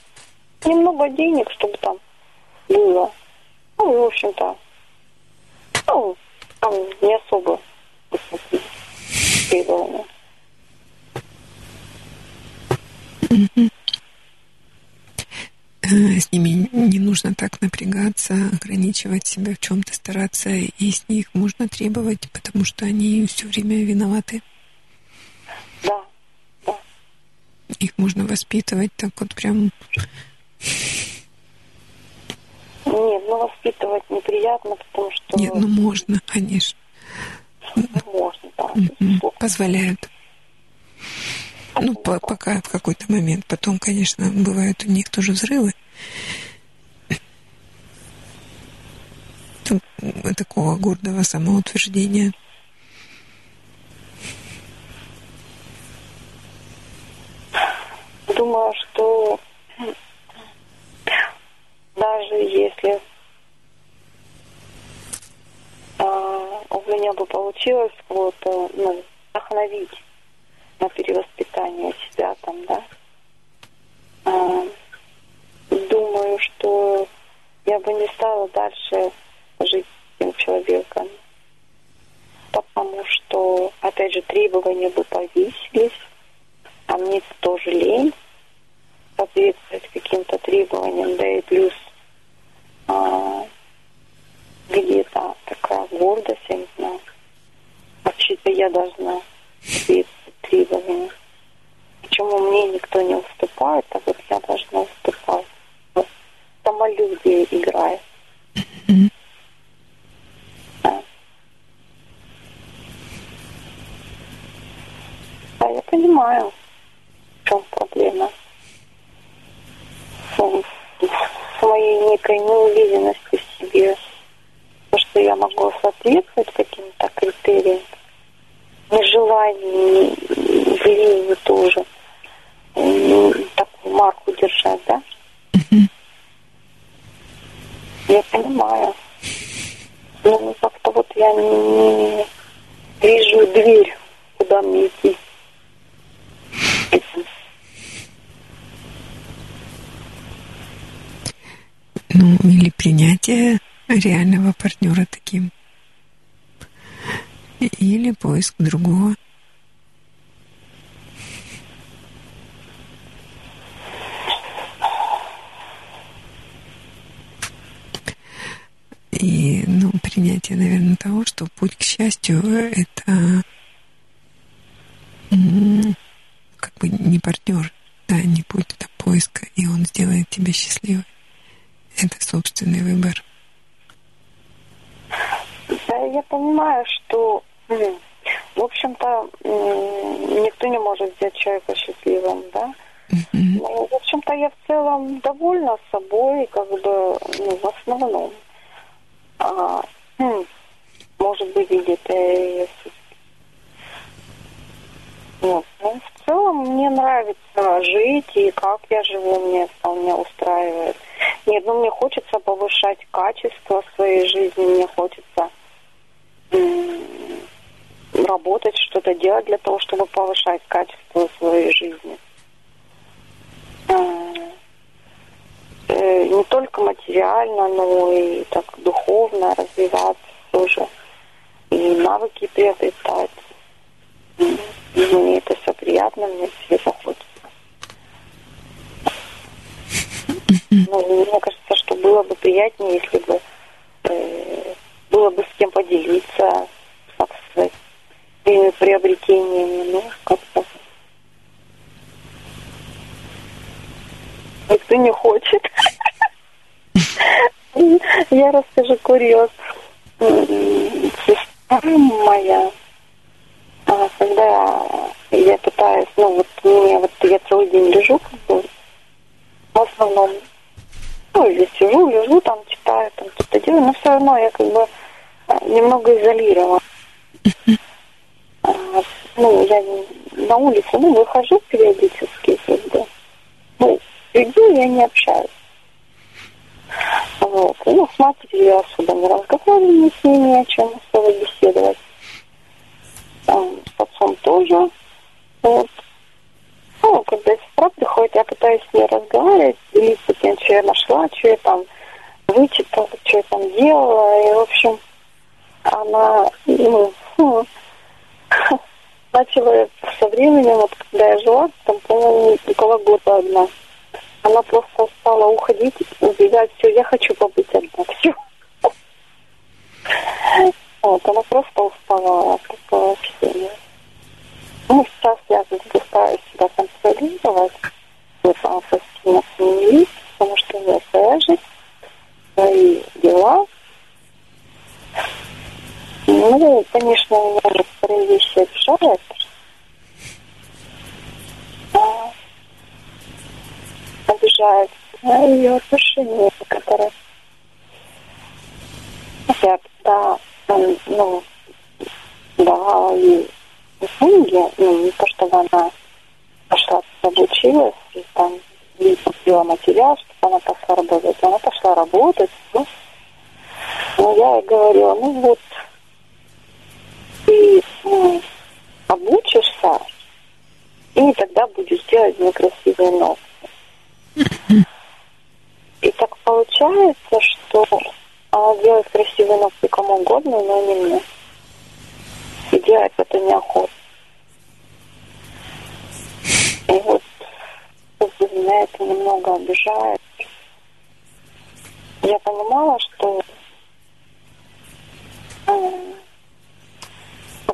Немного денег, чтобы там было. Ну, и, в общем-то, ну, там не особо требования. Э, С ними не нужно так напрягаться, ограничивать себя в чем-то, стараться, и с них можно требовать, потому что они все время виноваты. Да, да. их можно воспитывать так вот прям... Нет, ну воспитывать неприятно, потому что... Нет, ну можно, конечно. Можно, да. Позволяют. Ну, по пока в какой-то момент. Потом, конечно, бывают у них тоже взрывы. Такого гордого самоутверждения. Думаю, что даже если у меня бы получилось кого-то ну, вдохновить на перевоспитание себя там, да, а, думаю, что я бы не стала дальше жить с этим человеком, потому что, опять же, требования бы повысились, а мне тоже лень соответствовать каким-то требованиям, да и плюс а, где-то такая гордость, я не знаю. Вообще-то я должна соответствовать требованиям. Почему мне никто не уступает, а вот я должна уступать. Вот самолюбие играет. Да. да, я понимаю, в чем проблема с моей некой неуверенностью в себе, что я могу соответствовать каким-то критериям, нежелание в линию тоже такую марку держать, да? Я понимаю. Но ну, как-то вот я не, не вижу дверь, куда мне идти. Ну, или принятие реального партнера таким. Или поиск другого. И, ну, принятие, наверное, того, что путь к счастью — это как бы не партнер, да, не путь до поиска, и он сделает тебя счастливой. Это собственный выбор. Я понимаю, что, в общем-то, никто не может сделать человека счастливым, да? Ну, в общем-то, я в целом довольна собой, как бы, ну, в основном. А, хм, может быть, где-то я вот. Ну, в целом мне нравится жить, и как я живу, мне вполне устраивает. Нет, ну мне хочется повышать качество своей жизни, мне хочется работать, что-то делать для того, чтобы повышать качество своей жизни. А, э, не только материально, но и так духовно развиваться тоже. И навыки приобретать. Мне это все приятно, мне все захочется. Ну, мне кажется, что было бы приятнее, если бы э, было бы с кем поделиться, так сказать, приобретениями, ну, как-то. Никто не хочет. Я расскажу курьез. Сестра моя, а, когда я пытаюсь, ну вот мне вот я целый день лежу, как бы, в основном, ну или сижу, лежу, там читаю, там что-то делаю, но все равно я как бы немного изолирована. Ну, я на улицу, ну, выхожу периодически, бы. Ну, людьми я не общаюсь. Вот. Ну, с матерью я особо не разговариваю, с ней ни о чем особо беседовать там, с отцом тоже. Вот. Ну, когда сестра приходит, я пытаюсь с ней разговаривать, делиться тем, что я нашла, что я там вычитала, что я там делала. И, в общем, она ну, ну, начала со временем, вот когда я жила, там, по-моему, около года одна, она просто стала уходить, убегать, все, я хочу побыть одна, все. Вот, она просто уставала от такого общения. Ну, сейчас я стараюсь себя контролировать, вот сильно не потому что у меня своя жизнь, свои дела. Ну, конечно, меня некоторые вещи обижают. Обижают на ее отношения, которые я да, ну, давала ей деньги, ну, не то, чтобы она пошла обучилась, и там ей купила материал, чтобы она пошла работать. Она пошла работать, ну, но я ей говорила, ну вот, ты ну, обучишься, и тогда будешь делать некрасивые ногти. И так получается, что она делает красивые ногти кому угодно, но не мне. И делать это неохотно. И вот меня это немного обижает. Я понимала, что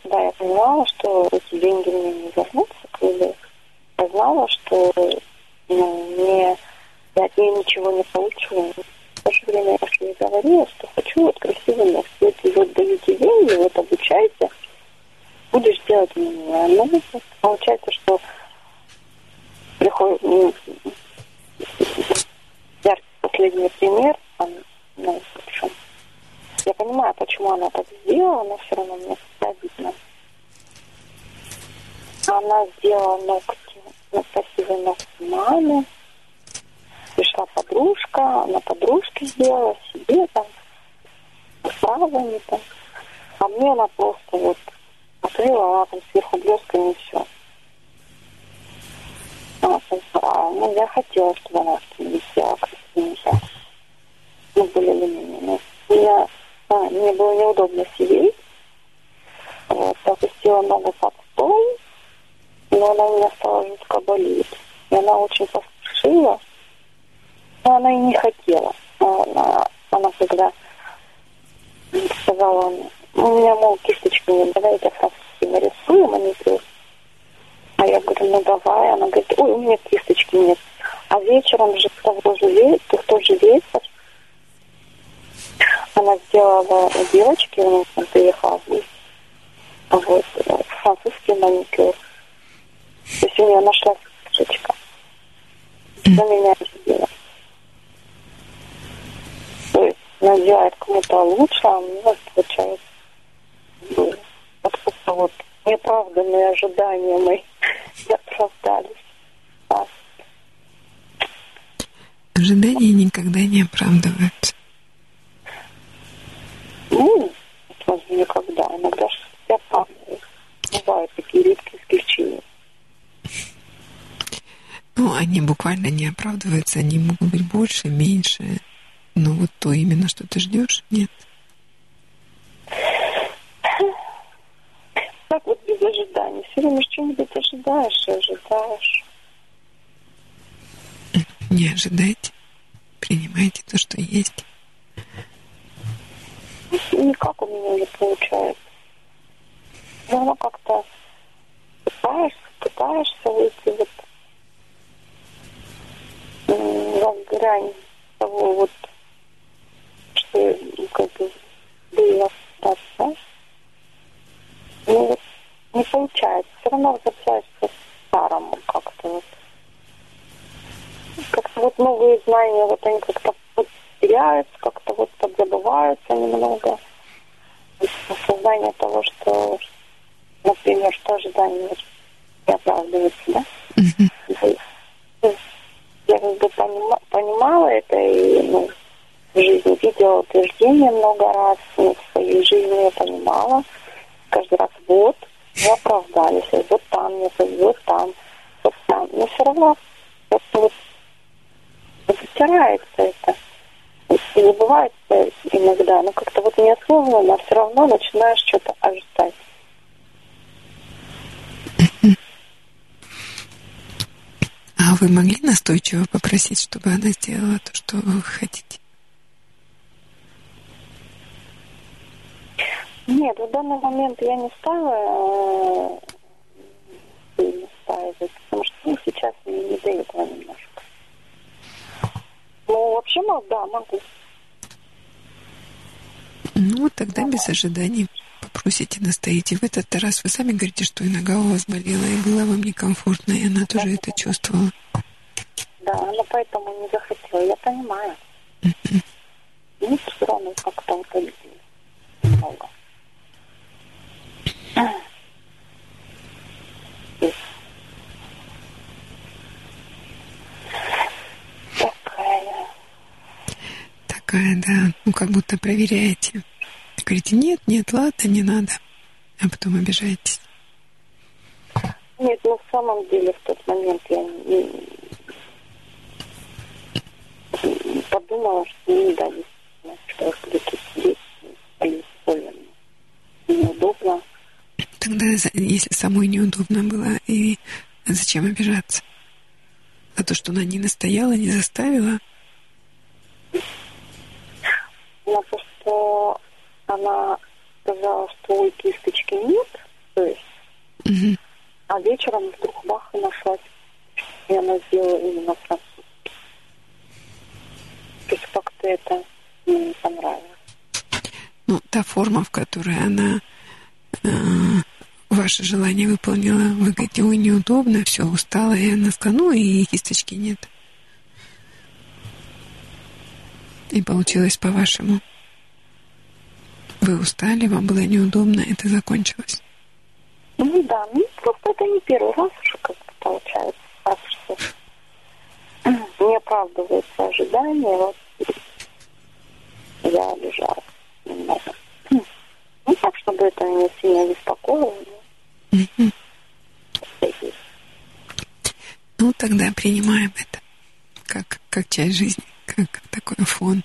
когда я понимала, что эти деньги мне не вернутся люди, я знала, что ну, мне, я от нее ничего не получу. В то же время я ей говорила, что хочу вот красивый нос. Если вот даете деньги, вот обучайте, будешь делать меня. Ну, получается, что приходит ну, яркий последний пример, он, ну, в общем, я понимаю, почему она так сделала, но все равно мне обидно. Она сделала ногти, ну, красивые ногти маме. Пришла подружка, она подружке сделала, себе там, правами там. А мне она просто вот открыла, она там сверху блесками и все. А, ну, я хотела, чтобы она сделала красивенько. Ну, более-менее. Но меня а, мне было неудобно сидеть. Вот, опустила ногу под стол, но она у меня стала жутко болеть. И она очень поспешила, но она и не хотела. Она, она когда сказала, у меня, мол, кисточки нет, давайте краски нарисуем, маникюр. А я говорю, ну давай. Она говорит, ой, у меня кисточки нет. А вечером же того же вечер, тот же вечер, она сделала девочке, у нас приехала здесь, вот, французский маникюр. То есть у нее нашла книжечка. За меня сделала. То есть она делает кому-то лучше, а мне вот получается откуда вот неоправданные ожидания мои не оправдались. А. Ожидания никогда не оправдываются. Ну, возможно, никогда. Иногда я память. Бывают такие редкие исключения. Ну, они буквально не оправдываются, они могут быть больше, меньше. Но вот то именно, что ты ждешь, нет. Так вот без ожиданий. Все время что-нибудь ожидаешь и ожидаешь. Не ожидайте. Принимайте то, что есть никак у меня не получается. Но как-то пытаешься, пытаешься выйти вот на грань того вот, что как бы было да, Ну вот не получается. Все равно возвращаешься к старому как-то вот. Как-то вот новые знания, вот они как-то вот теряются, как-то вот подзабываются немного. Осознание того, что, например, что ожидание не оправдывается, да? Mm-hmm. Я как бы понима, понимала это и ну, в жизни видела утверждение много раз, ну, в своей жизни я понимала. Каждый раз вот, не оправдались, вот там нет, вот там, вот там. Но все равно вот, вот затирается это и забывается иногда, но как-то вот неосознанно все равно начинаешь что-то ожидать. А вы могли настойчиво попросить, чтобы она сделала то, что вы хотите? Нет, в данный момент я не стала бы настаивать, потому что ну, сейчас мне не до этого немножко. Ну, вообще, да, могу. Ну, тогда без ожиданий попросите, настоите. В этот раз вы сами говорите, что и нога у вас болела, и было вам некомфортно, и она тоже это чувствовала. Да, но поэтому не захотела, я понимаю. Ну, все равно как-то вот много. Такая. Такая, да. Ну, как будто проверяете. Говорите, нет, нет, ладно, не надо. А потом обижаетесь. Нет, ну, в самом деле, в тот момент я не, подумала, что не да, что я буду сидеть, болезненно. Неудобно. Тогда, если самой неудобно было, и зачем обижаться? За то, что она не настояла, не заставила? Ну, просто она сказала, что ой, кисточки нет, то есть, угу. а вечером вдруг бах и нашлась. И она сделала именно французский. То есть как-то это мне не понравилось. Ну, та форма, в которой она э, ваше желание выполнила, вы говорите, ой, неудобно, все, устала, и она сказала, ну, и кисточки нет. И получилось по-вашему. Вы устали, вам было неудобно, это закончилось. Ну да, ну просто это не первый раз уже как-то получается, так что не оправдывается ожидания, вот я обижалась немного. Ну так, чтобы это меня сильно беспокоило. Ну, тогда принимаем это как, как часть жизни, как такой фон.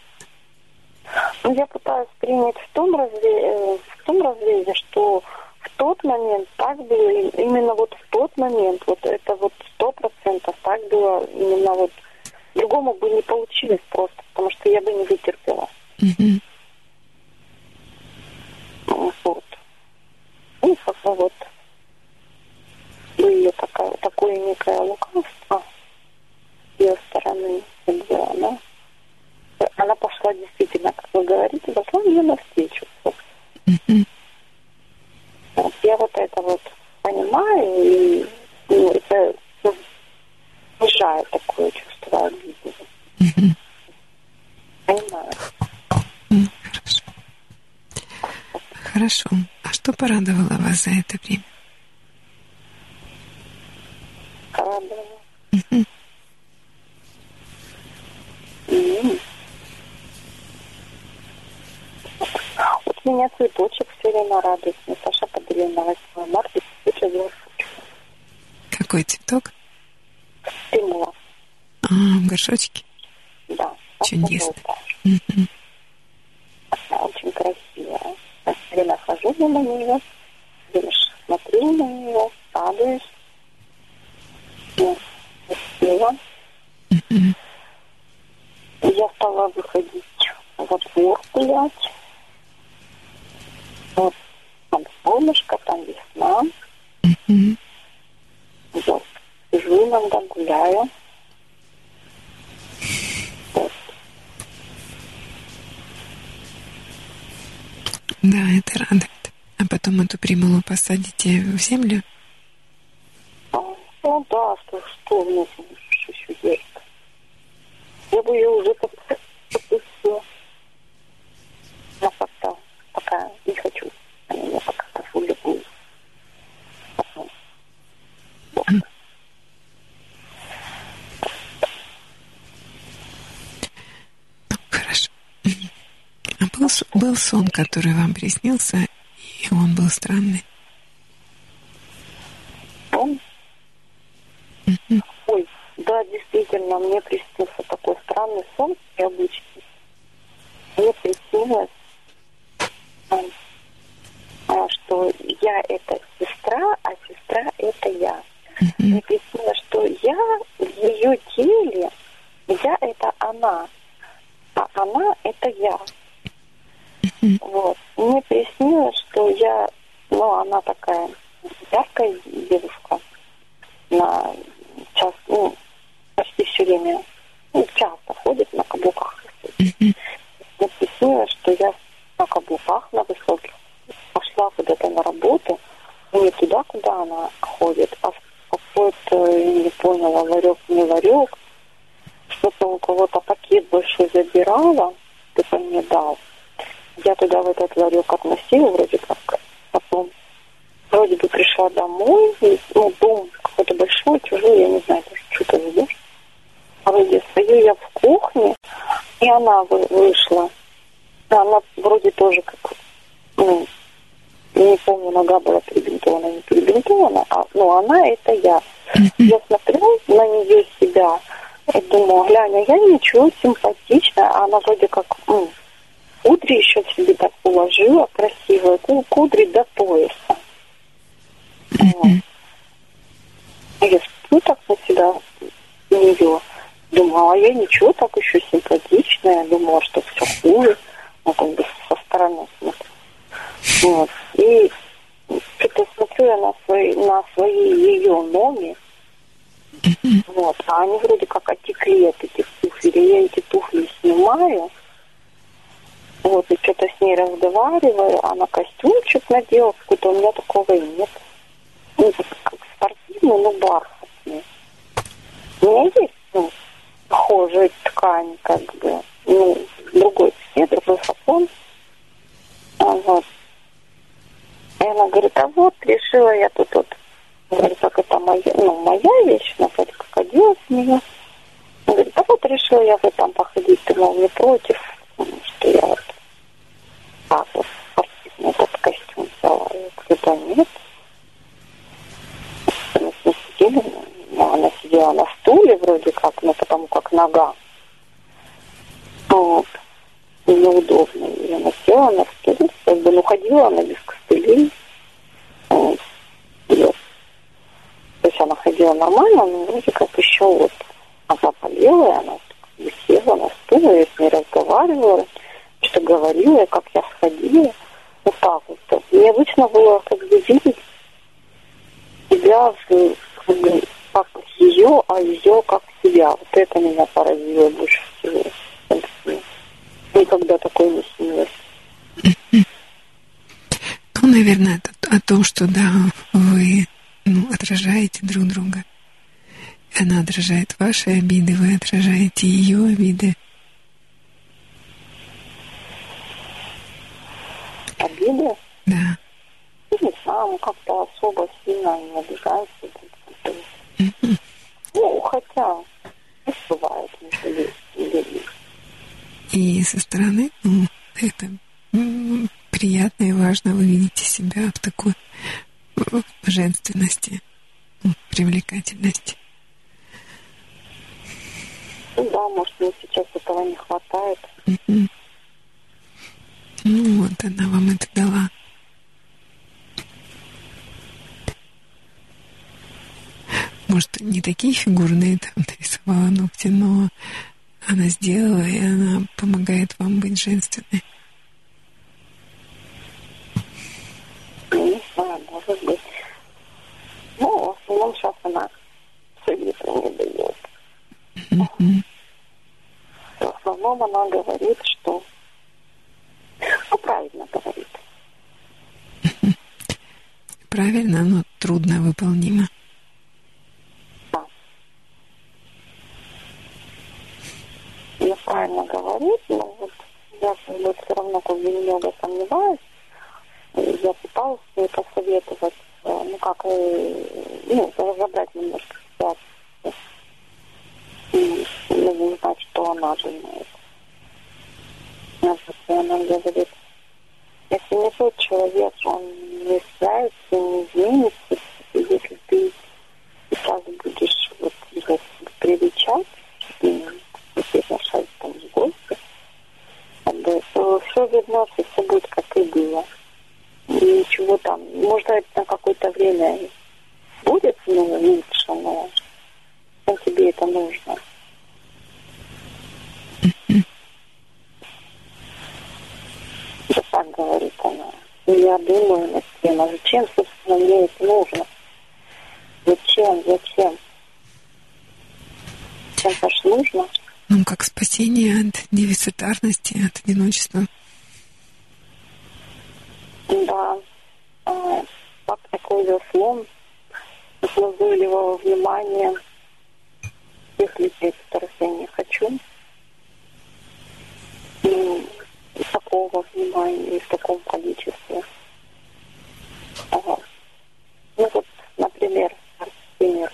Ну, я пытаюсь принять в том, разрезе, в том разрезе, что в тот момент так было, именно вот в тот момент, вот это вот сто процентов так было, именно вот другому бы не получилось просто, потому что я бы не вытерпела. Mm-hmm. Вот. И как бы вот ее такая, такое некое лукавство с ее стороны, как бы она она пошла действительно, как вы говорите, пошла мне навстречу. Mm-hmm. Вот, я вот это вот понимаю, и ну, это снижает такое чувство обиды. Mm-hmm. Понимаю. Mm, хорошо. Хорошо. А что порадовало вас за это время? Порадовало. Mm-hmm. Mm-hmm. Вот меня цветочек все время радует. Мне Саша подарил на 8 марта цветочек Какой цветок? Стимула. А, в горшочке? Да. Чудесно. Mm-hmm. Она очень красивая. Я все время хожу мимо нее, все время смотрю на нее, радуюсь. Мне красиво. Mm-hmm. Я стала выходить во двор гулять. Вот там солнышко, там весна. Mm-hmm. Вот. Сижу иногда, гуляю. Вот. Да, это радует. А потом эту примулу посадите в землю? Ну да, что, что мне еще есть. Я бы ее уже как-то Но как-то пока не хочу. Они меня пока. Вот. Хорошо. А был, был сон, который вам приснился, и он был странный? Сон? Mm-hmm. Ой, да, действительно, мне приснился такой странный сон необычный. Мне приснилось, что я это сестра, а сестра это я. Мне приснилось, что я в ее теле, я это она, а она это я. Вот. Мне приснилось, что я, ну, она такая яркая девушка, на час, ну, почти все время, ну, часто ходит на каблуках. Мне снилось, что я каблуках на высоких пошла куда-то на работу, не туда, куда она ходит, а в какой-то, не поняла, ларек, не ларек, что-то у кого-то пакет большой забирала, кто-то мне дал. Я туда в этот ларек относила, вроде как, потом вроде бы пришла домой, и, ну, дом какой-то большой, чужой, я не знаю, что ты ведешь. А вроде стою я в кухне, и она вышла. Она вроде тоже как, ну, не помню, нога была перебинтована, не перебинтована, а, ну, она это я. Я смотрю на нее себя и думаю, глянь, а я ничего, симпатичная, а она вроде как, ну, кудри еще себе так уложила красивые, кудри до пояса. Вот. Я смотрю так на себя, нее. Думала, а я ничего, так еще симпатичная. Думала, что все хуже. Ну, как бы со стороны смотрю. Вот. И что-то смотрю я на свои, на свои ее ноги. Вот. А они вроде как отекли от этих туфель. Я эти туфли снимаю. Вот, и что-то с ней разговариваю. Она костюмчик надела какой-то. У меня такого и нет. Ну, как спортивный, но бархатный. У меня есть, ну, похожая ткань, как бы, ну, другой цвет, другой фасон. А, вот. И она говорит, а вот, решила я тут вот, говорит, как это моя, ну, моя вещь, она вроде как оделась нее. Она говорит, а вот решила я в этом походить, ты, мол, не против, что я вот так вот спортивный этот костюм взяла. Я говорю, да нет. Мы сидели, ну, она сидела на стуле вроде как, ну, потому как нога. Вот. Неудобно. Она села на стул, как бы, ну, ходила она без костылей. Вот. То есть она ходила нормально, но вроде как еще вот она болела, и она села на стул, я с ней разговаривала, что говорила, как я сходила. Вот так вот. Необычно было как бы видеть себя как ее, а ее как себя. Вот это меня поразило больше всего. Никогда такое не снилось. Ну, наверное, о том, что да, вы ну, отражаете друг друга. Она отражает ваши обиды, вы отражаете ее обиды. Обиды? Да. Не знаю, как-то особо сильно не обижаюсь. Ну, хотя бывает между людьми. И со стороны, ну, это приятно и важно, вы видите себя в такой женственности, привлекательности. Ну да, может, мне сейчас этого не хватает. Ну вот, она вам это дала. Может, не такие фигурные там нарисовала ногти, но она сделала, и она помогает вам быть женственной. Не знаю, может быть. Ну, в основном сейчас она советы не дает. Mm-hmm. В основном она говорит, что... Ну, правильно говорит. Правильно, но трудно выполнимо. я правильно говорит, но вот я как все равно как бы немного сомневаюсь. Я пыталась ей посоветовать, ну как, ну, разобрать немножко ситуацию. Ну, знать, что она думает. Она говорит, если не тот человек, он не справится, не изменится, если ты сейчас будешь вот, привечать, приглашать там в гости, все вернется, все будет как и было. Ничего там, может, это на какое-то время будет ну, лучше, но тебе это нужно. Вот так говорит она. И я думаю над тем, а зачем, собственно, мне это нужно? Зачем? Зачем? Это ж нужно. Ну, как спасение от девицитарности, от одиночества. Да. А, как такой заслон назойливого внимания тех людей, которых я не хочу. И такого внимания и в таком количестве. Ага. Ну вот, например, например,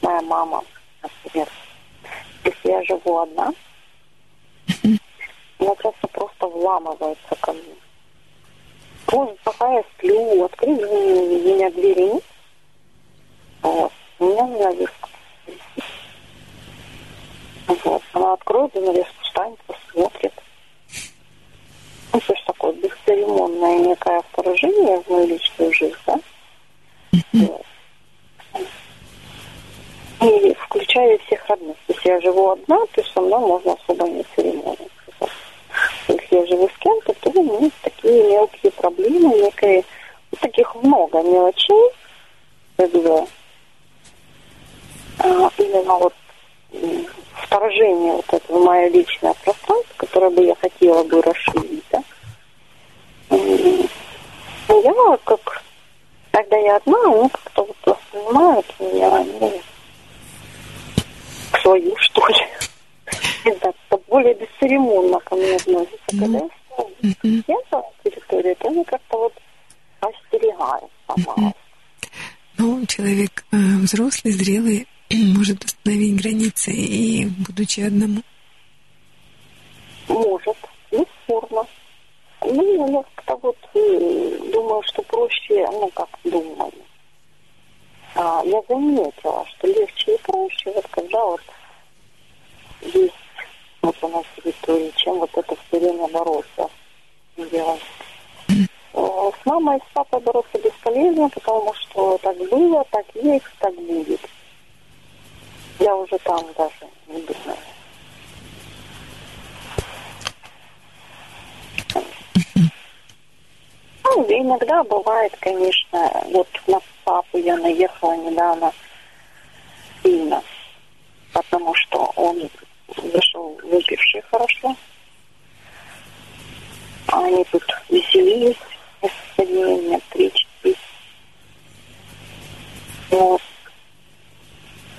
моя мама, например, если я живу одна, она часто просто вламывается ко мне. Может, пока я сплю, открыть меня двери. Вот. У меня занавеска. Вот. Она откроет занавеску, встанет, посмотрит. Ну, то есть такое бесцеремонное некое вторжение в мою личную жизнь, да? Вот. И включая всех родных. Если я живу одна, то со мной можно особо не церемониться. Если я живу с кем-то, то у меня такие мелкие проблемы, некие, ну, таких много мелочей, как бы, а, именно вот вторжение вот это мое личное пространство, которое бы я хотела бы расширить, да. И я как, когда я одна, они как-то вот воспринимают меня, ну, свою, что ли. Да, более бесцеремонно ко мне относятся. Когда я стою на территории, то они как-то вот остерегают сама. Ну, человек э, взрослый, зрелый, может установить границы и будучи одному? Может, бесспорно. Ну, я как-то вот э, думаю, что проще, ну, как думаю. А, я заметила, что легче и проще, вот когда вот есть вот у нас территории, чем вот это все время бороться делать. С мамой и с папой бороться бесполезно, потому что так было, так есть, так будет. Я уже там даже не думаю. Ну, иногда бывает, конечно, вот на папу я наехала недавно сильно, потому что он зашел выпивший хорошо. А они тут веселились у меня три-четыре. Вот.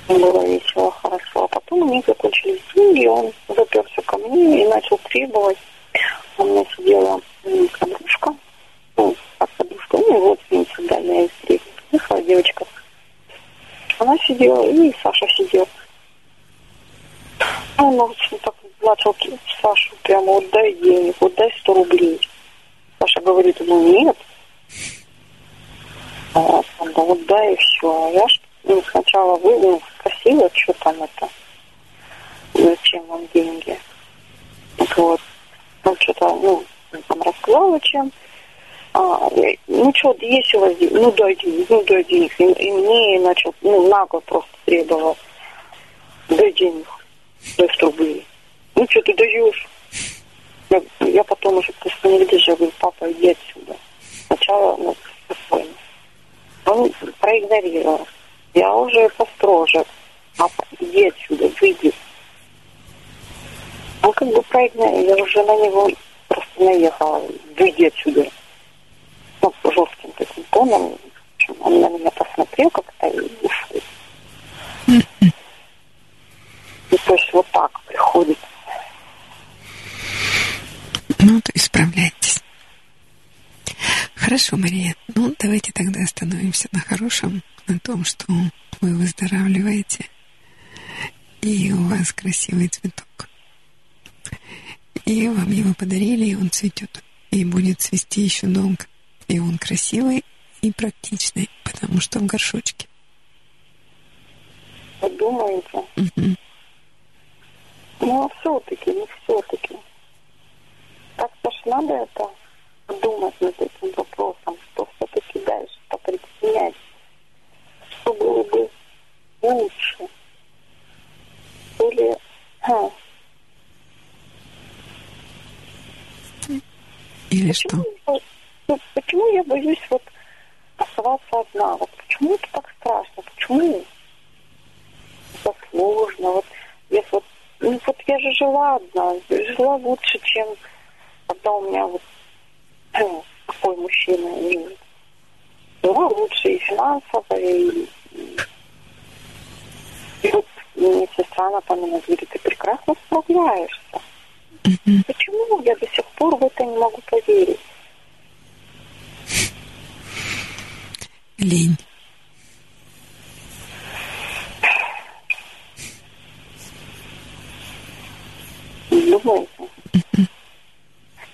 Было весело, хорошо. А потом у них закончились деньги, он заперся ко мне и начал требовать. У меня сидела подружка, ну, как подружка, ну, вот всегда я из Приехала девочка. Она сидела, и Саша сидел. Он, в общем, так начал Сашу прямо, вот дай денег, вот дай 100 рублей. Саша говорит, ну нет. А, он, да вот дай и все. А я ж ну, сначала вы, ну, спросила, что там это, зачем вам деньги. Вот. Ну, что-то, ну, там рассказала, чем. А, ну, что, есть у вас деньги? Ну, дай денег, ну, дай денег. И, и мне начал, ну, нагло просто требовал. Дай денег 100 рублей. Ну, что ты даешь? Я, я потом уже просто не видишь, я говорю, папа, иди отсюда. Сначала, ну, спокойно. Он проигнорировал. Я уже построже. Папа, иди отсюда, выйди. Он как бы проигнорировал. Я уже на него просто наехала. Выйди отсюда. Ну, жестким таким тоном. Он на меня посмотрел как-то и ушел. И то есть вот так приходит. Ну, то исправляйтесь. Хорошо, Мария. Ну, давайте тогда остановимся на хорошем, на том, что вы выздоравливаете, и у вас красивый цветок. И вам его подарили, и он цветет, и будет цвести еще долго. И он красивый и практичный, потому что в горшочке. Вы думаете? Угу. Ну, а все-таки, ну, все-таки. Как-то ж надо это думать над этим вопросом, что все-таки дальше-то предпринять, что было бы лучше. Или... А. Или почему, что? ну, почему я боюсь вот оставаться одна? Вот почему почему это так страшно? Почему? Это сложно. Вот, я вот, ну, вот я же жила одна, жила лучше, чем когда у меня вот ну, такой мужчина. И, жила лучше и финансово, и, и вот мне сестра напоминала, говорит, ты прекрасно справляешься. Mm-hmm. Почему я до сих пор в это не могу поверить? Лень. Думаете?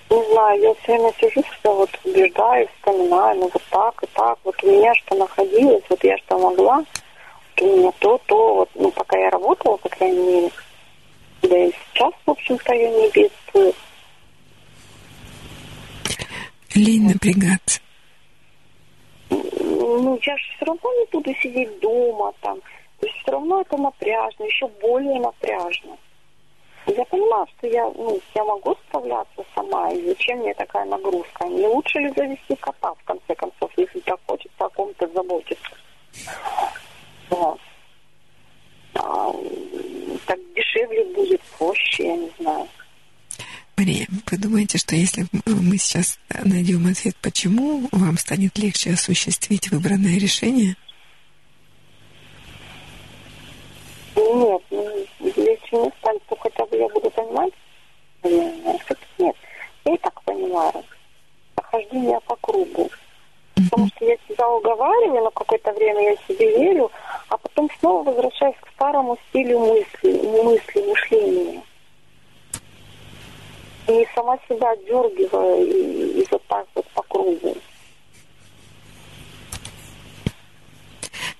Не знаю, я все время сижу, себя вот убеждаю, вспоминаю, ну вот так и так, вот у меня что находилось, вот я что могла, вот у меня то, то, вот, ну пока я работала, по крайней мере, да и сейчас, в общем-то, я не бедствую. Лень напрягаться. Ну, я же все равно не буду сидеть дома там. То есть все равно это напряжно, еще более напряжно. Я понимаю, что я, ну, я могу справляться сама, и зачем мне такая нагрузка? Не лучше ли завести кота, в конце концов, если так хочется о ком-то заботиться? Вот. А, так дешевле будет, проще, я не знаю. Мария, вы думаете, что если мы сейчас найдем ответ, почему вам станет легче осуществить выбранное решение? Нет, ну, легче не станет, то хотя бы я буду понимать. Нет, нет. Я и так понимаю. Прохождение по кругу. Потому что я себя уговариваю, на какое-то время я себе верю, а потом снова возвращаюсь к старому стилю мысли, мысли, мышления. И сама себя дергиваю и, и вот так вот по кругу.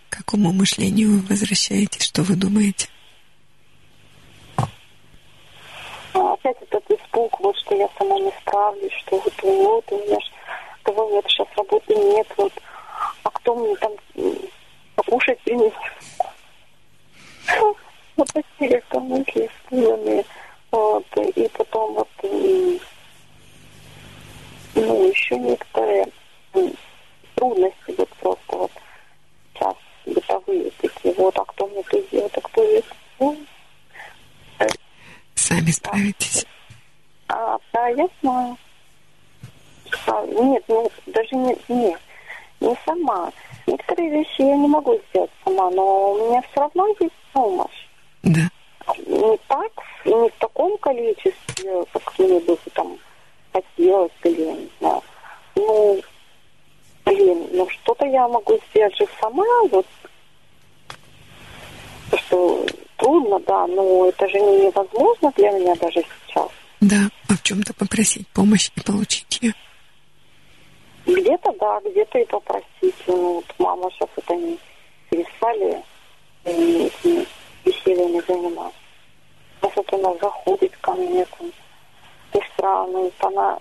К какому мышлению вы возвращаетесь? Что вы думаете? А опять этот испуг, вот что я сама не справлюсь, что вот, вот у меня же того нет, сейчас работы нет, вот, а кто мне там покушать принесет? Вот такие как мысли спутанные. Вот, и потом вот, ну, еще некоторые трудности вот просто вот сейчас бытовые такие, вот, а кто мне сделает, а кто это ну, Сами справитесь. А, да, я знаю. А, нет, ну, даже не, нет, не сама. Некоторые вещи я не могу сделать сама, но у меня все равно есть помощь. Да. Не так, не в таком количестве, как мне бы там хотелось, или не знаю. Ну, блин, ну что-то я могу сделать же сама, вот что трудно, да, но это же невозможно для меня даже сейчас. Да, а в чем-то попросить помощь и получить ее. Где-то да, где-то и попросить. Ну, вот мама сейчас это не перестали этими весельями заниматься. Сейчас вот она заходит ко мне, там, сестра, ну, вот она,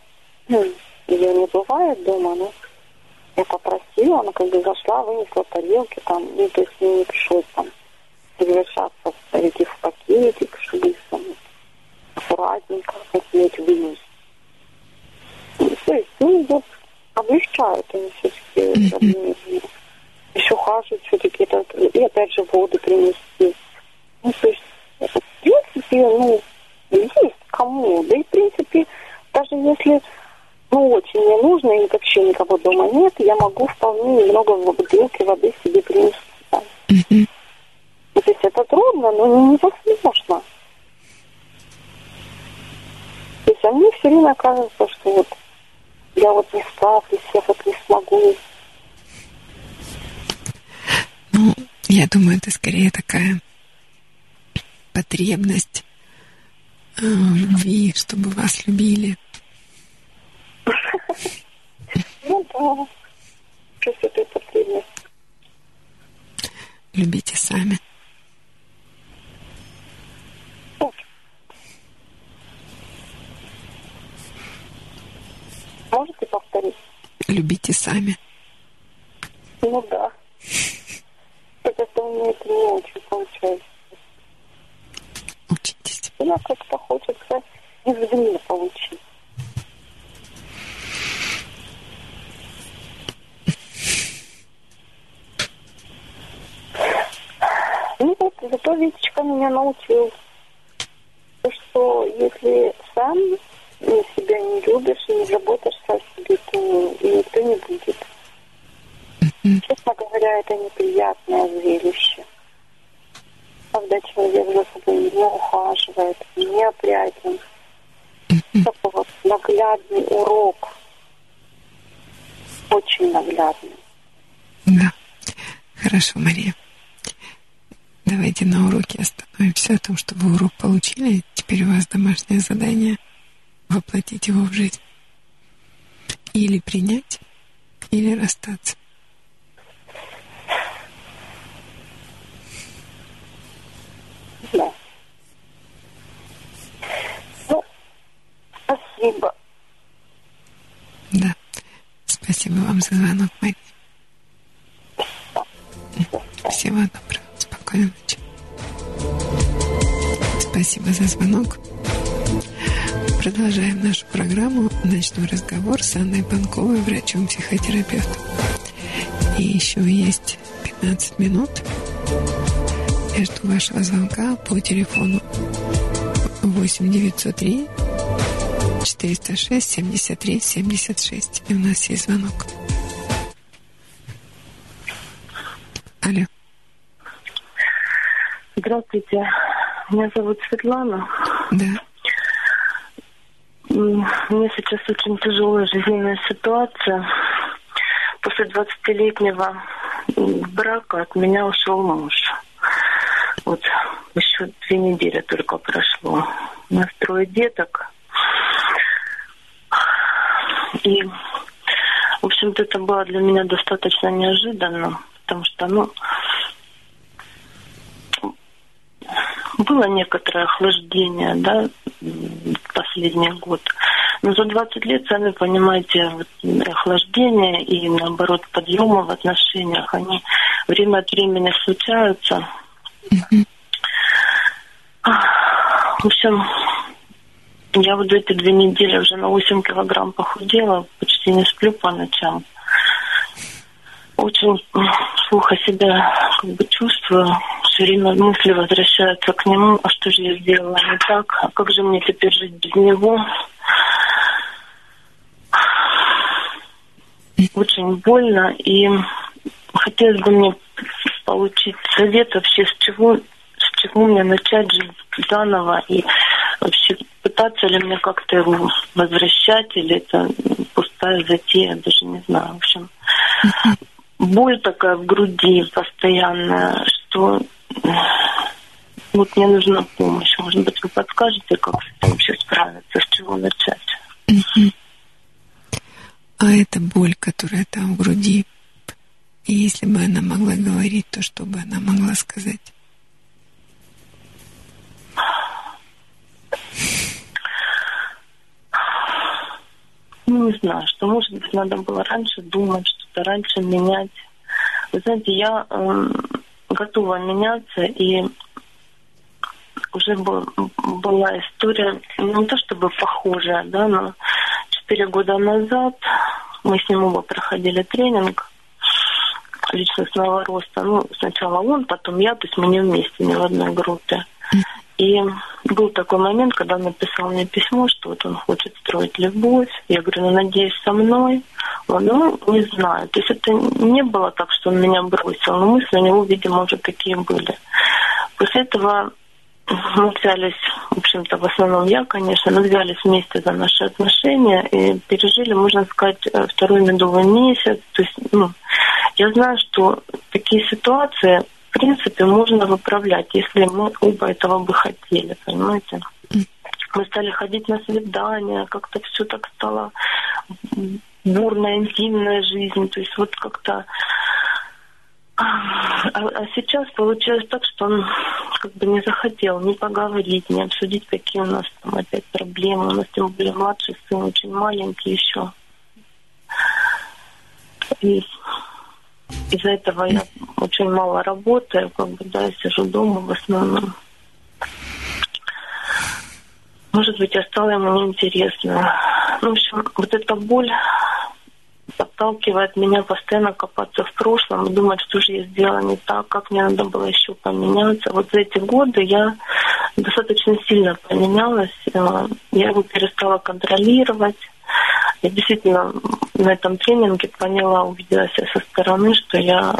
ее не бывает дома, ну, я попросила, она как бы зашла, вынесла тарелки там, ну, то есть мне не пришлось там совершаться, ставить их в пакетик, чтобы их там аккуратненько уметь вынести. Ну, то есть, ну, вот, облегчают они все-таки организм. Еще хаживают все-таки, это, и опять же воду принести. Ну, то есть, в принципе, ну, есть кому. Да и, в принципе, даже если ну, очень не нужно, и вообще никого дома нет, я могу вполне немного в бутылке воды себе принести. Да. Mm-hmm. То есть это трудно, но невозможно. То есть мне все время кажется, что вот я вот не справлюсь, я вот не смогу. Ну, я думаю, это скорее такая потребность э, любви, чтобы вас любили. Ну да, что с этой потребностью. Любите сами. любите сами. Ну да. Только что у меня это не очень получается. Учитесь. У нас как-то хочется извне получить. Ну вот, зато Витечка меня научил, что если сам себя не любишь и не заботишься о себе, то и никто не будет. Честно говоря, это неприятное зрелище. Когда человек за собой не ухаживает, не опрятен. Такой вот наглядный урок. Очень наглядный. Да. Хорошо, Мария. Давайте на уроке остановим все о том, что вы урок получили. Теперь у вас домашнее задание воплотить его в жизнь. Или принять, или расстаться. Да. Ну, спасибо. Да. Спасибо вам за звонок, Мария. Всего доброго. Спокойной ночи. Спасибо за звонок. Продолжаем нашу программу «Ночной разговор» с Анной Панковой, врачом-психотерапевтом. И еще есть 15 минут. Я жду вашего звонка по телефону 8 903 406 73 76. И у нас есть звонок. Алло. Здравствуйте. Меня зовут Светлана. Да. М, У меня сейчас очень тяжелая жизненная ситуация. После 20-летнего м, брака от меня ушел муж. Вот еще две недели только прошло. У нас трое деток. И, в общем-то, это было для меня достаточно неожиданно, потому что, ну, было некоторое охлаждение, да, последний год. Но за 20 лет, сами понимаете, вот охлаждение и, наоборот, подъемы в отношениях, они время от времени случаются. В общем, я вот эти две недели уже на 8 килограмм похудела, почти не сплю по ночам. Очень плохо себя как бы чувствую. Все время мысли возвращаются к нему. А что же я сделала не так? А как же мне теперь жить без него? Очень больно. И хотелось бы мне получить совет вообще, с чего, с чего мне начать жить заново. И вообще пытаться ли мне как-то его возвращать, или это пустая затея, даже не знаю. В общем, боль такая в груди постоянная, что вот мне нужна помощь. Может быть, вы подскажете, как с этим вообще справиться, с чего начать? А эта боль, которая там в груди, если бы она могла говорить, то что бы она могла сказать? Ну, не знаю, что, может быть, надо было раньше думать, что-то раньше менять. Вы знаете, я эм, готова меняться, и уже был- была история, ну, не то чтобы похожая, да, но четыре года назад мы с ним оба проходили тренинг личностного роста. Ну, сначала он, потом я, то есть мы не вместе, не в одной группе. И был такой момент, когда он написал мне письмо, что вот он хочет строить любовь. Я говорю, ну, надеюсь, со мной. Он, ну, не знаю. То есть это не было так, что он меня бросил, но мысли у него, видимо, уже такие были. После этого мы взялись, в общем-то, в основном я, конечно, мы взялись вместе за наши отношения и пережили, можно сказать, э, второй медовый месяц. То есть, ну, я знаю, что такие ситуации, принципе, можно выправлять, если мы оба этого бы хотели, понимаете? Мы стали ходить на свидания, как-то все так стало бурная, интимная жизнь. То есть вот как-то... А, а сейчас получилось так, что он как бы не захотел ни поговорить, ни обсудить, какие у нас там опять проблемы. У нас тем более младший сын очень маленький еще. И из-за этого я очень мало работаю, как бы, да, сижу дома в основном. Может быть, я стала ему неинтересна. Ну, в общем, вот эта боль подталкивает меня постоянно копаться в прошлом и думать, что же я сделала не так, как мне надо было еще поменяться. Вот за эти годы я достаточно сильно поменялось. Э, я его перестала контролировать. Я действительно на этом тренинге поняла, увидела себя со стороны, что я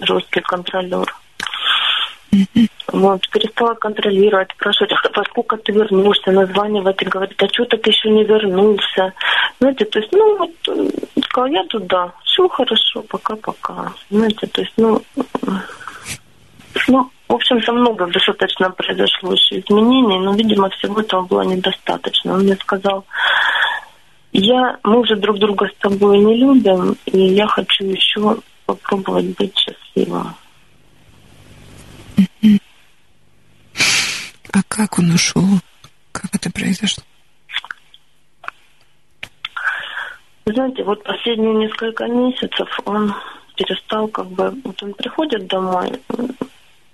жесткий контролер. Вот, перестала контролировать, спрашивать, а во сколько ты вернешься, названивать и говорить, а что так еще не вернулся. Знаете, то есть, ну, вот, сказала, я туда, все хорошо, пока-пока. Знаете, то есть, ну, ну, в общем-то, много достаточно произошло еще изменений, но, видимо, всего этого было недостаточно. Он мне сказал, я, мы уже друг друга с тобой не любим, и я хочу еще попробовать быть счастливым. А как он ушел? Как это произошло? Знаете, вот последние несколько месяцев он перестал как бы... Вот он приходит домой,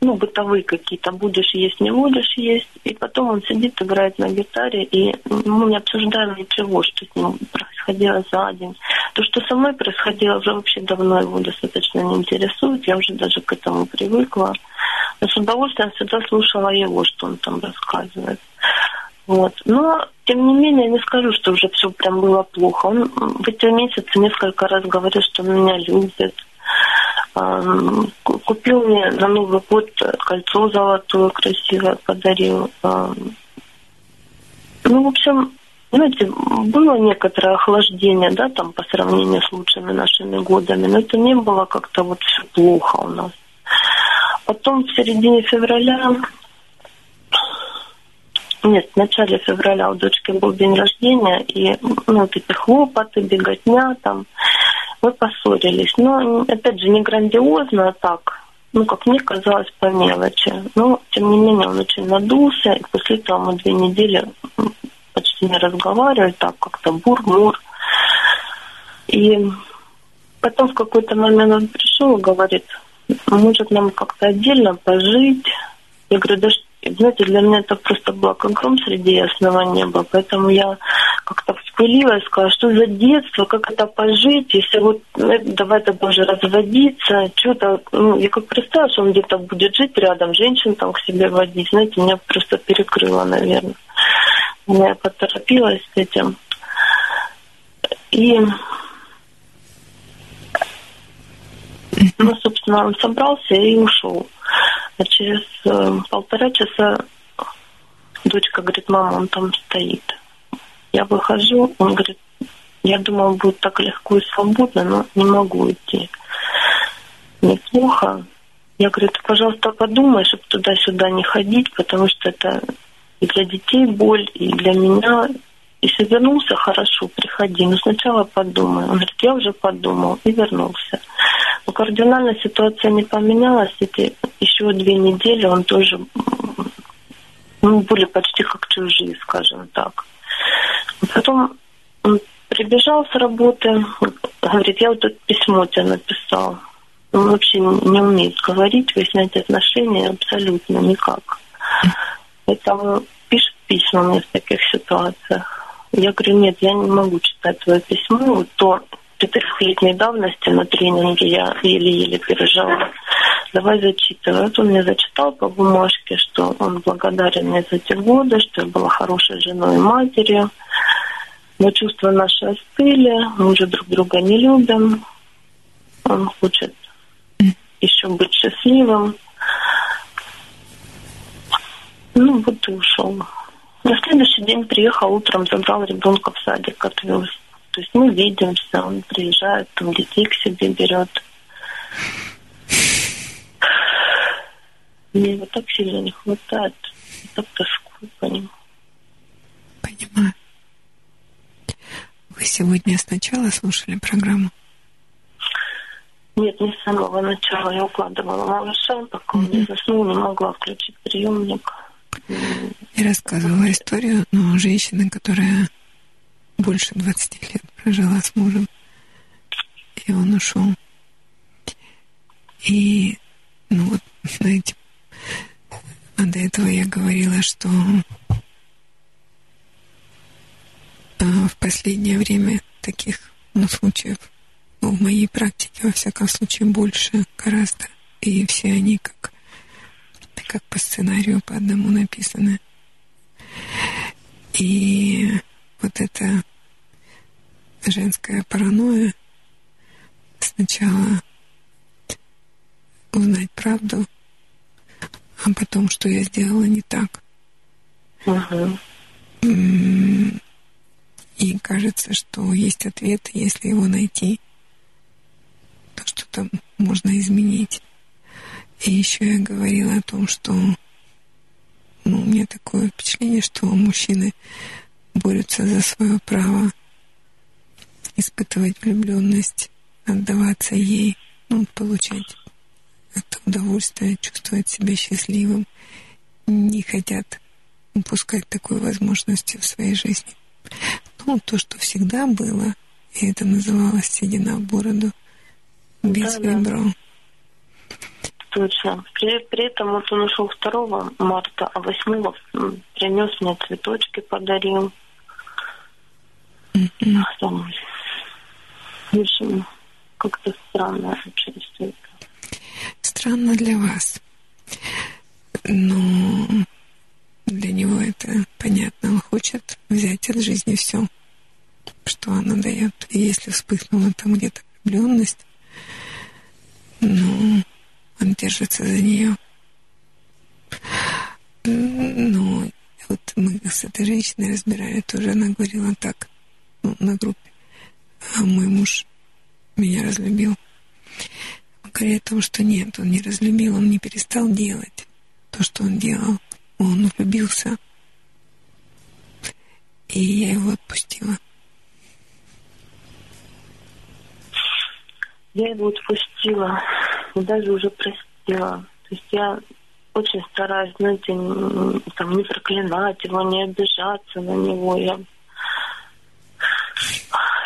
ну, бытовые какие-то, будешь есть, не будешь есть. И потом он сидит, играет на гитаре, и мы не обсуждаем ничего, что с ним происходило за день. То, что со мной происходило, уже вообще давно его достаточно не интересует, я уже даже к этому привыкла. Но с удовольствием всегда слушала его, что он там рассказывает. Вот. Но, тем не менее, я не скажу, что уже все прям было плохо. Он в эти месяцы несколько раз говорил, что он меня любит, Купил мне на Новый год кольцо золотое красивое, подарил. Ну, в общем, знаете, было некоторое охлаждение, да, там по сравнению с лучшими нашими годами, но это не было как-то вот все плохо у нас. Потом в середине февраля, нет, в начале февраля у дочки был день рождения, и ну, вот эти хлопоты, беготня там, мы поссорились. Но, опять же, не грандиозно, а так, ну, как мне казалось, по мелочи. Но, тем не менее, он очень надулся, и после этого мы две недели почти не разговаривали, так как-то бур-мур. И потом в какой-то момент он пришел и говорит, может нам как-то отдельно пожить. Я говорю, да знаете, для меня это просто было как гром среди ясного неба, поэтому я как-то вспылила и сказала, что за детство, как это пожить, если вот ну, давай тогда уже разводиться, что-то, ну, я как представила, что он где-то будет жить рядом, женщин там к себе водить, знаете, меня просто перекрыло, наверное. Я поторопилась с этим. И ну, собственно, он собрался и ушел. А через э, полтора часа дочка говорит, мама, он там стоит. Я выхожу, он говорит, я думал, будет так легко и свободно, но не могу идти. Неплохо. Я говорю, ты, пожалуйста, подумай, чтобы туда-сюда не ходить, потому что это и для детей боль, и для меня. Если вернулся, хорошо, приходи. Но сначала подумай. Он говорит, я уже подумал и вернулся. Но кардинально ситуация не поменялась. Эти еще две недели он тоже ну, были почти как чужие, скажем так. Потом он прибежал с работы, говорит, я вот это письмо тебе написал. Он вообще не умеет говорить, выяснять отношения абсолютно никак. Поэтому пишет письма мне в таких ситуациях. Я говорю, нет, я не могу читать твое письмо. То четырехлетней давности на тренинге я еле-еле пережила. Давай зачитывай. Вот он мне зачитал по бумажке, что он благодарен мне за те годы, что я была хорошей женой и матерью. Но чувства наши остыли, мы уже друг друга не любим. Он хочет еще быть счастливым. Ну, вот и ушел. На следующий день приехал утром, забрал ребенка в садик, отвез. То есть мы видимся, он приезжает, там детей к себе берет. Мне его так сильно не хватает. Я так тоскую по нему. Понимаю. Вы сегодня сначала слушали программу? Нет, не с самого начала. Я укладывала малыша, пока он не заснул, не могла включить приемник. Я рассказывала историю, но женщина, которая больше 20 лет прожила с мужем, и он ушел. И, ну вот, знаете, а до этого я говорила, что а, в последнее время таких ну, случаев ну, в моей практике, во всяком случае, больше гораздо. И все они как как по сценарию по одному написано. И вот эта женская паранойя сначала узнать правду, а потом, что я сделала не так. Угу. И кажется, что есть ответ, если его найти, то что-то можно изменить. И еще я говорила о том, что ну, у меня такое впечатление, что мужчины борются за свое право испытывать влюбленность, отдаваться ей, ну, получать это удовольствие, чувствовать себя счастливым, не хотят упускать такой возможности в своей жизни. Ну, то, что всегда было, и это называлось «седина в бороду», без да, ребро. Да. Точно. При, при этом вот он ушел 2 марта, а 8 принес мне цветочки, подарил. Mm-hmm. Там, в общем, как-то странно через это. Странно для вас. Но для него это понятно. Он хочет взять от жизни все, что она дает. И если вспыхнула там где-то влюбленность, ну, он держится за нее. Ну, вот мы с этой женщиной разбирали тоже, она говорила так, ну, на группе. А мой муж меня разлюбил. Он говорит о том, что нет, он не разлюбил, он не перестал делать то, что он делал. Он влюбился. И я его отпустила. Я его отпустила, даже уже простила. То есть я очень стараюсь, знаете, там, не проклинать его, не обижаться на него. Я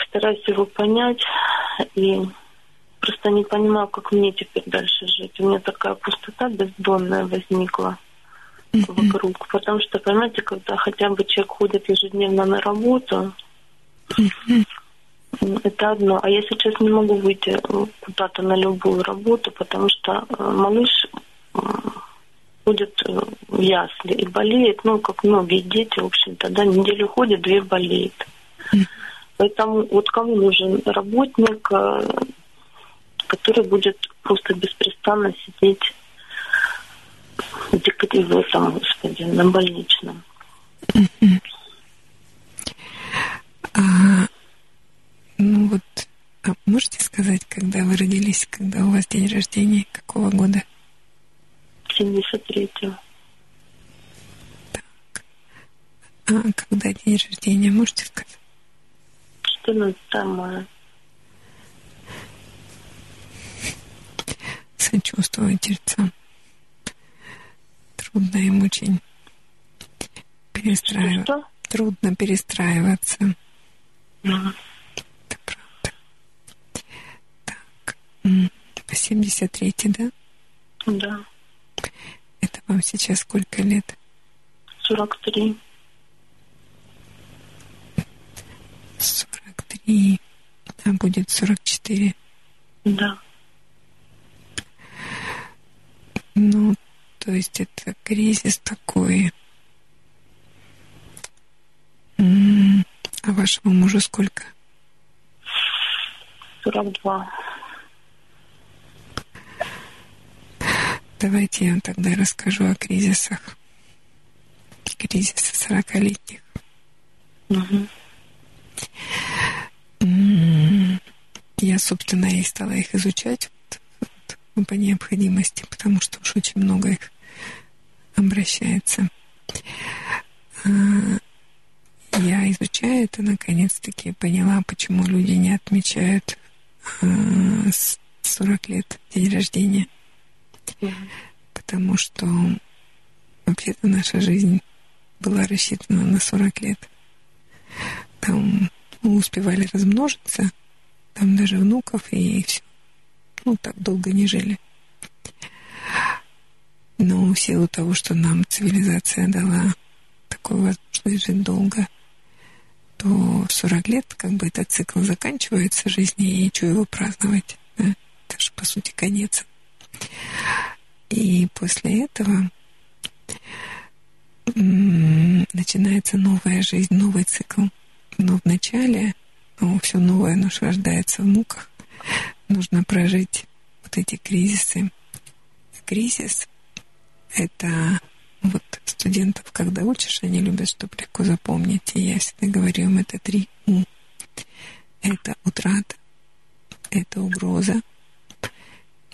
стараюсь его понять и просто не понимаю, как мне теперь дальше жить. У меня такая пустота бездонная возникла вокруг. Потому что, понимаете, когда хотя бы человек ходит ежедневно на работу. Это одно. А я сейчас не могу выйти куда-то на любую работу, потому что э, малыш ходит э, в ясли и болеет, ну, как многие дети, в общем-то, да, неделю ходит, две болеет. Поэтому вот кому нужен работник, э, который будет просто беспрестанно сидеть в этом, господи, на больничном. Ну вот, а можете сказать, когда вы родились, когда у вас день рождения, какого года? 73-го. Так. А когда день рождения, можете сказать? 14 мая. Сочувствую тельцам. Трудно им очень перестраиваться. Трудно перестраиваться. Mm. Это правда. Так, 73-й, да? Да. Это вам сейчас сколько лет? 43. 43. А будет 44. Да. Ну, то есть это кризис такой. А вашему мужу сколько? 42. Давайте я вам тогда расскажу о кризисах. Кризисы 40-летних. Угу. Я, собственно, и стала их изучать ну, по необходимости, потому что уж очень много их обращается. А, я изучаю это, наконец-таки поняла, почему люди не отмечают 40 а, лет день рождения. Потому что вообще-то наша жизнь была рассчитана на 40 лет. Там мы успевали размножиться, там даже внуков и все. Ну, так долго не жили. Но в силу того, что нам цивилизация дала такую возможность жить долго, то в 40 лет как бы этот цикл заканчивается жизни, и что его праздновать? Да? Это же, по сути, конец. И после этого начинается новая жизнь, новый цикл. Но вначале ну, все новое рождается в муках. Нужно прожить вот эти кризисы. Кризис — это вот студентов, когда учишь, они любят, чтобы легко запомнить. И я всегда говорю им, это три У. Это утрата, это угроза,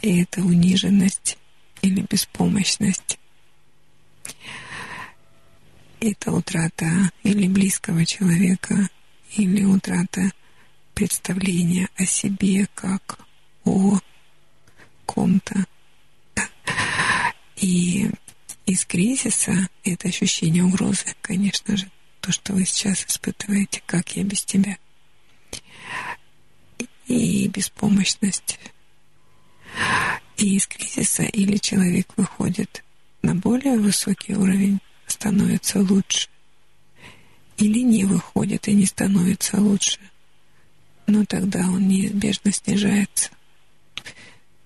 и это униженность или беспомощность. Это утрата или близкого человека, или утрата представления о себе как о ком-то. И из кризиса это ощущение угрозы, конечно же, то, что вы сейчас испытываете, как я без тебя. И беспомощность. И из кризиса или человек выходит на более высокий уровень, становится лучше, или не выходит и не становится лучше, но тогда он неизбежно снижается.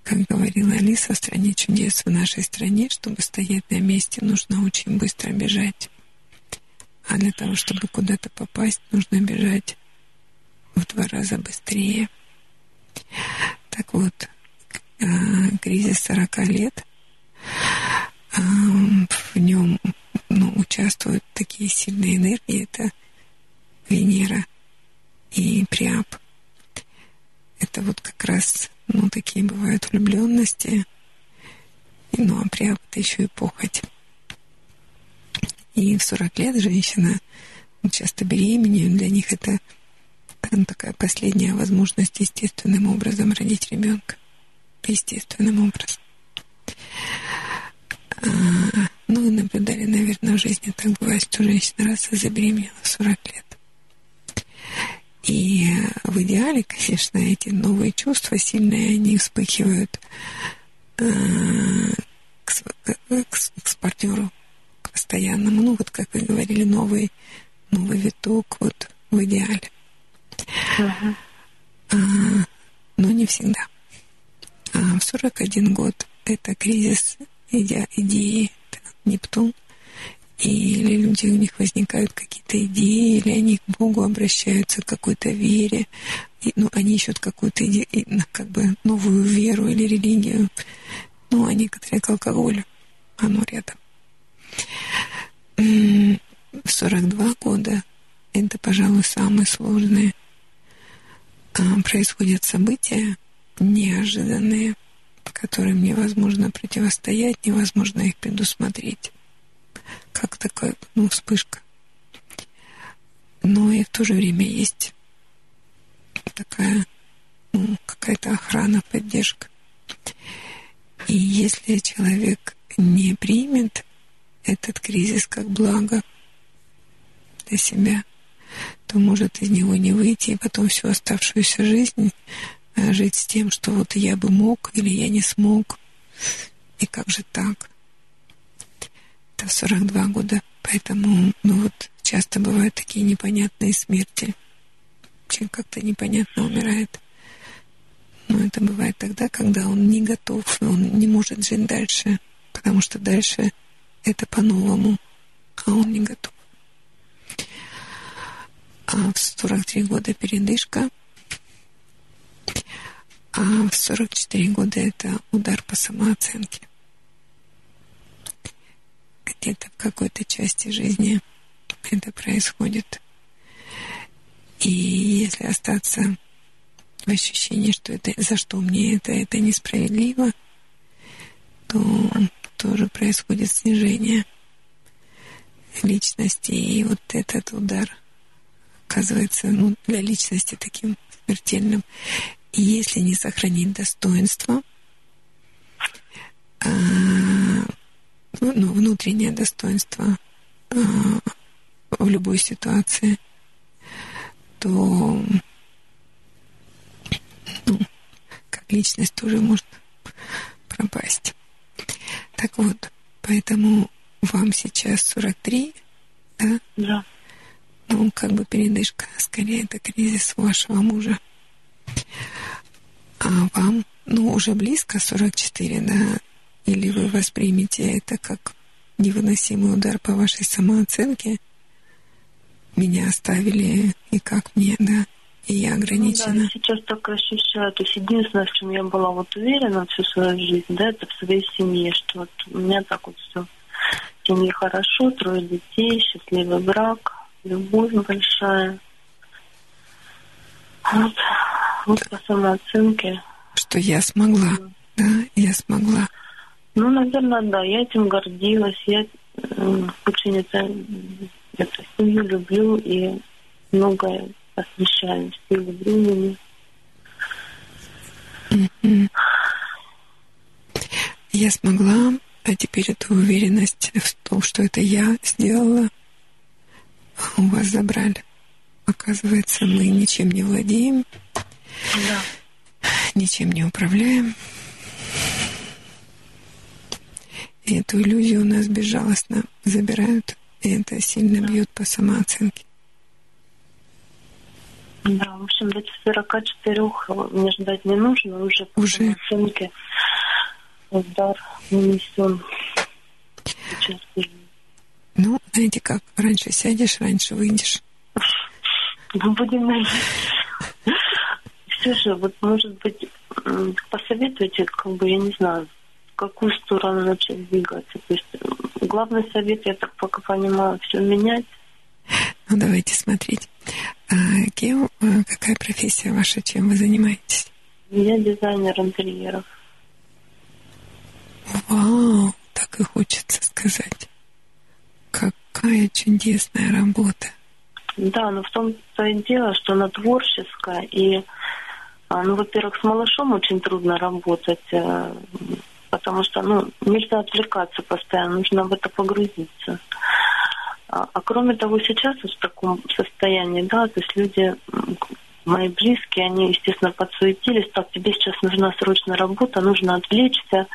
Как говорила Алиса в «Стране чудес» в нашей стране, чтобы стоять на месте, нужно очень быстро бежать. А для того, чтобы куда-то попасть, нужно бежать в два раза быстрее. Так вот, кризис 40 лет, а, в нем ну, участвуют такие сильные энергии, это Венера и Приап. Это вот как раз ну, такие бывают влюбленности. Ну, а прям это еще и похоть. И в 40 лет женщина часто беременеет. Для них это ну, такая последняя возможность естественным образом родить ребенка. Естественным образом. А, ну и наблюдали, наверное, в жизни так бывает, что женщина раз и забеременела в 40 лет. И в идеале, конечно, эти новые чувства сильные, они вспыхивают э, к, к, к партнеру к постоянному. Ну, вот как вы говорили, новый, новый виток вот в идеале. Uh-huh. А, но не всегда. А в 41 год это кризис иде, идеи, Нептун или люди, у них возникают какие-то идеи, или они к Богу обращаются, к какой-то вере, и, ну, они ищут какую-то как бы новую веру или религию, ну, а некоторые к алкоголю, оно рядом. В 42 года это, пожалуй, самые сложные. А, происходят события неожиданные, которым невозможно противостоять, невозможно их предусмотреть как такая, ну, вспышка. Но и в то же время есть такая, ну, какая-то охрана, поддержка. И если человек не примет этот кризис как благо для себя, то может из него не выйти, и потом всю оставшуюся жизнь жить с тем, что вот я бы мог или я не смог, и как же так это 42 года. Поэтому, ну вот, часто бывают такие непонятные смерти. Человек как-то непонятно умирает. Но это бывает тогда, когда он не готов, он не может жить дальше, потому что дальше это по-новому, а он не готов. А в 43 года передышка, а в 44 года это удар по самооценке где-то в какой-то части жизни это происходит. И если остаться в ощущении, что это за что мне это, это несправедливо, то тоже происходит снижение личности. И вот этот удар оказывается ну, для личности таким смертельным. И если не сохранить достоинство, а, ну, внутреннее достоинство э, в любой ситуации, то ну, как личность тоже может пропасть. Так вот, поэтому вам сейчас 43, да? Да. Ну, как бы передышка, скорее это кризис вашего мужа. А вам, ну, уже близко 44, да, или вы воспримете это как невыносимый удар по вашей самооценке. Меня оставили, и как мне, да, и я ограничена. Ну, да, я сейчас так ощущаю. То есть единственное, в чем я была вот уверена всю свою жизнь, да, это в своей семье, что вот у меня так вот все в семье хорошо, трое детей, счастливый брак, любовь большая. Вот, вот по самооценке. Что я смогла, да, я смогла. Ну, наверное, да, я этим гордилась, я очень это, это семью люблю и многое освещаю в силу времени. Я смогла, а теперь эту уверенность в том, что это я сделала, у вас забрали. Оказывается, мы ничем не владеем, да. ничем не управляем. И эту иллюзию у нас безжалостно забирают, и это сильно бьет по самооценке. Да, в общем, до 44 мне ждать не нужно, уже по уже. оценке удар нанесен. Сейчас ну, знаете как, раньше сядешь, раньше выйдешь. Мы будем надеяться. Же, вот, может быть, посоветуйте, как бы, я не знаю, в какую сторону начать двигаться. То есть главный совет, я так пока понимаю, все менять. Ну, давайте смотреть. А, а, какая профессия ваша, чем вы занимаетесь? Я дизайнер интерьеров. Вау, так и хочется сказать. Какая чудесная работа. Да, но в том-то и дело, что она творческая. И, а, ну, во-первых, с малышом очень трудно работать, э, потому что, ну, нельзя отвлекаться постоянно, нужно в это погрузиться. А, а кроме того, сейчас в таком состоянии, да, то есть люди, мои близкие, они, естественно, подсуетились, так, тебе сейчас нужна срочная работа, нужно отвлечься.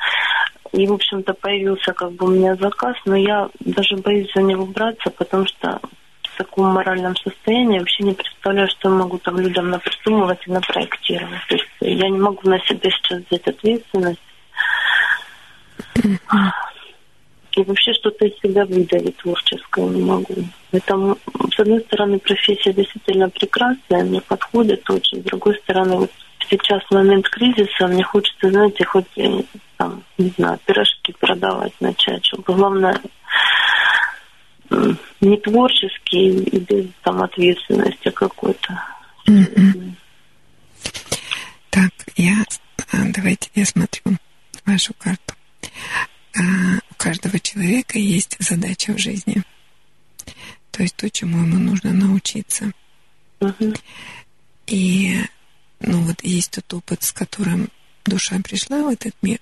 И, в общем-то, появился как бы у меня заказ, но я даже боюсь за него браться, потому что в таком моральном состоянии вообще не представляю, что я могу там людям напридумывать и напроектировать. То есть я не могу на себя сейчас взять ответственность и вообще что-то из себя выдавить творческое не могу. Поэтому, с одной стороны, профессия действительно прекрасная, мне подходит очень. С другой стороны, вот сейчас момент кризиса мне хочется, знаете, хоть, там, не знаю, пирожки продавать начать, чтобы главное не творческий и без там ответственности какой-то. Так, я а, давайте я смотрю вашу карту. У каждого человека есть задача в жизни. То есть то, чему ему нужно научиться. Uh-huh. И ну вот есть тот опыт, с которым душа пришла в этот мир,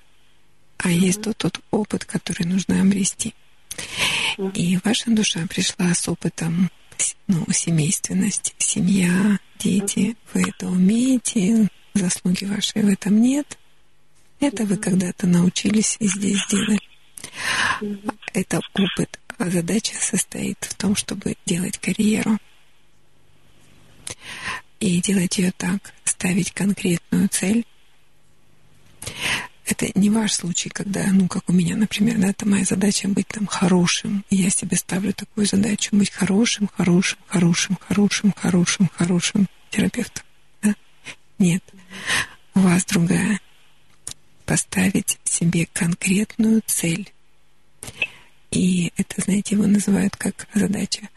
а uh-huh. есть тот, тот опыт, который нужно обрести. Uh-huh. И ваша душа пришла с опытом ну, семейственности, семья, дети. Вы это умеете, заслуги вашей в этом нет. Это вы когда-то научились и здесь делали. Это опыт. А задача состоит в том, чтобы делать карьеру. И делать ее так, ставить конкретную цель. Это не ваш случай, когда, ну, как у меня, например, да, это моя задача быть там хорошим. И я себе ставлю такую задачу быть хорошим, хорошим, хорошим, хорошим, хорошим, хорошим терапевтом. Да? Нет. У вас другая поставить себе конкретную цель. И это, знаете, его называют как задача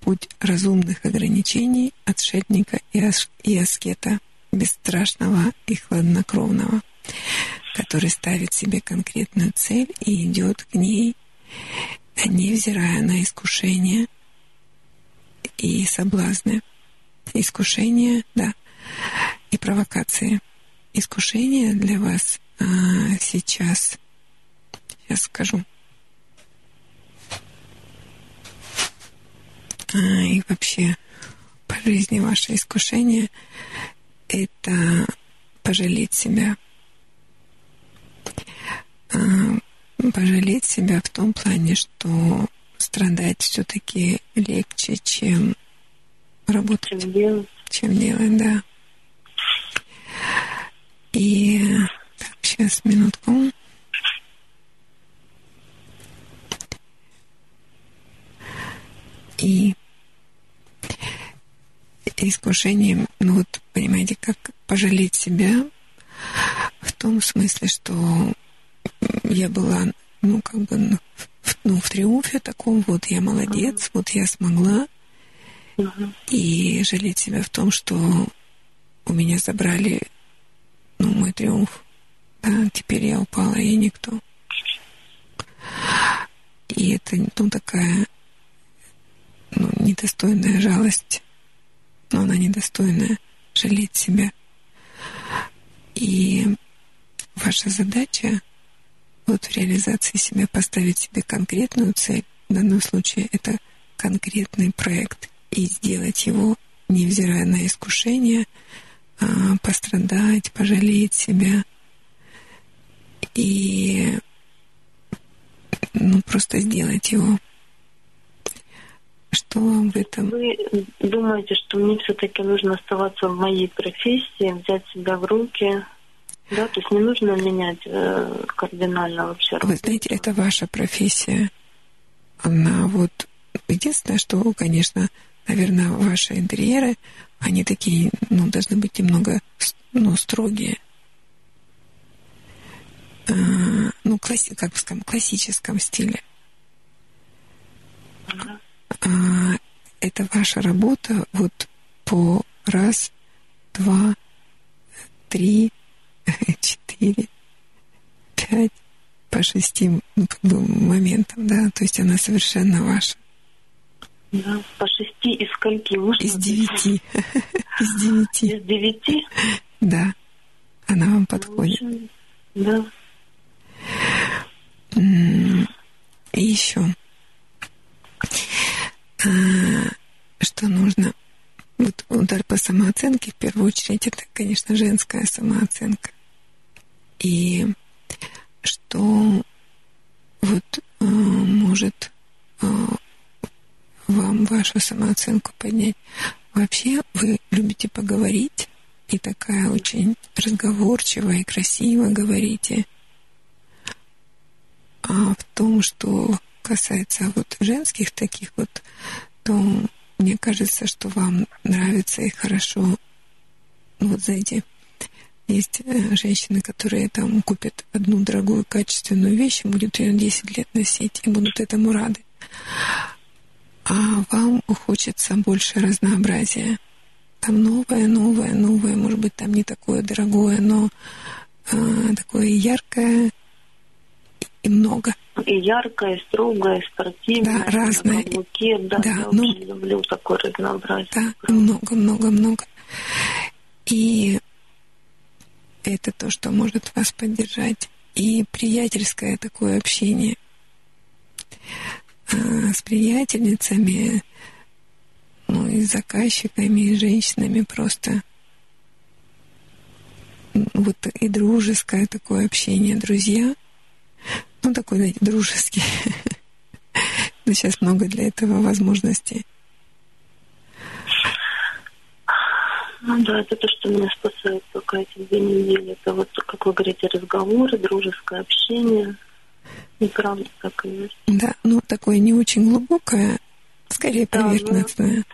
путь разумных ограничений отшельника и, ас- и аскета, бесстрашного и хладнокровного, который ставит себе конкретную цель и идет к ней, невзирая на искушения и соблазны. Искушения, да, и провокации. Искушения для вас а, сейчас, сейчас скажу. И вообще по жизни ваше искушение — это пожалеть себя. А, пожалеть себя в том плане, что страдать все-таки легче, чем работать. Чем делать. Чем делать, да. И так, сейчас, минутку. Искушением, ну вот, понимаете, как пожалеть себя в том смысле, что я была, ну, как бы, ну, в, ну, в триумфе таком, вот я молодец, вот я смогла, и жалеть себя в том, что у меня забрали, ну, мой триумф. Да, теперь я упала, и никто. И это, ну, такая, ну, недостойная жалость. Но она недостойная жалеть себя. И ваша задача вот в реализации себя поставить себе конкретную цель. В данном случае это конкретный проект и сделать его, невзирая на искушение, а, пострадать, пожалеть себя и ну, просто сделать его. Что вам в этом? Вы думаете, что мне все-таки нужно оставаться в моей профессии, взять себя в руки, да, то есть не нужно менять э, кардинально вообще. Вы знаете, это ваша профессия. Она вот единственное, что, конечно, наверное, ваши интерьеры, они такие, ну, должны быть немного, ну, строгие. А, ну, класси, как бы скажем, классическом стиле. А, это ваша работа вот по раз, два, три, четыре, пять, по шести ну, как бы моментам, да, то есть она совершенно ваша. Да, по шести из скольки? Можно из девяти. Из девяти. Из девяти? Да. Она вам подходит. Да. И еще. Что нужно? Вот удар по самооценке, в первую очередь, это, конечно, женская самооценка. И что вот э, может э, вам вашу самооценку поднять. Вообще вы любите поговорить и такая очень разговорчивая и красиво говорите. А в том, что касается вот женских таких вот, то мне кажется, что вам нравится и хорошо. Ну, вот знаете, есть э, женщины, которые там купят одну дорогую качественную вещь и будут ее 10 лет носить и будут этому рады а вам хочется больше разнообразия. Там новое, новое, новое, может быть, там не такое дорогое, но а, такое яркое и много. И яркое, и строгое, и спортивное. Да, разное. Каблуки, да, да, я ну, очень люблю такое разнообразие. Да, много, много, много. И это то, что может вас поддержать. И приятельское такое общение. А, с приятельницами, ну и с заказчиками, и с женщинами просто. Вот и дружеское такое общение, друзья. Ну, такой, знаете, дружеский. Но сейчас много для этого возможностей. Ну да, это то, что меня спасает пока эти две недели. Это вот, как вы говорите, разговоры, дружеское общение. И правда так и есть. Да, ну такое не очень глубокое, скорее да, поверхностное.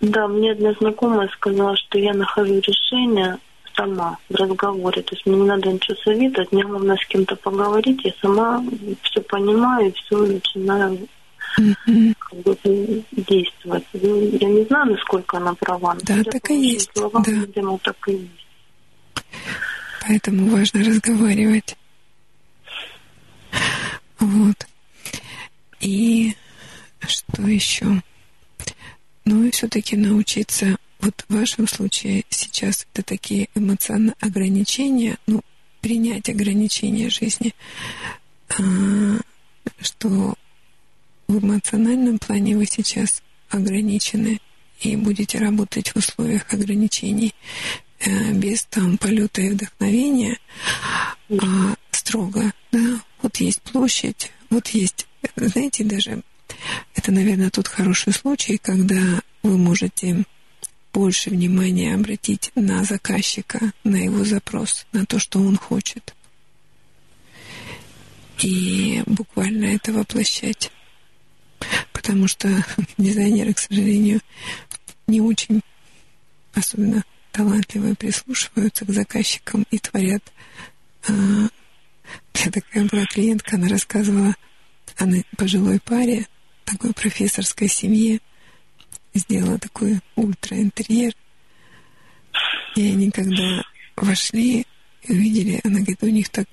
Ну, да, мне одна знакомая сказала, что я нахожу решение сама в разговоре. То есть мне не надо ничего советовать, мне главное с кем-то поговорить. Я сама все понимаю и все начинаю как бы, действовать. Ну, я не знаю, насколько она права. Да, так и есть. Словам, да. видимо, так и есть. Поэтому важно разговаривать. Вот. И что еще? Ну и все-таки научиться, вот в вашем случае сейчас это такие эмоциональные ограничения, ну, принять ограничения жизни, а, что в эмоциональном плане вы сейчас ограничены и будете работать в условиях ограничений э, без там полета и вдохновения, а строго, да, вот есть площадь, вот есть, знаете, даже это, наверное, тот хороший случай, когда вы можете больше внимания обратить на заказчика, на его запрос, на то, что он хочет. И буквально это воплощать. Потому что дизайнеры, к сожалению, не очень особенно талантливые, прислушиваются к заказчикам и творят. А, я такая была клиентка, она рассказывала о пожилой паре, такой профессорской семье, сделала такой ультра-интерьер. И они, когда вошли и увидели, она говорит, у них так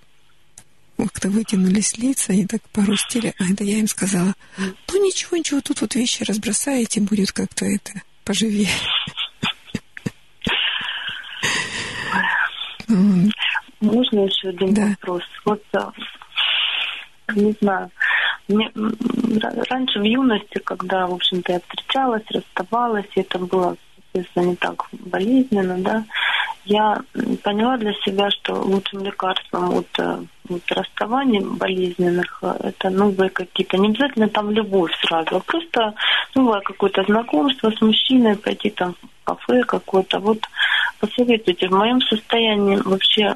как-то вытянулись лица, они так порустили. А это я им сказала, ну ничего, ничего, тут вот вещи разбросаете, будет как-то это поживее. Можно еще один да. вопрос? Вот, а, не знаю, мне, раньше в юности, когда, в общем-то, я встречалась, расставалась, и это было, естественно, не так болезненно, да, я поняла для себя, что лучшим лекарством от, э, от расставаний болезненных э, это новые какие-то, не обязательно там любовь сразу, а просто новое какое-то знакомство с мужчиной, пойти там в кафе какое-то. Вот посоветуйте, в моем состоянии вообще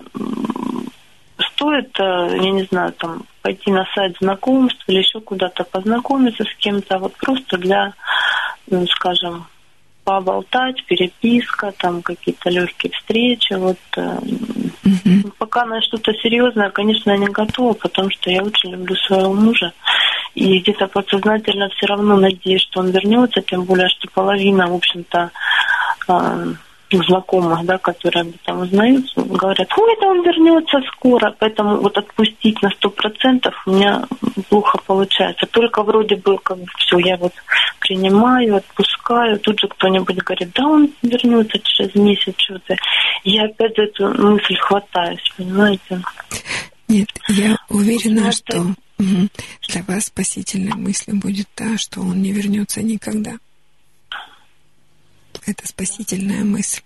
стоит, э, я не знаю, там пойти на сайт знакомств или еще куда-то познакомиться с кем-то, вот просто для, ну, скажем, поболтать, переписка, там какие-то легкие встречи. Вот угу. пока на что-то серьезное, конечно, я не готова, потому что я очень люблю своего мужа. И где-то подсознательно все равно надеюсь, что он вернется, тем более, что половина, в общем-то, знакомых, да, которые об этом узнают, говорят, ой, это он вернется скоро, поэтому вот отпустить на сто процентов у меня плохо получается. Только вроде бы как бы все, я вот принимаю, отпускаю, тут же кто-нибудь говорит, да, он вернется через месяц, что-то. Я опять за эту мысль хватаюсь, понимаете? Нет, я уверена, что для вас спасительной мыслью будет та, что он не вернется никогда это спасительная мысль,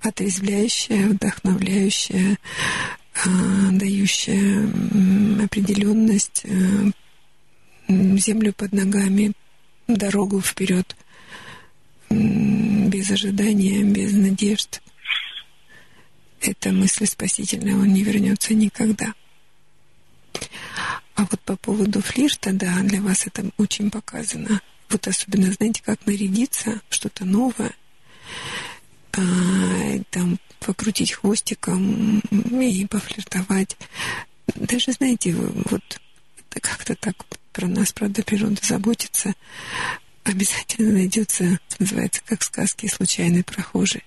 отрезвляющая, вдохновляющая, а, дающая определенность, э, землю под ногами, дорогу вперед, без ожидания, без надежд. Эта мысль спасительная, он не вернется никогда. А вот по поводу флирта, да, для вас это очень показано – вот особенно, знаете, как нарядиться, что-то новое, а, там покрутить хвостиком и пофлиртовать. Даже, знаете, вот как-то так про нас, правда, природа заботится. Обязательно найдется, называется, как в сказке, случайный прохожий.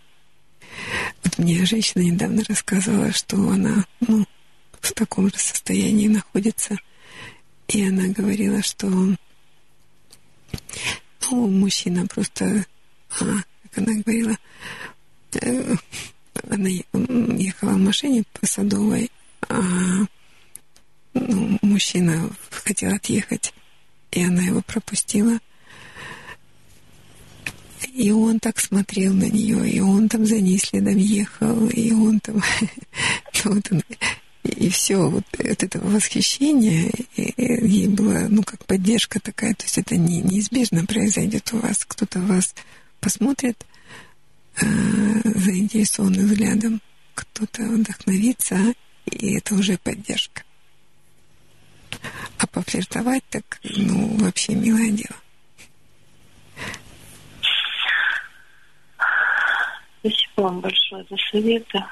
Вот мне женщина недавно рассказывала, что она, ну, в таком же состоянии находится. И она говорила, что ну, мужчина просто, а, как она говорила, э, она ехала в машине по Садовой, а ну, мужчина хотел отъехать, и она его пропустила. И он так смотрел на нее, и он там за ней следом ехал, и он там... Ну, вот он, и все, вот от этого восхищения ей была, ну, как поддержка такая, то есть это не, неизбежно произойдет у вас. Кто-то вас посмотрит э, заинтересованным взглядом, кто-то вдохновится, и это уже поддержка. А пофлиртовать так, ну, вообще милое дело. Спасибо вам большое за советы.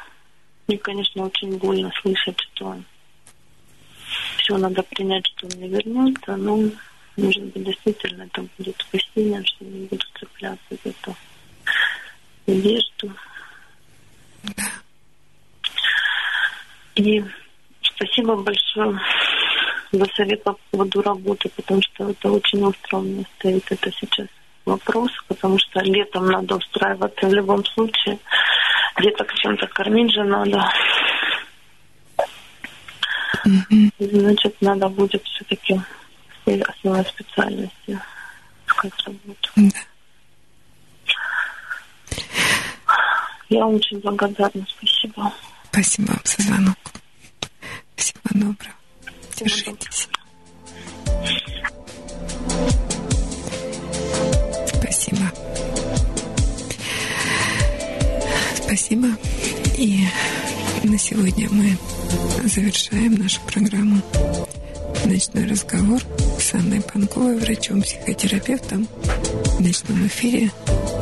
Мне, конечно, очень больно слышать, что все надо принять, что он не вернется, но, может быть, действительно это будет спасением, что не буду цепляться за эту надежду. И спасибо большое за совет по поводу работы, потому что это очень остро меня стоит это сейчас вопрос, потому что летом надо устраиваться в любом случае где-то к чем-то кормить же надо. Mm-hmm. Значит, надо будет все-таки основной специальности искать работу. Да. Я вам очень благодарна. Спасибо. Спасибо вам за звонок. Всего доброго. Держитесь. Спасибо. Спасибо. И на сегодня мы завершаем нашу программу «Ночной разговор» с Анной Панковой, врачом-психотерапевтом в ночном эфире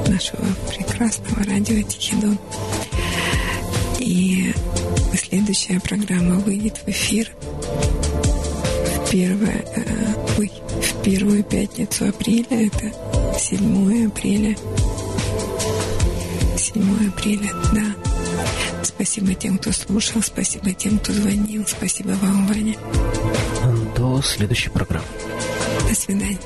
на нашего прекрасного радио Тихидон. И следующая программа выйдет в эфир в первое, э, ой, в первую пятницу апреля, это 7 апреля. 7 апреля, да. Спасибо тем, кто слушал, спасибо тем, кто звонил, спасибо вам, Ваня. До следующей программы. До свидания.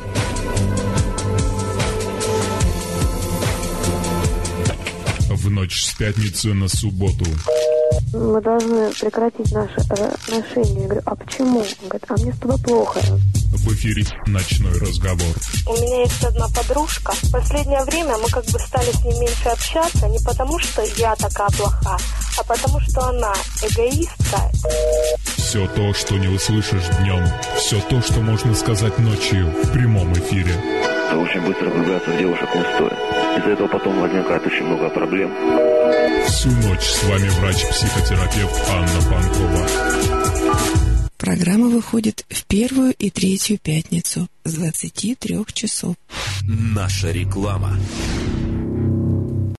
В ночь с пятницы на субботу. Мы должны прекратить наши э, отношения. Я говорю, а почему? Он говорит, а мне с тобой плохо. В эфире «Ночной разговор». У меня есть одна подружка. В последнее время мы как бы стали с ней меньше общаться, не потому что я такая плоха, а потому что она эгоистка. Все то, что не услышишь днем, все то, что можно сказать ночью в прямом эфире. Это очень быстро влюбляться в девушек не стоит. Из-за этого потом возникает очень много проблем. Всю ночь с вами врач-психотерапевт Анна Панкова. Программа выходит в первую и третью пятницу с 23 часов. Наша реклама.